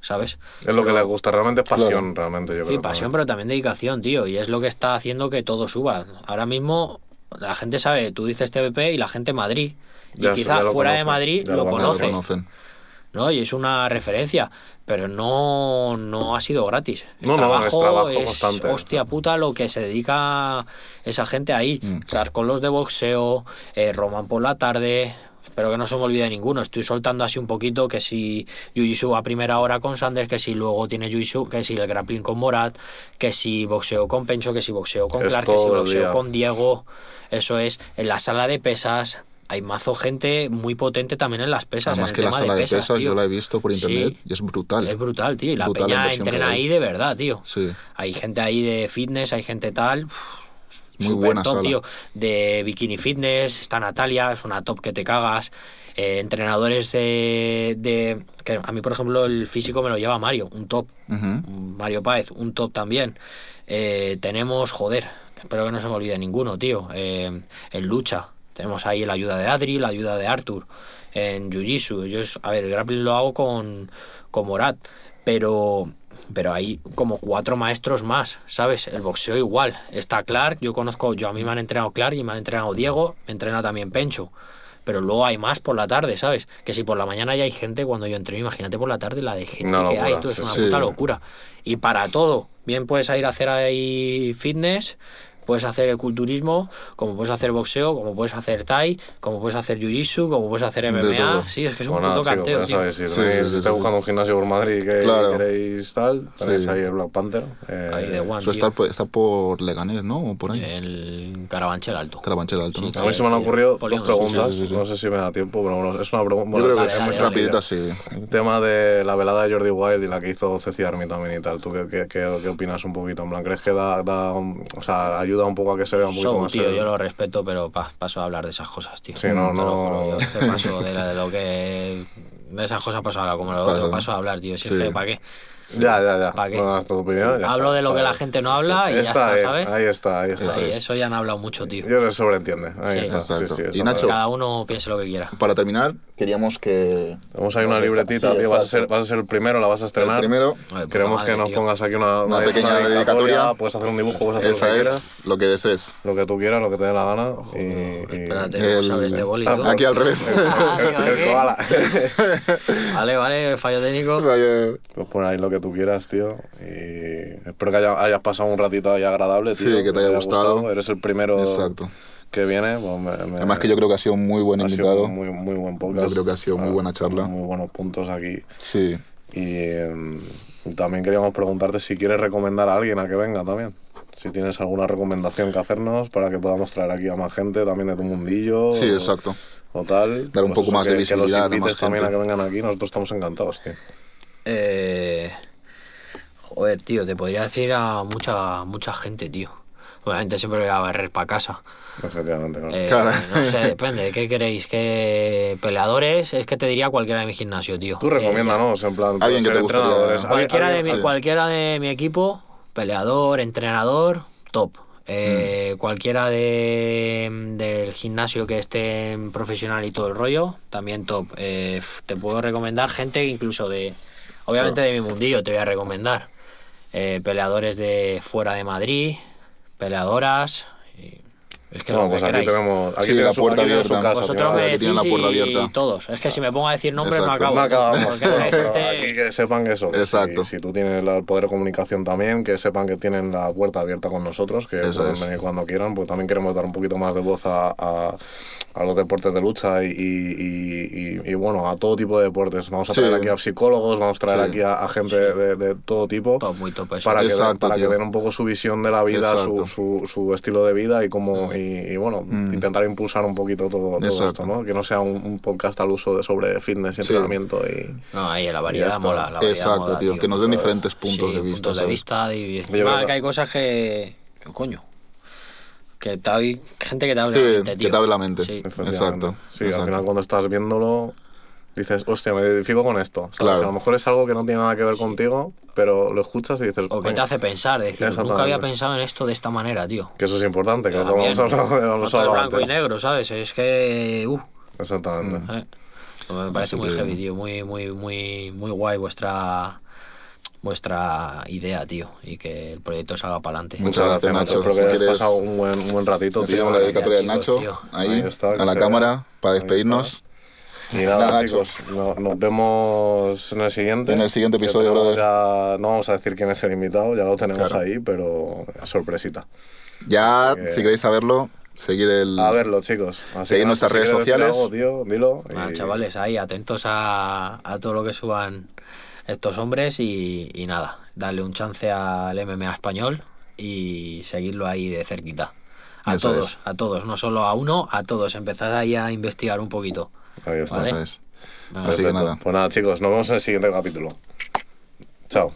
¿sabes? Es lo que les gusta, realmente es pasión, Claro. realmente, yo Sí, creo. pasión, también. pero también dedicación, tío. Y es lo que está haciendo que todo suba. Ahora mismo la gente sabe, tú dices TVP y la gente Madrid. Y Ya- quizás fuera de Madrid lo, conocen. ¿No? Y es una referencia. Pero no, no ha sido gratis. Es No, no, trabajo, es trabajo es constante. hostia puta lo que se dedica esa gente ahí. Mm. Claro, con los de boxeo, eh, Roman por la tarde. Espero que no se me olvide ninguno. Estoy soltando así un poquito que si Jiu-Jitsu a primera hora con Sanders, que si luego tiene Jiu-Jitsu, que si el grappling con Morat, que si boxeo con Pencho, que si boxeo con Es Clark, que si boxeo día. con Diego. Eso es, en la sala de pesas. Hay mazo gente muy potente también en las pesas. Además en que el la tema sala de pesas, yo la he visto por Sí. internet y es brutal. Es brutal, tío. Y la Brutal peña entrena ahí de verdad, tío. Sí. Hay gente ahí de fitness, hay gente tal. uf, Muy buena top, sala. tío. De bikini fitness, está Natalia, es una top que te cagas. Eh, entrenadores de, de- que a mí, por ejemplo, el físico me lo lleva Mario, un top. Mario Páez, un top también. Eh, tenemos, joder, espero que no se me olvide ninguno, tío. Eh, en lucha, tenemos ahí la ayuda de Adri, la ayuda de Arthur. en Jiu-Jitsu. Yo, a ver, el grappling lo hago con, con Morat, pero, pero hay como cuatro maestros más, ¿sabes? El boxeo igual. Está Clark, yo conozco, yo a mí me han entrenado Clark y me ha entrenado Diego, me entrena también Pencho. Pero luego hay más por la tarde, ¿sabes? Que si por la mañana ya hay gente, cuando yo entreno, imagínate por la tarde la de gente que hay, tú, es una sí. puta locura. Y para todo, bien puedes ir a hacer ahí fitness, puedes hacer el culturismo, como puedes hacer boxeo, como puedes hacer Thai, como puedes hacer Jiu-Jitsu, como puedes hacer MMA. Sí, es que es un nada, puto chicos, canteo, tío. sabéis, si, Sí, tenéis- sí, sí, estáis sí. buscando un gimnasio por Madrid que Claro. queréis tal, tenéis Sí. ahí el Black Panther. eh, Ahí de One, Eso está, está por Leganés, ¿no? O por ahí. El Carabanchel Alto. Carabanchel Alto, ¿no? A mí se me han Sí, ocurrido dos preguntas, sí, sí, sí. no sé si me da tiempo, pero bueno, es una pregunta. Yo creo que es muy rapidita, sí. El tema de la velada de Jordi Wild y la que hizo Ceci Army también y tal, ¿tú qué, qué, qué- qué opinas un poquito? En plan, ¿crees que da, o sea, ayuda un poco a que se vea un poquito Show, más tío, el- yo lo respeto, pero pa- paso a hablar de esas cosas, tío. Sí, no, Te no- juro, yo que paso de, la- de lo que... De esas cosas paso a hablar, como lo Claro. otro, paso a hablar, tío. Si Sí. es que, ¿para qué? Ya, ya, ya. ¿Para qué? No das tu opinión, ya Hablo está, de lo que la gente no habla y ya está, ¿sabes? Ahí está, ahí está. Ahí, eso ya han hablado mucho, tío. Yo le sobreentiende, ahí Sí. está. Sí, sí, Y Nacho, Cada uno piense lo que quiera. Para terminar, queríamos que... Tenemos ahí una Sí, libretita, tío. Vas a, ser, vas a ser el primero, la vas a El estrenar. primero, Ay, Queremos madre, que nos tío. pongas aquí una, Una pequeña dedicatoria. Puedes hacer un dibujo, puedes hacer esa lo que es quieras. lo que desees. Lo que tú quieras, lo que te dé la gana. y, y- Espérate, El- vamos a ver este boli. Ah. Aquí al revés. Ah, El, el koala. Vale, vale, fallo técnico. Pues pon ahí lo que tú quieras, tío. Y espero que haya- hayas pasado un ratito ahí agradable, tío. Sí, que te haya gustado. Eres el primero Exacto. que viene. pues me- me- Además que yo creo que ha sido un muy buen ha sido invitado. muy, muy buen podcast. Yo creo que ha sido muy buena charla. Muy buenos puntos aquí. Sí. Y em, también queríamos preguntarte si quieres recomendar a alguien a que venga también. Si tienes alguna recomendación que hacernos para que podamos traer aquí a más gente también de tu mundillo. Sí, o- exacto. O tal. Pues Dar un poco eso, más de que- visibilidad Que a los más invites también a que vengan aquí. Nosotros estamos encantados, tío. Eh, joder, tío, te podría decir a mucha mucha gente, tío. Obviamente siempre voy a barrer para casa. Efectivamente, claro. Eh, Claro. No sé, depende. ¿Qué queréis? ¿Qué peleadores? Es que te diría cualquiera de mi gimnasio, tío. Tú Eh, recomiéndanos, en plan, Alguien que te cualquiera, de mi, cualquiera de mi equipo, peleador, entrenador, top. Eh, Cualquiera de, del gimnasio que esté en profesional y todo el rollo, también top. Eh, te puedo recomendar gente incluso de, obviamente de mi mundillo, te voy a recomendar. Eh, peleadores de fuera de Madrid, peleadoras. y- es que Bueno, lo que pues aquí queráis. tenemos aquí Sí, tienen la puerta aquí tienen su abierta. casa, Vosotros me que decís tienen la puerta y abierta. todos. Es que si me pongo a decir nombres Exacto. me acabo. No acabamos. Porque hay pero gente- aquí que sepan eso. que Exacto. Si, si tú tienes el poder de comunicación también, que sepan que tienen la puerta abierta con nosotros, que Eso pueden es. venir cuando quieran, pues también queremos dar un poquito más de voz a, a- a los deportes de lucha y, y- y- y, bueno, a todo tipo de deportes. Vamos a Sí. traer aquí a psicólogos, vamos a traer Sí. aquí a, a gente de, de todo tipo. Top, muy top eso. Para, que, Exacto, para que den un poco su visión de la vida, su, su, su estilo de vida y como y, y, bueno, intentar impulsar un poquito todo, todo esto, ¿no? Que no sea un, un podcast al uso de sobre fitness y Sí. entrenamiento y No, ahí la variedad mola. La variedad Exacto, mola, tío. Que nos den diferentes puntos Sí, de vista. puntos de vista y encima que hay cosas que... Coño. Que te hay gente que te abre Sí, la mente, que tío. te abre la mente. Sí. Exacto, Sí, exacto. al final cuando estás viéndolo dices, hostia, me identifico con esto. ¿sabes? Claro. A lo mejor es algo que no tiene nada que ver contigo, pero lo escuchas y dices, O que te "Coño, hace pensar, decir, nunca había pensado en esto de esta manera, tío. que eso es importante, que lo que vamos a hablar, blanco y antes. negro, ¿sabes? Es que... Uh, Exactamente. eh. Me parece Así muy que- heavy, tío. Muy, muy, muy, muy guay vuestra vuestra idea, tío. Y que el proyecto salga para adelante. Muchas gracias, Nacho. Espero Si que hayas quieres- pasado un buen, un buen ratito, tío. Enseñamos la dedicatoria del Nacho. tío. Ahí, Ahí está, a la se cámara, para despedirnos. Y nada, Nada, chicos, no- nos vemos en el siguiente. En el siguiente Ya episodio, brother. ya- no vamos a decir quién es el invitado, ya lo tenemos Claro. ahí, pero sorpresita. Ya, que- si queréis saberlo, seguir el. A verlo, chicos. Así Seguir nuestras si redes sociales. algo, tío, dilo. Y- Ah, chavales, ahí atentos a, a todo lo que suban estos hombres y, y nada, darle un chance al MMA español y seguirlo ahí de cerquita. A Eso todos, es. a todos, no solo a uno, a todos. Empezad ahí a investigar un poquito. Ahí está. Vale. Eso es. Venga. Así que Perfecto. nada. Pues nada, chicos, nos vemos en el siguiente capítulo. Chao.